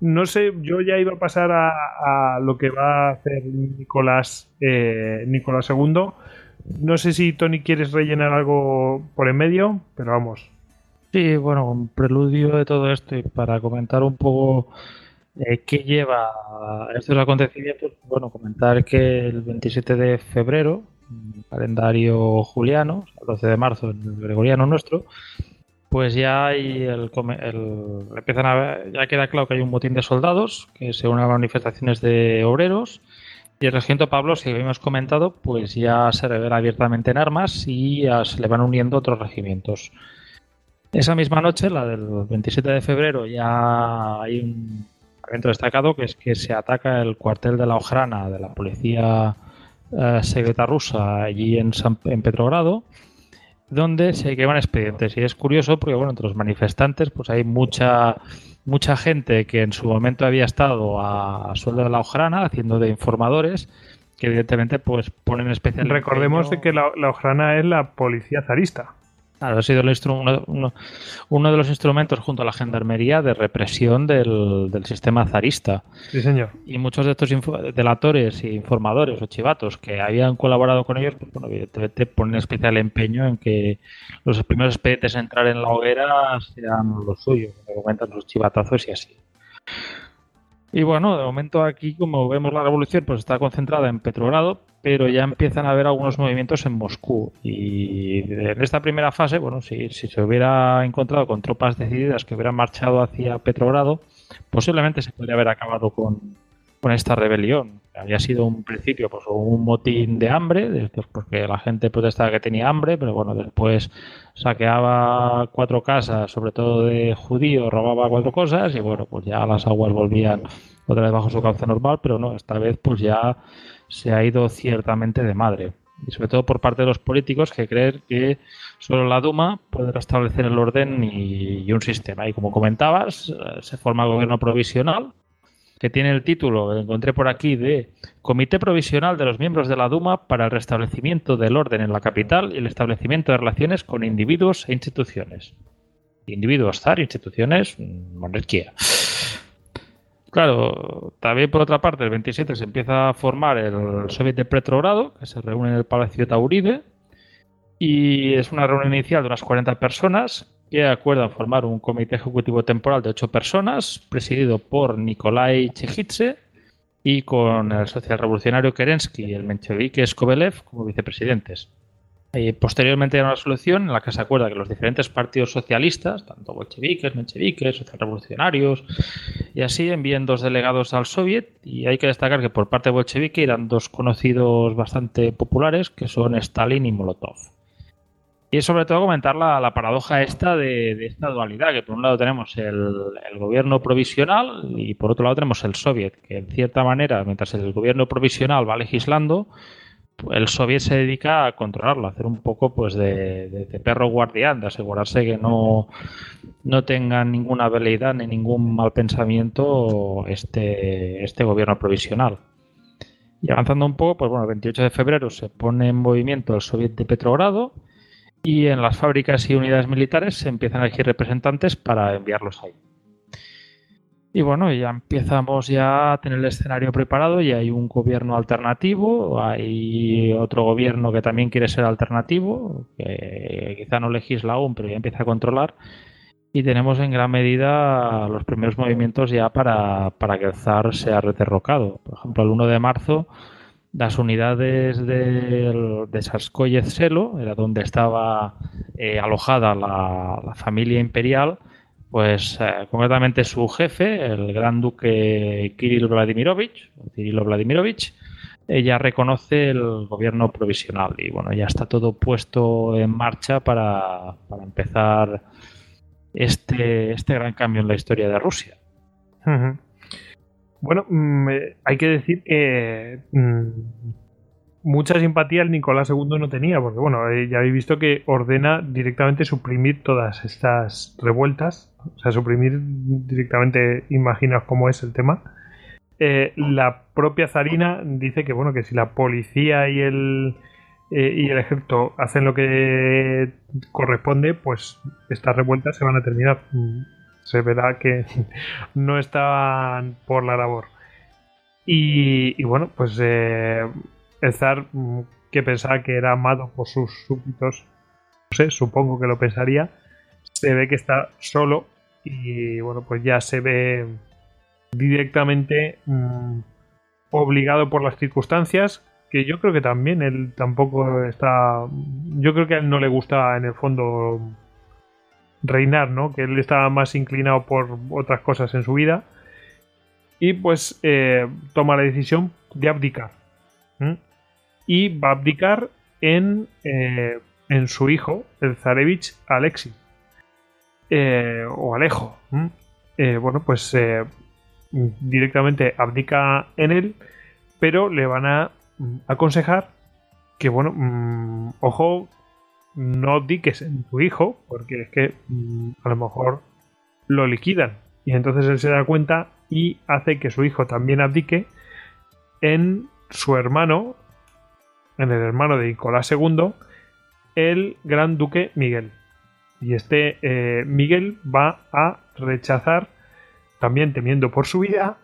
No sé, yo ya iba a pasar a, lo que va a hacer Nicolás, eh, Nicolás II. No sé si Tony quieres rellenar algo por en medio, pero vamos. Sí, bueno, un preludio de todo esto y para comentar un poco eh, ¿Qué lleva estos acontecimientos? Bueno, comentar que el 27 de febrero, calendario juliano, el 12 de marzo, en el gregoriano nuestro, pues ya hay el, empiezan a ya queda claro que hay un botín de soldados que se unen a manifestaciones de obreros y el regimiento Pablo, si habíamos comentado, pues ya se revela abiertamente en armas y se le van uniendo otros regimientos. Esa misma noche, la del 27 de febrero, ya hay un evento destacado que es que se ataca el cuartel de la Ojrana de la policía eh, secreta rusa allí en, en Petrogrado donde se queman expedientes. Y es curioso porque bueno entre los manifestantes pues hay mucha mucha gente que en su momento había estado a, sueldo de la Ojrana haciendo de informadores que evidentemente pues ponen especial recordemos que la, la Ojrana es la policía zarista ha sido uno, uno, de los instrumentos junto a la gendarmería de represión del, sistema zarista. Sí, señor. Y muchos de estos delatores e informadores o chivatos que habían colaborado con ellos, pues, bueno, evidentemente ponen especial empeño en que los primeros expedientes a entrar en la hoguera sean los suyos, como comentan los chivatazos y así. Y bueno, de momento aquí, como vemos la revolución, pues está concentrada en Petrogrado, pero ya empiezan a haber algunos movimientos en Moscú. Y en esta primera fase, bueno, si, si se hubiera encontrado con tropas decididas que hubieran marchado hacia Petrogrado, posiblemente se podría haber acabado con, con esta rebelión. Había sido un principio pues un motín de hambre, porque la gente protestaba que tenía hambre, pero bueno, después saqueaba cuatro casas, sobre todo de judíos, robaba cuatro cosas y bueno, pues ya las aguas volvían otra vez bajo su cauce normal, pero no, esta vez pues ya se ha ido ciertamente de madre. Y sobre todo por parte de los políticos que creen que solo la Duma puede restablecer el orden y, y un sistema. Y como comentabas, se forma el gobierno provisional que tiene el título, encontré por aquí, de Comité Provisional de los Miembros de la Duma para el Restablecimiento del Orden en la Capital y el Establecimiento de Relaciones con Individuos e Instituciones. Individuos, zar, instituciones, monarquía. Claro, también por otra parte, el 27 se empieza a formar el Soviet de Petrogrado, que se reúne en el Palacio Tauride, y es una reunión inicial de unas 40 personas que acuerdan formar un comité ejecutivo temporal de 8 personas, presidido por Nikolai Chejitse y con el socialrevolucionario Kerensky y el menchevique Skobelev como vicepresidentes. Y posteriormente hay una resolución en la que se acuerda que los diferentes partidos socialistas, tanto bolcheviques, mencheviques, socialrevolucionarios y así, envíen dos delegados al soviet y hay que destacar que por parte bolchevique irán dos conocidos bastante populares que son Stalin y Molotov. Y sobre todo comentar la, paradoja esta de, esta dualidad, que por un lado tenemos el, gobierno provisional y por otro lado tenemos el soviet, que en cierta manera, mientras el gobierno provisional va legislando, el soviet se dedica a controlarlo, a hacer un poco pues de, perro guardián, de asegurarse que no, no tenga ninguna veleidad ni ningún mal pensamiento este, este gobierno provisional. Y avanzando un poco, pues bueno, el 28 de febrero se pone en movimiento el soviet de Petrogrado, y en las fábricas y unidades militares se empiezan a elegir representantes para enviarlos ahí. Y bueno, ya empezamos ya a tener el escenario preparado y hay un gobierno alternativo, hay otro gobierno que también quiere ser alternativo, que quizá no legisla aún, pero ya empieza a controlar. Y tenemos en gran medida los primeros movimientos ya para, para que el zar sea derrocado. Por ejemplo, el 1 de marzo las unidades de, de Sarskoyev Selo, era donde estaba eh, alojada la, familia imperial, pues eh, concretamente su jefe, el gran duque Kirill Vladimirovich, Vladimirovich, ella reconoce el gobierno provisional y bueno, ya está todo puesto en marcha para, empezar este, este gran cambio en la historia de Rusia. Bueno, mm, eh, hay que decir que mm, mucha simpatía el Nicolás II no tenía, porque bueno, eh, ya habéis visto que ordena directamente suprimir todas estas revueltas, o sea, suprimir directamente, imaginaos cómo es el tema. Eh, la propia zarina dice que bueno, que si la policía y el y el ejército hacen lo que corresponde, pues estas revueltas se van a terminar se verá que (laughs) no estaban por la labor. Y, bueno, pues eh, el zar mm, que pensaba que era amado por sus súbditos, no sé, supongo que lo pensaría, se ve que está solo y bueno, pues ya se ve directamente mm, obligado por las circunstancias, que yo creo que también él tampoco está, yo creo que a él no le gusta en el fondo reinar, ¿no? Que él estaba más inclinado por otras cosas en su vida. Y pues eh, toma la decisión de abdicar. Y va a abdicar en, eh, en su hijo, el zarevich Alexis. Eh, o Alejo. bueno, pues directamente abdica en él, pero le van a mm, aconsejar que, bueno, mm, ojo, no diques en tu hijo, porque es que mm, a lo mejor lo liquidan. Y entonces él se da cuenta y hace que su hijo también abdique en su hermano, en el hermano de Nicolás II, el gran duque Miguel. Y este eh, Miguel va a rechazar, también temiendo por su vida,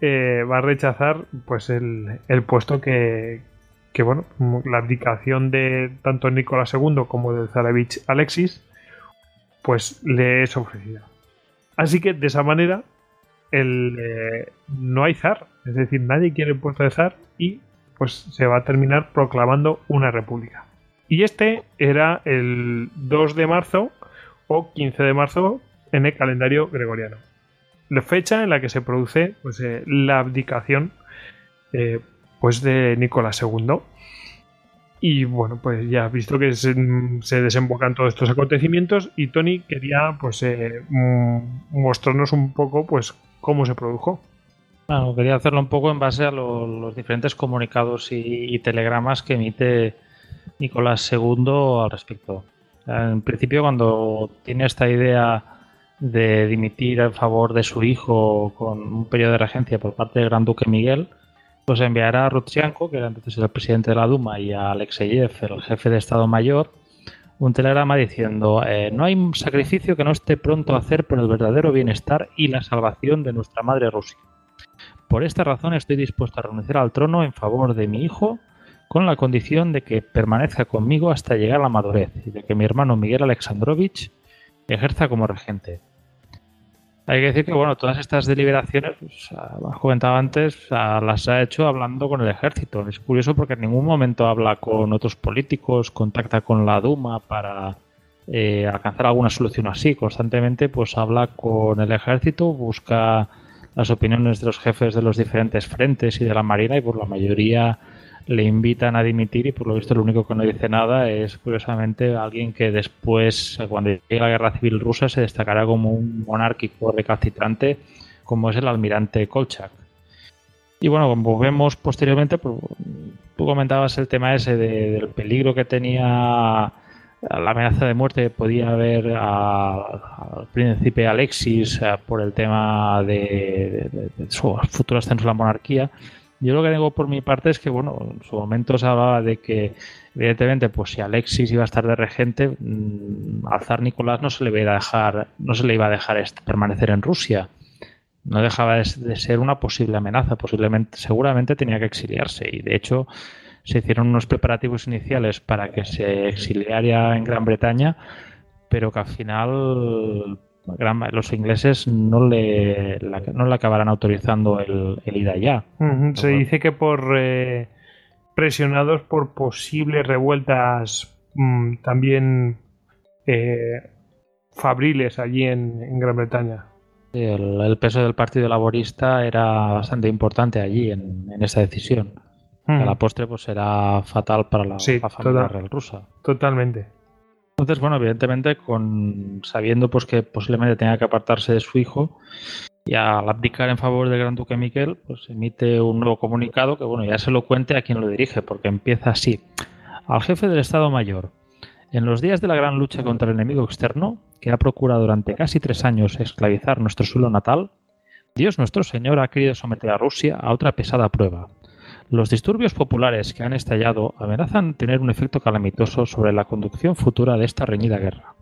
eh, va a rechazar pues el, el puesto que, que bueno, la abdicación de tanto Nicolás II como del Zarevich Alexis, pues le es ofrecida. Así que de esa manera el, eh, no hay zar, es decir, nadie quiere el puesto de zar y pues se va a terminar proclamando una república. Y este era el 2 de marzo o 15 de marzo en el calendario gregoriano. La fecha en la que se produce pues, eh, la abdicación eh, pues de Nicolás II. Y bueno, pues ya visto que se, desembocan todos estos acontecimientos y Tony quería pues eh, mostrarnos un poco pues cómo se produjo. Bueno, quería hacerlo un poco en base a los diferentes comunicados y, telegramas que emite Nicolás II al respecto. En principio, cuando tiene esta idea de dimitir en favor de su hijo con un periodo de regencia por parte del Gran Duque Miguel, pues enviará a Rutchenko, que era entonces el presidente de la Duma, y a Alexeyev, el jefe de Estado Mayor, un telegrama diciendo eh, no hay sacrificio que no esté pronto a hacer por el verdadero bienestar y la salvación de nuestra madre Rusia. Por esta razón estoy dispuesto a renunciar al trono en favor de mi hijo con la condición de que permanezca conmigo hasta llegar a la madurez y de que mi hermano Miguel Alexandrovich ejerza como regente. Hay que decir que bueno, todas estas deliberaciones, pues, has comentado antes, las ha hecho hablando con el ejército. Es curioso porque en ningún momento habla con otros políticos, contacta con la Duma para eh, alcanzar alguna solución así. Constantemente pues habla con el ejército, busca las opiniones de los jefes de los diferentes frentes y de la Marina y por la mayoría le invitan a dimitir y por lo visto lo único que no dice nada es curiosamente alguien que después, cuando llegue la guerra civil rusa, se destacará como un monárquico recalcitrante como es el almirante Kolchak. Y bueno, como vemos posteriormente, pues, tú comentabas el tema ese del peligro que tenía la amenaza de muerte que podía haber al príncipe Alexis eh, por el tema de, su futuro ascenso a la monarquía. Yo lo que digo por mi parte es que, bueno, en su momento se hablaba de que, evidentemente, pues si Alexis iba a estar de regente, mm, al zar Nicolás no se le iba a dejar, no se le iba a dejar permanecer en Rusia. No dejaba de ser una posible amenaza, posiblemente, seguramente tenía que exiliarse. Y de hecho, se hicieron unos preparativos iniciales para que se exiliara en Gran Bretaña, pero que al final los ingleses no le, no le acabarán autorizando el, el ir allá. Se dice que por eh, presionados por posibles revueltas mm, también eh, fabriles allí en, Gran Bretaña. El, peso del Partido Laborista era bastante importante allí en, en esa decisión. A la postre pues será fatal para la, familia real rusa. Totalmente. Entonces, bueno, evidentemente, con sabiendo pues que posiblemente tenga que apartarse de su hijo y al abdicar en favor del Gran Duque Miguel, pues emite un nuevo comunicado que, bueno, ya se lo cuente a quien lo dirige, porque empieza así. Al jefe del Estado Mayor. En los días de la gran lucha contra el enemigo externo, que ha procurado durante casi tres años esclavizar nuestro suelo natal, Dios nuestro Señor ha querido someter a Rusia a otra pesada prueba, los disturbios populares que han estallado amenazan tener un efecto calamitoso sobre la conducción futura de esta reñida guerra.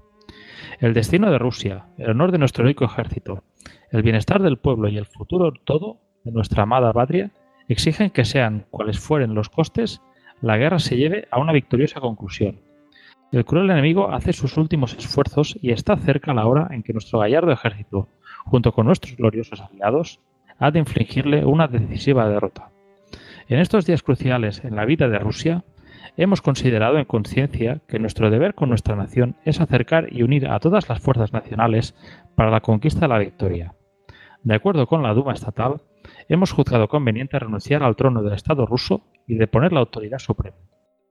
El destino de Rusia, el honor de nuestro heroico ejército, el bienestar del pueblo y el futuro todo de nuestra amada patria exigen que sean cuales fueren los costes, la guerra se lleve a una victoriosa conclusión. El cruel enemigo hace sus últimos esfuerzos y está cerca la hora en que nuestro gallardo ejército, junto con nuestros gloriosos aliados, ha de infligirle una decisiva derrota. En estos días cruciales en la vida de Rusia, hemos considerado en conciencia que nuestro deber con nuestra nación es acercar y unir a todas las fuerzas nacionales para la conquista de la victoria. De acuerdo con la Duma estatal, hemos juzgado conveniente renunciar al trono del Estado ruso y deponer la autoridad suprema.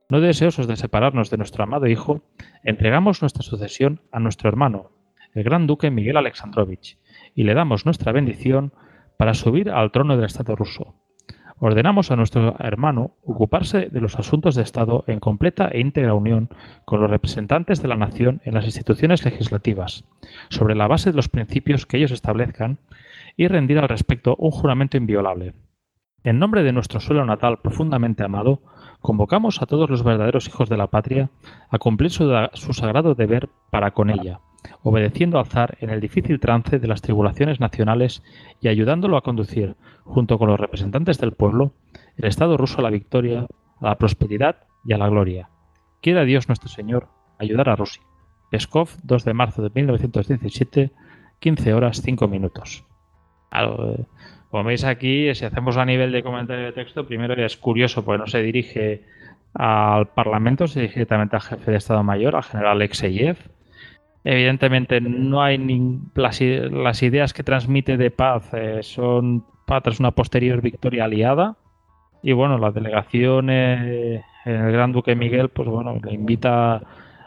No deseosos de separarnos de nuestro amado hijo, entregamos nuestra sucesión a nuestro hermano, el gran duque Miguel Alexandrovich, y le damos nuestra bendición para subir al trono del Estado ruso ordenamos a nuestro hermano ocuparse de los asuntos de Estado en completa e íntegra unión con los representantes de la nación en las instituciones legislativas, sobre la base de los principios que ellos establezcan, y rendir al respecto un juramento inviolable. En nombre de nuestro suelo natal profundamente amado, convocamos a todos los verdaderos hijos de la patria a cumplir su, sagrado deber para con ella, obedeciendo al zar en el difícil trance de las tribulaciones nacionales y ayudándolo a conducir, junto con los representantes del pueblo, el Estado ruso a la victoria, a la prosperidad y a la gloria. Quiera Dios nuestro Señor ayudar a Rusia. Peskov, 2 de marzo de 1917, 15 horas 5 minutos. Como veis aquí, si hacemos a nivel de comentario de texto, primero es curioso porque no se dirige al Parlamento, se dirige directamente al jefe de Estado Mayor, al general Alexeyev, Evidentemente no hay ni las, ideas que transmite de paz eh, son tras una posterior victoria aliada. Y bueno la delegación eh, el Gran Duque Miguel pues bueno le invita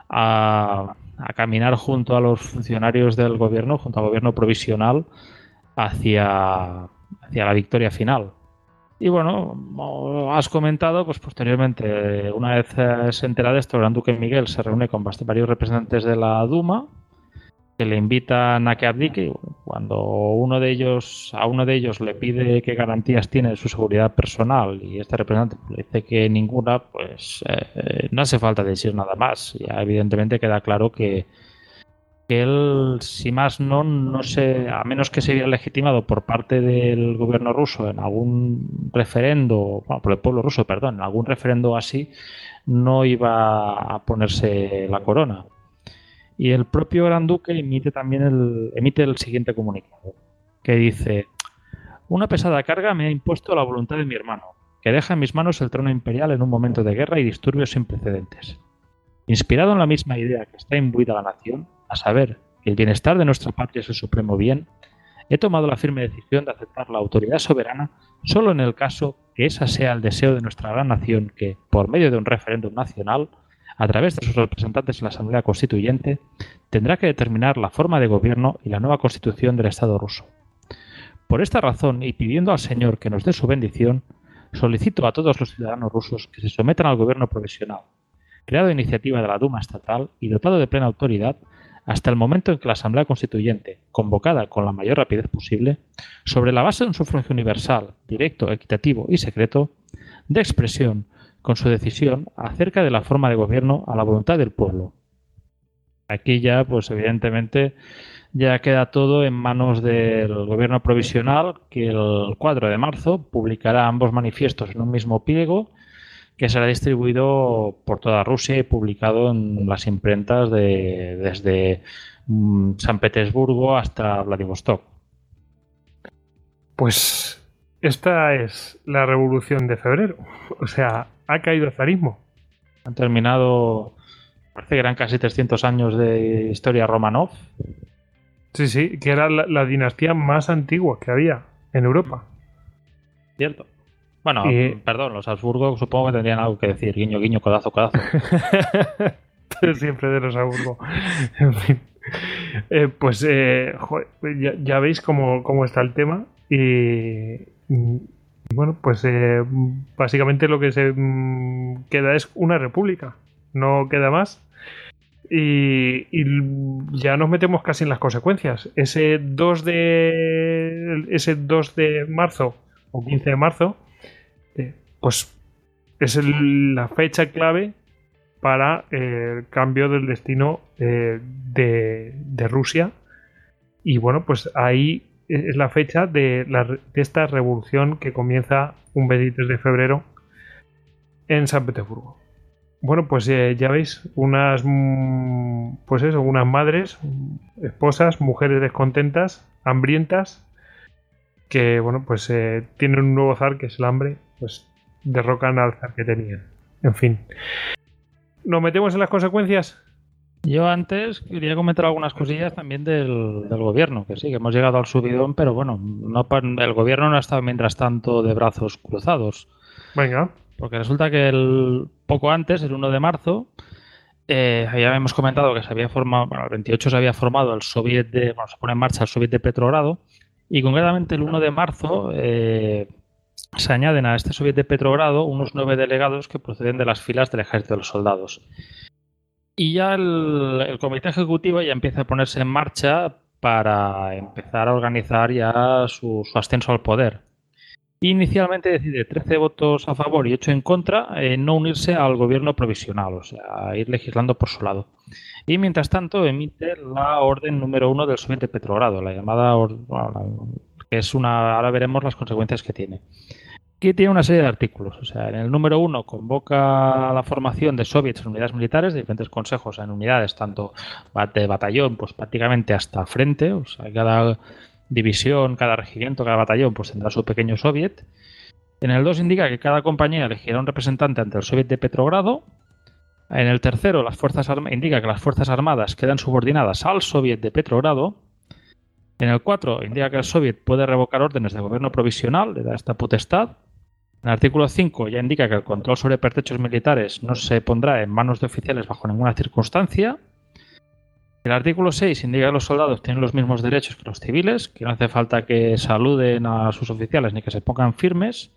a, a, caminar junto a los funcionarios del gobierno junto al gobierno provisional hacia hacia la victoria final y bueno, has comentado, pues posteriormente, una vez se entera de esto, Gran Duque Miguel se reúne con varios representantes de la Duma que le invitan a que abdique. Cuando uno de ellos, a uno de ellos le pide qué garantías tiene de su seguridad personal y este representante le dice que ninguna, pues eh, no hace falta decir nada más. Ya evidentemente queda claro que, que él, si más no, no sé, a menos que se hubiera legitimado por parte del gobierno ruso en algún referendo, bueno, por el pueblo ruso, perdón, en algún referendo así, no iba a ponerse la corona. Y el propio Gran Duque emite también el, emite el siguiente comunicado, que dice, una pesada carga me ha impuesto la voluntad de mi hermano, que deja en mis manos el trono imperial en un momento de guerra y disturbios sin precedentes. Inspirado en la misma idea que está imbuida la nación, a saber, que el bienestar de nuestra patria es el supremo bien, he tomado la firme decisión de aceptar la autoridad soberana solo en el caso que esa sea el deseo de nuestra gran nación que, por medio de un referéndum nacional, a través de sus representantes en la Asamblea Constituyente, tendrá que determinar la forma de gobierno y la nueva constitución del Estado ruso. Por esta razón, y pidiendo al Señor que nos dé su bendición, solicito a todos los ciudadanos rusos que se sometan al gobierno provisional, creado a iniciativa de la Duma estatal y dotado de plena autoridad, hasta el momento en que la Asamblea Constituyente, convocada con la mayor rapidez posible, sobre la base de un sufragio universal, directo, equitativo y secreto, dé expresión con su decisión acerca de la forma de gobierno a la voluntad del pueblo. Aquí ya, pues evidentemente, ya queda todo en manos del gobierno provisional que el 4 de marzo publicará ambos manifiestos en un mismo pliego que será distribuido por toda Rusia y publicado en las imprentas de, desde mm, San Petersburgo hasta Vladivostok. Pues esta es la revolución de febrero. O sea, ha caído el zarismo. Han terminado, parece que eran casi 300 años de historia Romanov. Sí, sí, que era la, dinastía más antigua que había en Europa. Cierto. Bueno, perdón, los Habsburgo supongo que tendrían algo que decir. Guiño, guiño, codazo, codazo. (laughs) Siempre de los Habsburgo. (laughs) en fin. Eh, pues eh, ya, veis cómo, cómo, está el tema. Y, bueno, pues eh, básicamente lo que se mm, queda es una república, no queda más. Y, ya nos metemos casi en las consecuencias. Ese 2 de, ese 2 de marzo o 15 de marzo, pues es la fecha clave para el cambio del destino eh, de, Rusia. Y bueno, pues ahí es la fecha de, esta revolución que comienza un 23 de febrero en San Petersburgo. Bueno, pues eh, ya veis, unas mm, pues eso, unas madres, esposas, mujeres descontentas, hambrientas, que bueno, pues eh, tienen un nuevo zar que es el hambre, pues derrocan al zar que tenían. En fin. ¿Nos metemos en las consecuencias? Yo antes quería comentar algunas cosillas también del, gobierno, que sí, que hemos llegado al subidón, pero bueno, no, el gobierno no ha estado mientras tanto de brazos cruzados. Venga. Porque resulta que el, poco antes, el 1 de marzo, eh, ya habíamos comentado que se había formado, bueno, el 28 se había formado el Soviet de, bueno, se pone en marcha el Soviet de Petrogrado, y concretamente el 1 de marzo eh, se añaden a este Soviet de Petrogrado unos nueve delegados que proceden de las filas del ejército de los soldados. Y ya el, comité ejecutivo ya empieza a ponerse en marcha para empezar a organizar ya su, ascenso al poder. Inicialmente decide 13 votos a favor y 8 en contra no unirse al gobierno provisional, o sea, ir legislando por su lado. Y mientras tanto emite la orden número uno del Soviet de Petrogrado, la llamada, que es una, ahora veremos las consecuencias que tiene que tiene una serie de artículos. O sea, en el número uno convoca la formación de soviets en unidades militares, de diferentes consejos en unidades, tanto de batallón, pues prácticamente hasta frente. O sea, cada división, cada regimiento, cada batallón, pues tendrá su pequeño soviet. En el 2 indica que cada compañía elegirá un representante ante el soviet de Petrogrado. En el tercero, las fuerzas indica que las fuerzas armadas quedan subordinadas al soviet de Petrogrado. En el 4 indica que el soviet puede revocar órdenes de gobierno provisional, le da esta potestad. El artículo 5 ya indica que el control sobre pertrechos militares no se pondrá en manos de oficiales bajo ninguna circunstancia. El artículo 6 indica que los soldados tienen los mismos derechos que los civiles, que no hace falta que saluden a sus oficiales ni que se pongan firmes.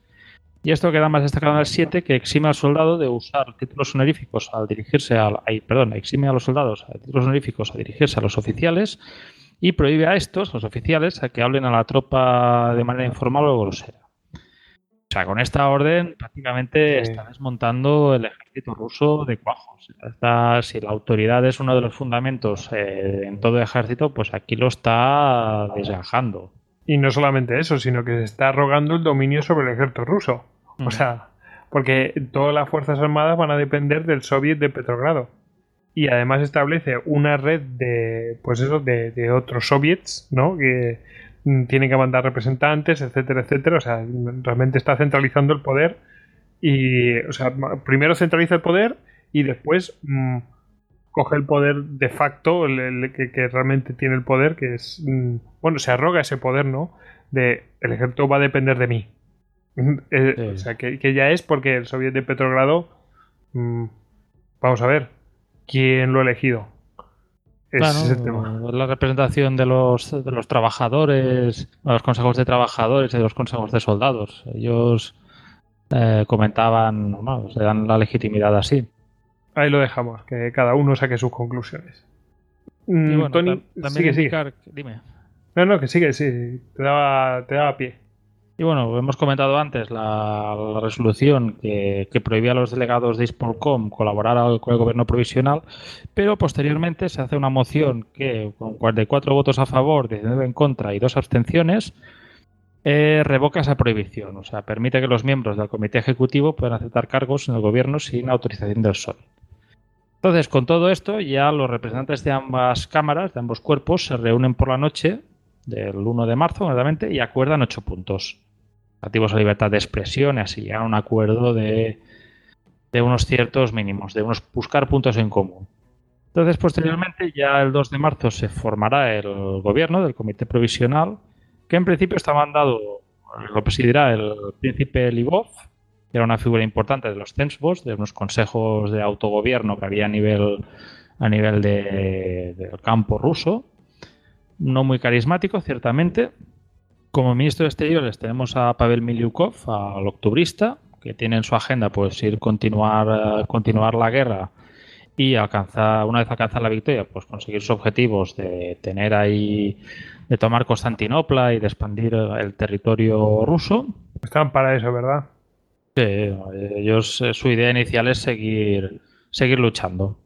Y esto queda más destacado en el 7, que exime al soldado de usar títulos honoríficos al dirigirse a, perdón, exime a los soldados a títulos honoríficos a dirigirse a los oficiales y prohíbe a estos, los oficiales, a que hablen a la tropa de manera informal o grosera. O sea, con esta orden prácticamente está desmontando el ejército ruso de cuajos. si la autoridad es uno de los fundamentos eh, en todo ejército, pues aquí lo está desgajando. Y no solamente eso, sino que se está rogando el dominio sobre el ejército ruso. O sea, porque todas las Fuerzas Armadas van a depender del Soviet de Petrogrado. Y además establece una red de, pues eso, de, otros soviets, ¿no? Que tienen que mandar representantes, etcétera, etcétera. O sea, realmente está centralizando el poder. Y, o sea, primero centraliza el poder y después mm, coge el poder de facto, el, que, realmente tiene el poder, que es, mm, bueno, se arroga ese poder, ¿no? De el ejército va a depender de mí. Eh, o sea, que, ya es porque el soviet de Petrogrado, mm, vamos a ver, ¿quién lo ha elegido? Es La representación de los, de los trabajadores, de los consejos de trabajadores y de los consejos de soldados. Ellos eh, comentaban, se dan la legitimidad así. Ahí lo dejamos, que cada uno saque sus conclusiones. Mm, Tony, sigue, sigue. Dime. No, no, que sigue, sí. Te daba, te daba pie. Y bueno, hemos comentado antes la, resolución que, prohibía a los delegados de Ispolcom colaborar con el gobierno provisional, pero posteriormente se hace una moción que, con 44 votos a favor, 19 en contra y dos abstenciones, eh, revoca esa prohibición. O sea, permite que los miembros del comité ejecutivo puedan aceptar cargos en el gobierno sin autorización del sol. Entonces, con todo esto, ya los representantes de ambas cámaras, de ambos cuerpos, se reúnen por la noche del 1 de marzo, y acuerdan ocho puntos relativos a libertad de expresión y así llegan a un acuerdo de, unos ciertos mínimos, de unos buscar puntos en común. Entonces, posteriormente, ya el 2 de marzo se formará el gobierno del Comité Provisional, que en principio está mandado, lo presidirá el príncipe Livov, era una figura importante de los Censbos, de unos consejos de autogobierno que había a nivel, a nivel de, del campo ruso. No muy carismático, ciertamente. Como ministro de Exteriores tenemos a Pavel Milyukov, al octubrista, que tiene en su agenda pues ir continuar, continuar la guerra y alcanzar, una vez alcanzar la victoria, pues conseguir sus objetivos de tener ahí, de tomar Constantinopla y de expandir el territorio ruso. Están para eso, ¿verdad? ellos, eh, su idea inicial es seguir, seguir luchando.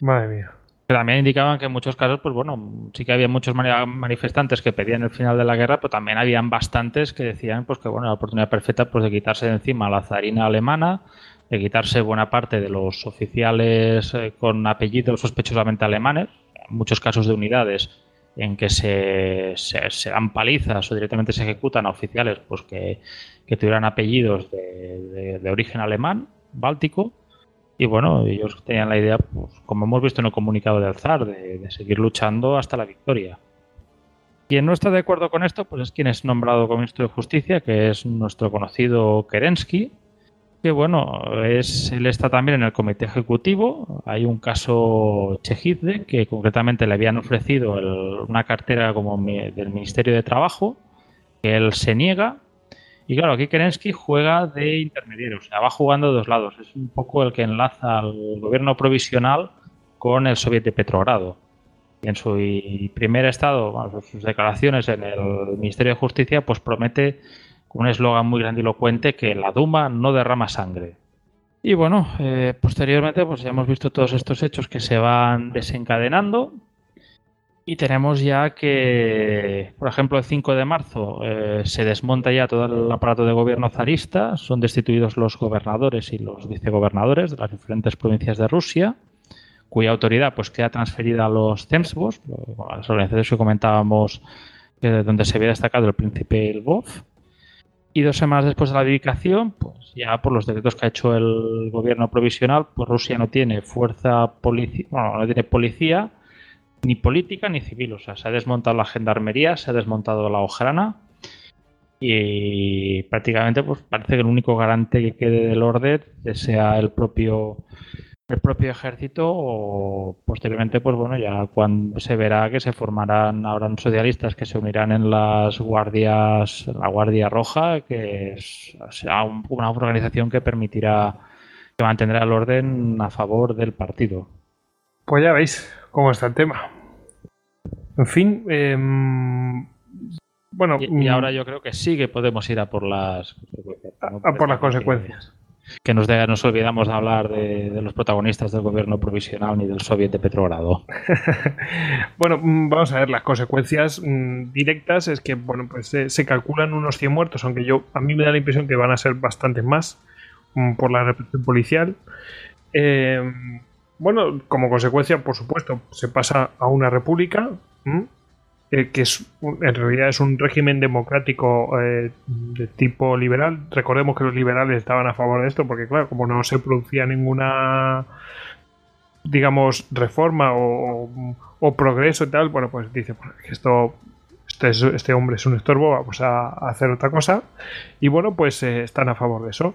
Madre mía. También indicaban que en muchos casos, pues bueno, sí que había muchos manifestantes que pedían el final de la guerra, pero también habían bastantes que decían pues que bueno, la oportunidad perfecta pues de quitarse de encima la zarina alemana, de quitarse buena parte de los oficiales eh, con apellidos sospechosamente alemanes, muchos casos de unidades en que se, se, dan palizas o directamente se ejecutan a oficiales pues que, tuvieran apellidos de, origen alemán, báltico, y bueno, ellos tenían la idea, pues, como hemos visto en el comunicado del zar, de, seguir luchando hasta la victoria. Quien no está de acuerdo con esto, pues es quien es nombrado ministro de Justicia, que es nuestro conocido Kerensky, que bueno, es, él está también en el comité ejecutivo. Hay un caso Chejidze que concretamente le habían ofrecido una cartera como del Ministerio de Trabajo, que él se niega. Y claro, aquí Kerensky juega de intermediario, o sea, va jugando de dos lados. Es un poco el que enlaza al gobierno provisional con el Soviet de Petrogrado. Y en su primer estado, sus declaraciones en el Ministerio de Justicia, pues promete con un eslogan muy grandilocuente que la Duma no derrama sangre. Y bueno, eh, posteriormente pues ya hemos visto todos estos hechos que se van desencadenando y tenemos ya que, por ejemplo, el 5 de marzo eh, se desmonta ya todo el aparato de gobierno zarista, son destituidos los gobernadores y los vicegobernadores de las diferentes provincias de Rusia, cuya autoridad pues queda transferida a los Zemstvos, las organizaciones que comentábamos donde se había destacado el príncipe Lvov, y dos semanas después de la dedicación, pues ya por los decretos que ha hecho el gobierno provisional, pues Rusia no tiene fuerza policía, bueno, no tiene policía, ni política ni civil. O sea, se ha desmontado la gendarmería, se ha desmontado la ojrana y prácticamente pues parece que el único garante que quede del orden sea el propio el propio ejército o posteriormente, pues bueno, ya cuando se verá que se formarán, habrán socialistas que se unirán en las guardias, la Guardia Roja, que es, una organización que permitirá, que mantendrá el orden a favor del partido. Pues ya veis cómo está el tema. En fin, em, bueno. Y, mm, ahora yo creo que sí que podemos ir a por las, a por las consecuencias que nos, nos olvidamos de hablar de, los protagonistas del gobierno provisional ni del soviet de Petrogrado. (laughs) bueno, mm, vamos a ver, las consecuencias mm, directas es que, bueno, pues se calculan unos 100 muertos, aunque yo, a mí me da la impresión que van a ser bastantes más por la represión policial. Eh, bueno, como consecuencia, por supuesto, se pasa a una república. Eh, que es en realidad es un régimen democrático eh, de tipo liberal. Recordemos que los liberales estaban a favor de esto, porque claro, como no se producía ninguna digamos reforma o, progreso y tal, bueno, pues dice que esto este, este, hombre es un estorbo, vamos a, hacer otra cosa. Y bueno, pues eh, están a favor de eso.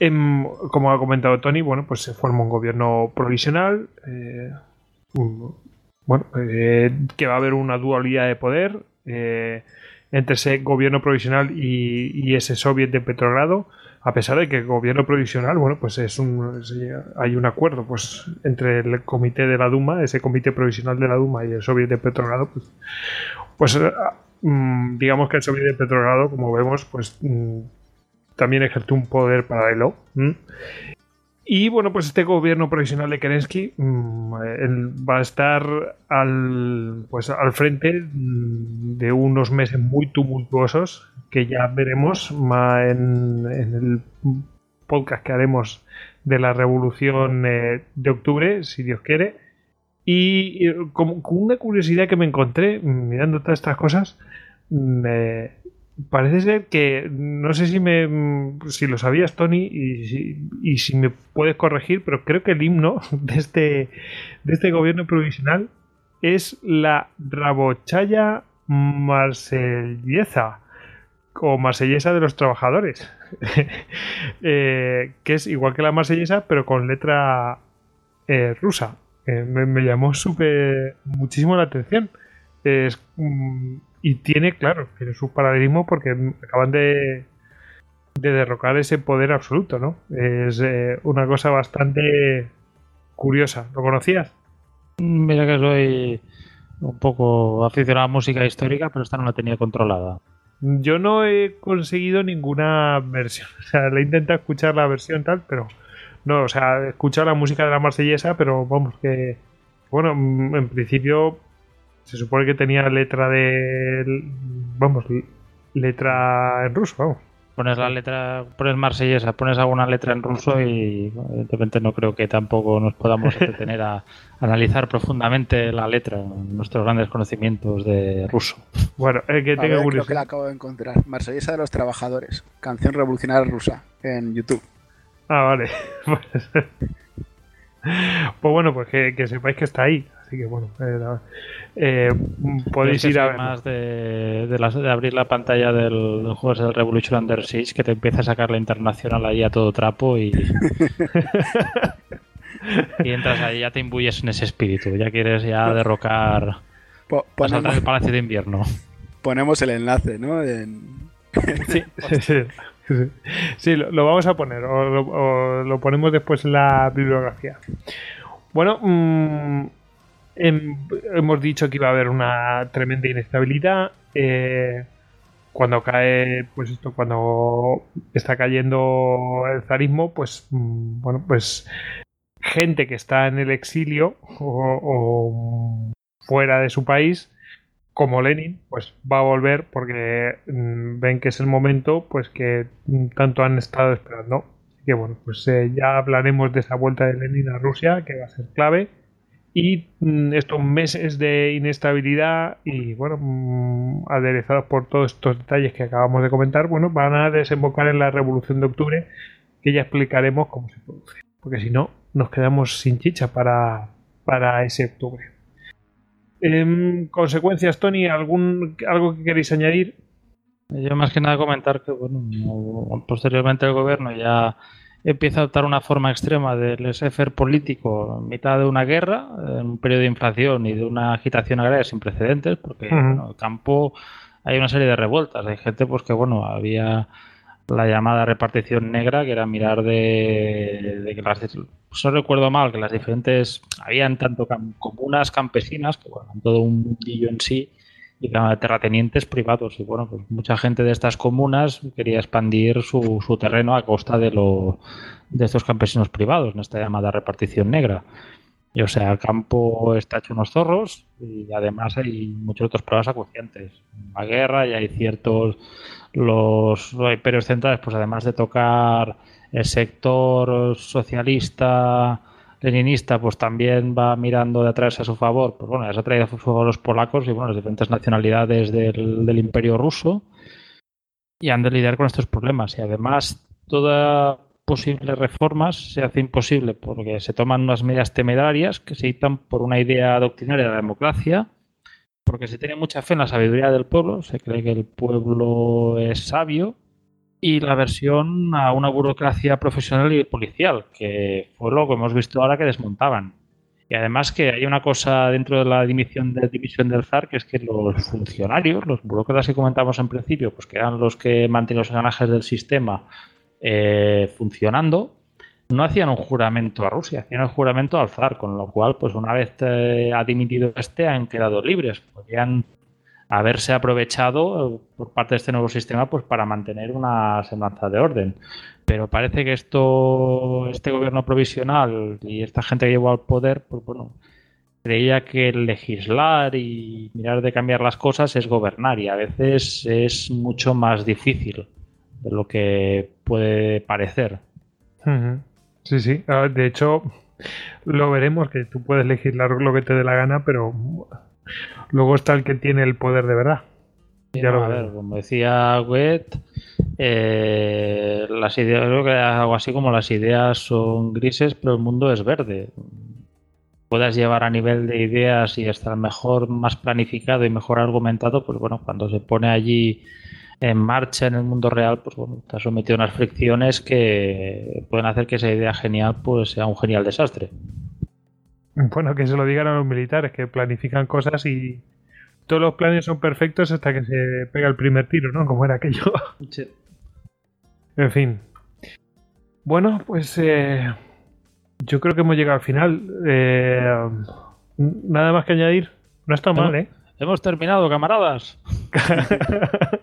Em, como ha comentado Tony, bueno, pues se forma un gobierno provisional, bueno, eh, que va a haber una dualidad de poder eh, entre ese gobierno provisional y, ese soviet de Petrogrado, a pesar de que el gobierno provisional, bueno, pues es un, hay un acuerdo pues entre el comité de la Duma, ese comité provisional de la Duma y el soviet de Petrogrado, pues, pues eh, mm, digamos que el soviet de Petrogrado, como vemos, pues mm, también ejerce un poder paralelo. Y bueno, pues este gobierno provisional de Kerensky mm, va a estar al, pues, al frente mm, de unos meses muy tumultuosos que ya veremos en, el podcast que haremos de la revolución eh, de octubre, si Dios quiere. Y, con, una curiosidad que me encontré mm, mirando todas estas cosas, eh, parece ser que no sé si me si lo sabías Tony y si, y si me puedes corregir pero creo que el himno (laughs) de este de este gobierno provisional es la Rabochaya Marsellesa o Marsellesa de los trabajadores (laughs) eh, que es igual que la Marsellesa pero con letra eh, rusa. Eh, me, llamó súper muchísimo la atención. Es mm, y tiene, claro, tiene su paralelismo porque acaban de, de derrocar ese poder absoluto, ¿no? Es eh, una cosa bastante curiosa. ¿Lo conocías? Mira que soy un poco aficionado a música histórica, pero esta no la tenía controlada. Yo no he conseguido ninguna versión. (laughs) O sea, le he intentado escuchar la versión tal, pero no, o sea, he escuchado la música de la marsellesa, pero vamos, que bueno, en principio se supone que tenía letra de. Vamos, letra en ruso, vamos. Pones la letra, pones marsellesa, pones alguna letra en ruso y evidentemente no creo que tampoco nos podamos (laughs) detener a analizar profundamente la letra, nuestros grandes conocimientos de ruso. Bueno, el que tenga Creo que la acabo de encontrar. Marsellesa de los Trabajadores, canción revolucionaria rusa en YouTube. Ah, vale. (laughs) pues bueno, pues que sepáis que está ahí. Así que bueno, eh, eh, podéis ir a ver. más de, de, abrir la pantalla del, juego del Revolution Under Siege que te empieza a sacar la internacional ahí a todo trapo y. (laughs) y entras ahí, ya te imbuyes en ese espíritu. Ya quieres ya derrocar. el Palacio de Invierno. Ponemos el enlace, ¿no? (laughs) sí, sí, lo, vamos a poner o lo, ponemos después en la bibliografía. Bueno, mmm, hemos dicho que iba a haber una tremenda inestabilidad. Eh, cuando cae, pues esto, cuando está cayendo el zarismo, pues mm, bueno, pues gente que está en el exilio o, fuera de su país, como Lenin, pues va a volver porque mm, ven que es el momento, pues que tanto han estado esperando. Así que bueno, pues eh, ya hablaremos de esa vuelta de Lenin a Rusia, que va a ser clave y mm, estos meses de inestabilidad y bueno, mm, aderezados por todos estos detalles que acabamos de comentar, bueno, van a desembocar en la revolución de octubre que ya explicaremos cómo se produce. Porque si no, nos quedamos sin chicha para, para ese octubre. En consecuencias, Tony, ¿algún, ¿algo que queréis añadir? Yo más que nada comentar que bueno, posteriormente el gobierno ya empieza a adoptar una forma extrema del laissez político en mitad de una guerra, en un periodo de inflación y de una agitación agraria sin precedentes, porque en el campo hay una serie de revueltas. Hay gente pues que bueno, había la llamada repartición negra, que era mirar de, que las, no recuerdo mal, que las diferentes, habían tanto comunas campesinas, que bueno, todo un mundillo en sí, y terratenientes privados. Y bueno, pues mucha gente de estas comunas quería expandir su, su terreno a costa de, lo, de estos campesinos privados, en esta llamada repartición negra. Y o sea, el campo está hecho unos zorros y además hay muchos otros problemas acuciantes. La guerra y hay ciertos los, imperios centrales, pues además de tocar el sector socialista, leninista, pues también va mirando de atrás a su favor. Pues bueno, les ha traído a su favor los polacos y bueno, las diferentes nacionalidades del, del imperio ruso y han de lidiar con estos problemas. Y además, toda posible reformas se hace imposible porque se toman unas medidas temerarias que se dictan por una idea doctrinaria de la democracia porque se tiene mucha fe en la sabiduría del pueblo, se cree que el pueblo es sabio, y la versión a una burocracia profesional y policial, que fue lo que hemos visto ahora que desmontaban. Y además que hay una cosa dentro de la dimisión, de, división del ZAR, que es que los funcionarios, los burócratas que comentamos en principio, pues que eran los que mantienen los engranajes del sistema eh, funcionando, no hacían un juramento a Rusia, hacían un juramento al zar, con lo cual, pues una vez eh, ha dimitido este, han quedado libres. Podrían haberse aprovechado eh, por parte de este nuevo sistema pues para mantener una semblanza de orden. Pero parece que esto, este gobierno provisional y esta gente que llevó al poder, pues bueno, creía que legislar y mirar de cambiar las cosas es gobernar y a veces es mucho más difícil de lo que puede parecer. Sí, sí. Ah, de hecho, lo veremos, que tú puedes legislar lo que te dé la gana, pero luego está el que tiene el poder de verdad. ya lo a ver, como decía Wet, eh, las ideas, creo que algo así como las ideas son grises, pero el mundo es verde. Puedas llevar a nivel de ideas y estar mejor, más planificado y mejor argumentado, pues bueno, cuando se pone allí en marcha en el mundo real, pues bueno, ha sometido a unas fricciones que pueden hacer que esa idea genial pues sea un genial desastre. (laughs) Bueno, que se lo digan a los militares, que planifican cosas y todos los planes son perfectos hasta que se pega el primer tiro, ¿no? Como era aquello. (laughs) Sí. En fin. Bueno, pues eh, yo creo que hemos llegado al final. Eh, nada más que añadir. No está mal, ¿eh? Hemos terminado, camaradas. (laughs)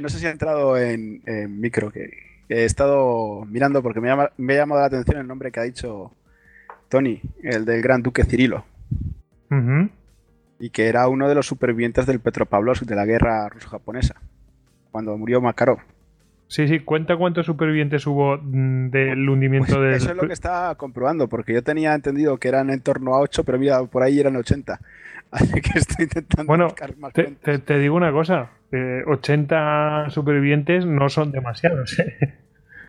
No sé, si ha entrado en, micro, que, he estado mirando porque me, me ha llamado la atención el nombre que ha dicho Tony, el del gran duque Cirilo. Y que era uno de los supervivientes del Petropavlovsk de la guerra ruso-japonesa, cuando murió Makarov. Sí, sí, cuenta cuántos supervivientes hubo mm, del hundimiento pues del... Eso es lo que estaba comprobando, porque yo tenía entendido que eran en torno a 8, pero mira, por ahí eran 80. (laughs) Así que estoy intentando bueno, más te, te, digo una cosa, 80 supervivientes no son demasiados. ¿eh?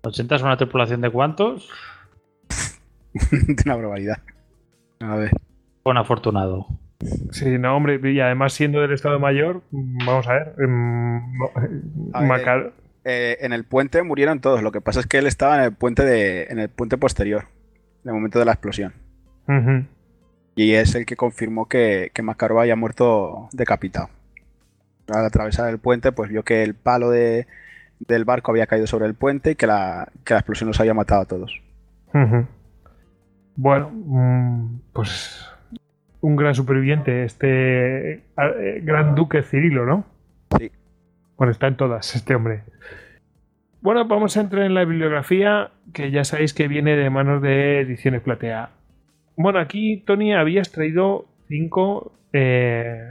¿80 es una tripulación de cuántos? (laughs) de una probabilidad. A ver. Buen afortunado. Sí, no, hombre, y además siendo del Estado Mayor, vamos a ver. Eh, en el puente murieron todos. Lo que pasa es que él estaba en el puente de, en el puente posterior, en el momento de la explosión. Y es el que confirmó que, que Makarov había muerto decapitado. Al atravesar el puente, pues vio que el palo de, del barco había caído sobre el puente y que la, que la explosión los había matado a todos. Bueno, mm, pues un gran superviviente, este eh, gran duque Cirilo, ¿no? Sí. Bueno, está en todas este hombre. Bueno, vamos a entrar en la bibliografía, que ya sabéis que viene de manos de Ediciones Platea. Bueno, aquí, Tony, habías traído cinco. Eh,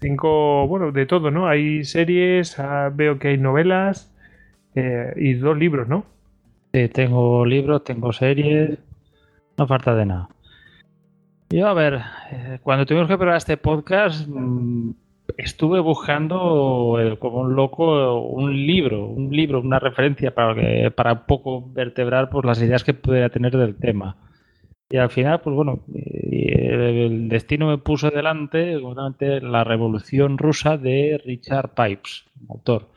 cinco. Bueno, de todo, ¿no? Hay series, ah, veo que hay novelas eh, y dos libros, ¿no? Sí, tengo libros, tengo series. No falta de nada. Yo, a ver, eh, cuando tuvimos que preparar este podcast, mm, estuve buscando como un loco un libro, un libro, una referencia para, para un poco vertebrar pues, las ideas que pudiera tener del tema. Y al final, pues bueno, el destino me puso delante la Revolución Rusa de Richard Pipes, autor.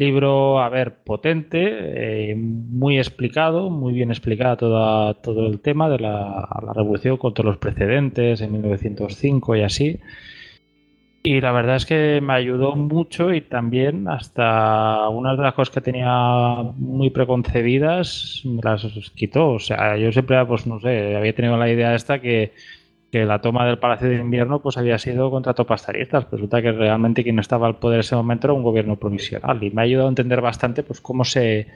Libro, a ver, potente, eh, muy explicado, muy bien explicado toda, todo el tema de la, la revolución contra los precedentes en 1905 y así. Y la verdad es que me ayudó mucho y también hasta una de las cosas que tenía muy preconcebidas me las quitó. O sea, yo siempre, pues no sé, había tenido la idea esta que, que la toma del Palacio de Invierno pues había sido contra. Pues resulta que realmente quien estaba al poder en ese momento era un gobierno provisional. Y me ha ayudado a entender bastante pues cómo se,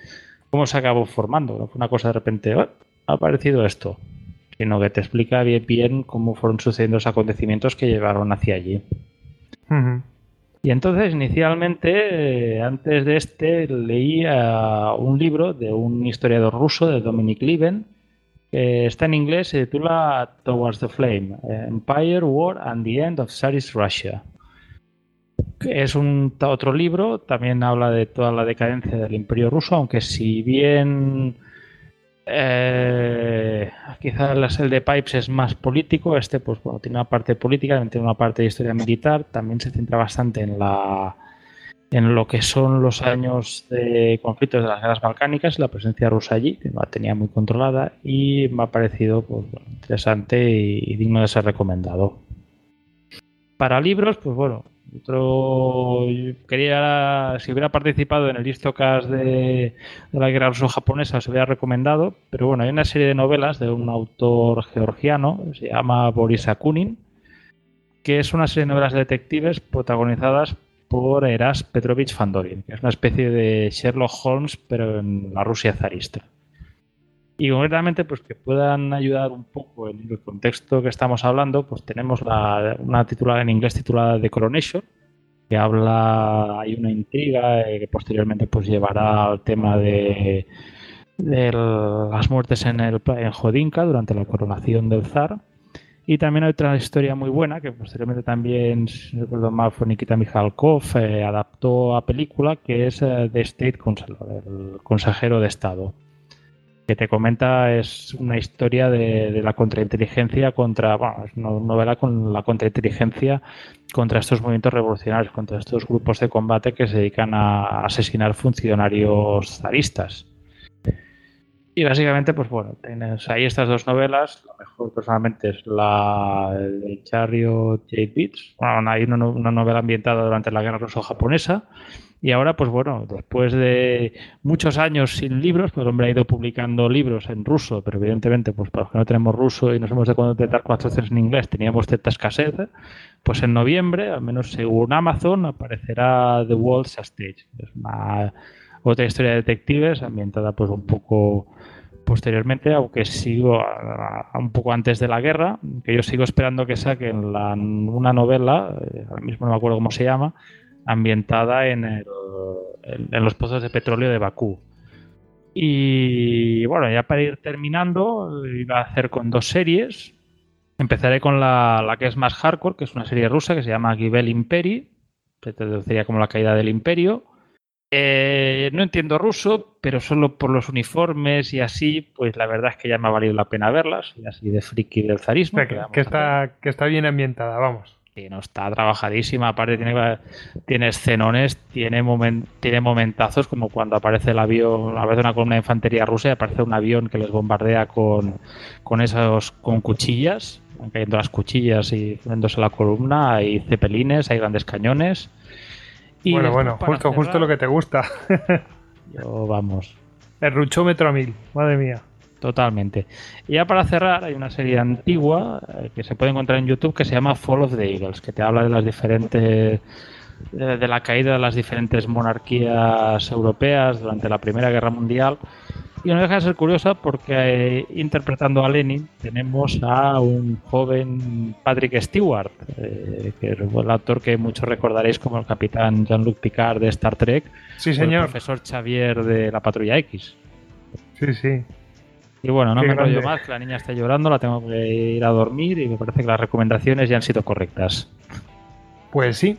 cómo se acabó formando. No fue una cosa de repente, oh, ha aparecido esto. Sino que te explica bien, bien cómo fueron sucediendo los acontecimientos que llevaron hacia allí. Y entonces, inicialmente, eh, antes de este, leí un libro de un historiador ruso, de Dominic Lieben, que está en inglés, se titula Towards the Flame, Empire, War and the End of Tsarist Russia. Es otro libro, también habla de toda la decadencia del imperio ruso, aunque si bien eh, quizás el de Pipes es más político, este pues tiene una parte política, también tiene una parte de historia militar, también se centra bastante en la en lo que son los años de conflictos de las guerras balcánicas, la presencia rusa allí, que la tenía muy controlada, y me ha parecido pues, interesante y digno de ser recomendado. Para libros, pues bueno, otro, quería, si hubiera participado en el Listocast de, de la guerra ruso-japonesa, se hubiera recomendado, pero bueno, hay una serie de novelas de un autor georgiano, se llama Boris Akunin, que es una serie de novelas de detectives protagonizadas por Eras Petrovich Fandorin, que es una especie de Sherlock Holmes, pero en la Rusia zarista. Y concretamente pues que puedan ayudar un poco en el contexto que estamos hablando pues tenemos una titulada en inglés titulada The Coronation que habla hay una intriga eh, que posteriormente pues llevará al tema de, de las muertes en el en Jodinka durante la coronación del zar y también hay otra historia muy buena que posteriormente también, si no recuerdo mal, fue Nikita Mikhalkov, eh, adaptó a película, que es eh, The State Council, el consejero de Estado que te comenta es una historia de, la contrainteligencia contra, bueno, es una novela con la contrainteligencia contra estos movimientos revolucionarios, contra estos grupos de combate que se dedican a asesinar funcionarios zaristas. Y básicamente, pues bueno, tienes ahí estas dos novelas. La mejor personalmente es la de Chariot Jade Beats. Bueno, hay una, una novela ambientada durante la guerra ruso-japonesa y ahora, pues bueno, después de muchos años sin libros, pues el hombre ha ido publicando libros en ruso, pero evidentemente, pues para los que no tenemos ruso y nos hemos de contentar con las en inglés, teníamos cierta escasez, pues en noviembre, al menos según Amazon, aparecerá The Walls Stage. Es una otra historia de detectives ambientada pues un poco posteriormente, aunque sigo un poco antes de la guerra, que yo sigo esperando que saquen una novela, eh, ahora mismo no me acuerdo cómo se llama, ambientada en, en, los pozos de petróleo de Bakú. Y bueno, ya para ir terminando, iba a hacer con dos series. Empezaré con la, la que es más hardcore, que es una serie rusa que se llama Gibel Imperi, se traduciría como la caída del imperio. Eh, no entiendo ruso, pero solo por los uniformes y así, pues la verdad es que ya me ha valido la pena verlas, y así de friki del zarismo. que, está, que está bien ambientada, vamos que no está trabajadísima. Aparte, tiene, tiene escenones, tiene, tiene momentazos como cuando aparece el avión, a veces una columna de infantería rusa y aparece un avión que les bombardea con, con esos con cuchillas, cayendo las cuchillas y poniéndose la columna. Hay cepelines, hay grandes cañones. Y bueno, bueno, justo, justo lo que te gusta. (laughs) yo, vamos. El ruchómetro a mil, madre mía. Totalmente. Y ya para cerrar, hay una serie antigua eh, que se puede encontrar en YouTube que se llama Fall of the Eagles, que te habla de las diferentes de la caída de las diferentes monarquías europeas durante la Primera Guerra Mundial. Y no deja de ser curiosa porque eh, interpretando a Lenin tenemos a un joven Patrick Stewart, eh, que es el actor que muchos recordaréis como el capitán Jean-Luc Picard de Star Trek, sí, señor. el profesor Xavier de la Patrulla X. Sí, sí. Y bueno, no me enrollo más, que la niña está llorando, la tengo que ir a dormir y me parece que las recomendaciones ya han sido correctas. Pues sí.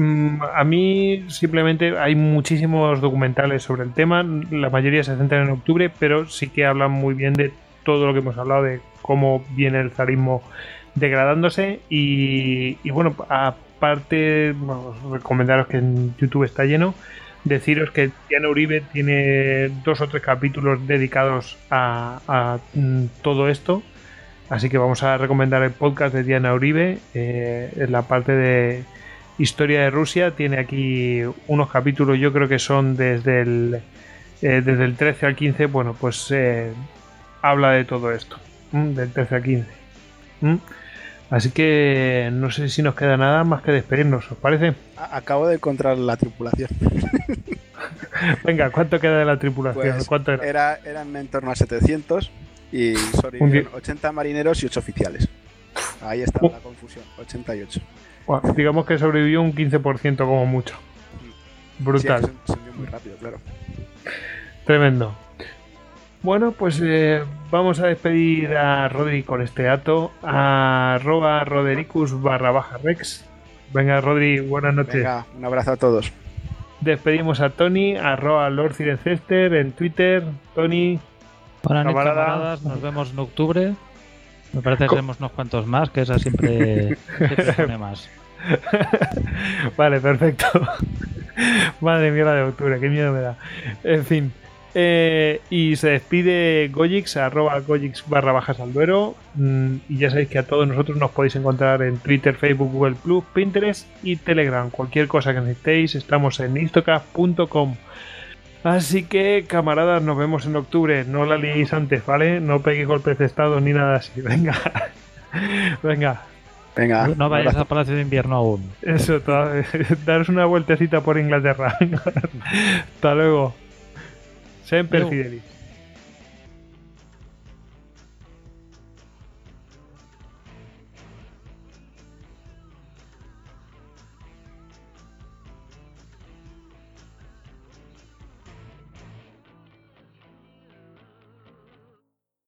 Mm, a mí simplemente hay muchísimos documentales sobre el tema, la mayoría se centran en octubre, pero sí que hablan muy bien de todo lo que hemos hablado, de cómo viene el zarismo degradándose y, bueno, aparte, recomendaros que en YouTube está lleno, Deciros que Diana Uribe tiene dos o tres capítulos dedicados a, mm, todo esto. Así que vamos a recomendar el podcast de Diana Uribe. Eh, en la parte de historia de Rusia tiene aquí unos capítulos, yo creo que son desde el, eh, desde el 13 al 15. Bueno, pues eh, habla de todo esto, del 13 al 15. Así que no sé si nos queda nada más que despedirnos, ¿os parece? Acabo de encontrar la tripulación. (laughs) Venga, ¿cuánto queda de la tripulación? Pues ¿Cuánto era? Era, eran en torno a 700 y sobrevivieron 80 marineros y 8 oficiales. Ahí está la confusión, 88. Digamos que sobrevivió un 15% como mucho. Brutal. Sí, muy rápido, claro. Tremendo. Bueno, pues eh, vamos a despedir a Rodri con este dato. A arroba rodericus barra baja rex. Venga, Rodri, buenas noches. Venga, un abrazo a todos. Despedimos a Tony, arroba Lord Cirencester en Twitter. Tony. Buenas noches, camaradas. Nos vemos en octubre. Me parece que tenemos unos cuantos más, que esa siempre, (laughs) siempre pone más. (laughs) vale, perfecto. (laughs) Madre mía, de octubre, qué miedo me da. En fin. Eh, y se despide Gojix, arroba Gojix barra bajas al. Mm, y ya sabéis que a todos nosotros nos podéis encontrar en Twitter, Facebook, Google Plus, Pinterest y Telegram. Cualquier cosa que necesitéis, estamos en istocast.com. Así que, camaradas, nos vemos en octubre. No la liéis antes, ¿vale? No peguéis golpes de estado ni nada así. (laughs) Venga. Venga. Venga. No vayáis al Palacio de Invierno aún. Eso, (laughs) daros una vueltecita por Inglaterra. (laughs) Hasta luego. Sempre Fidelis.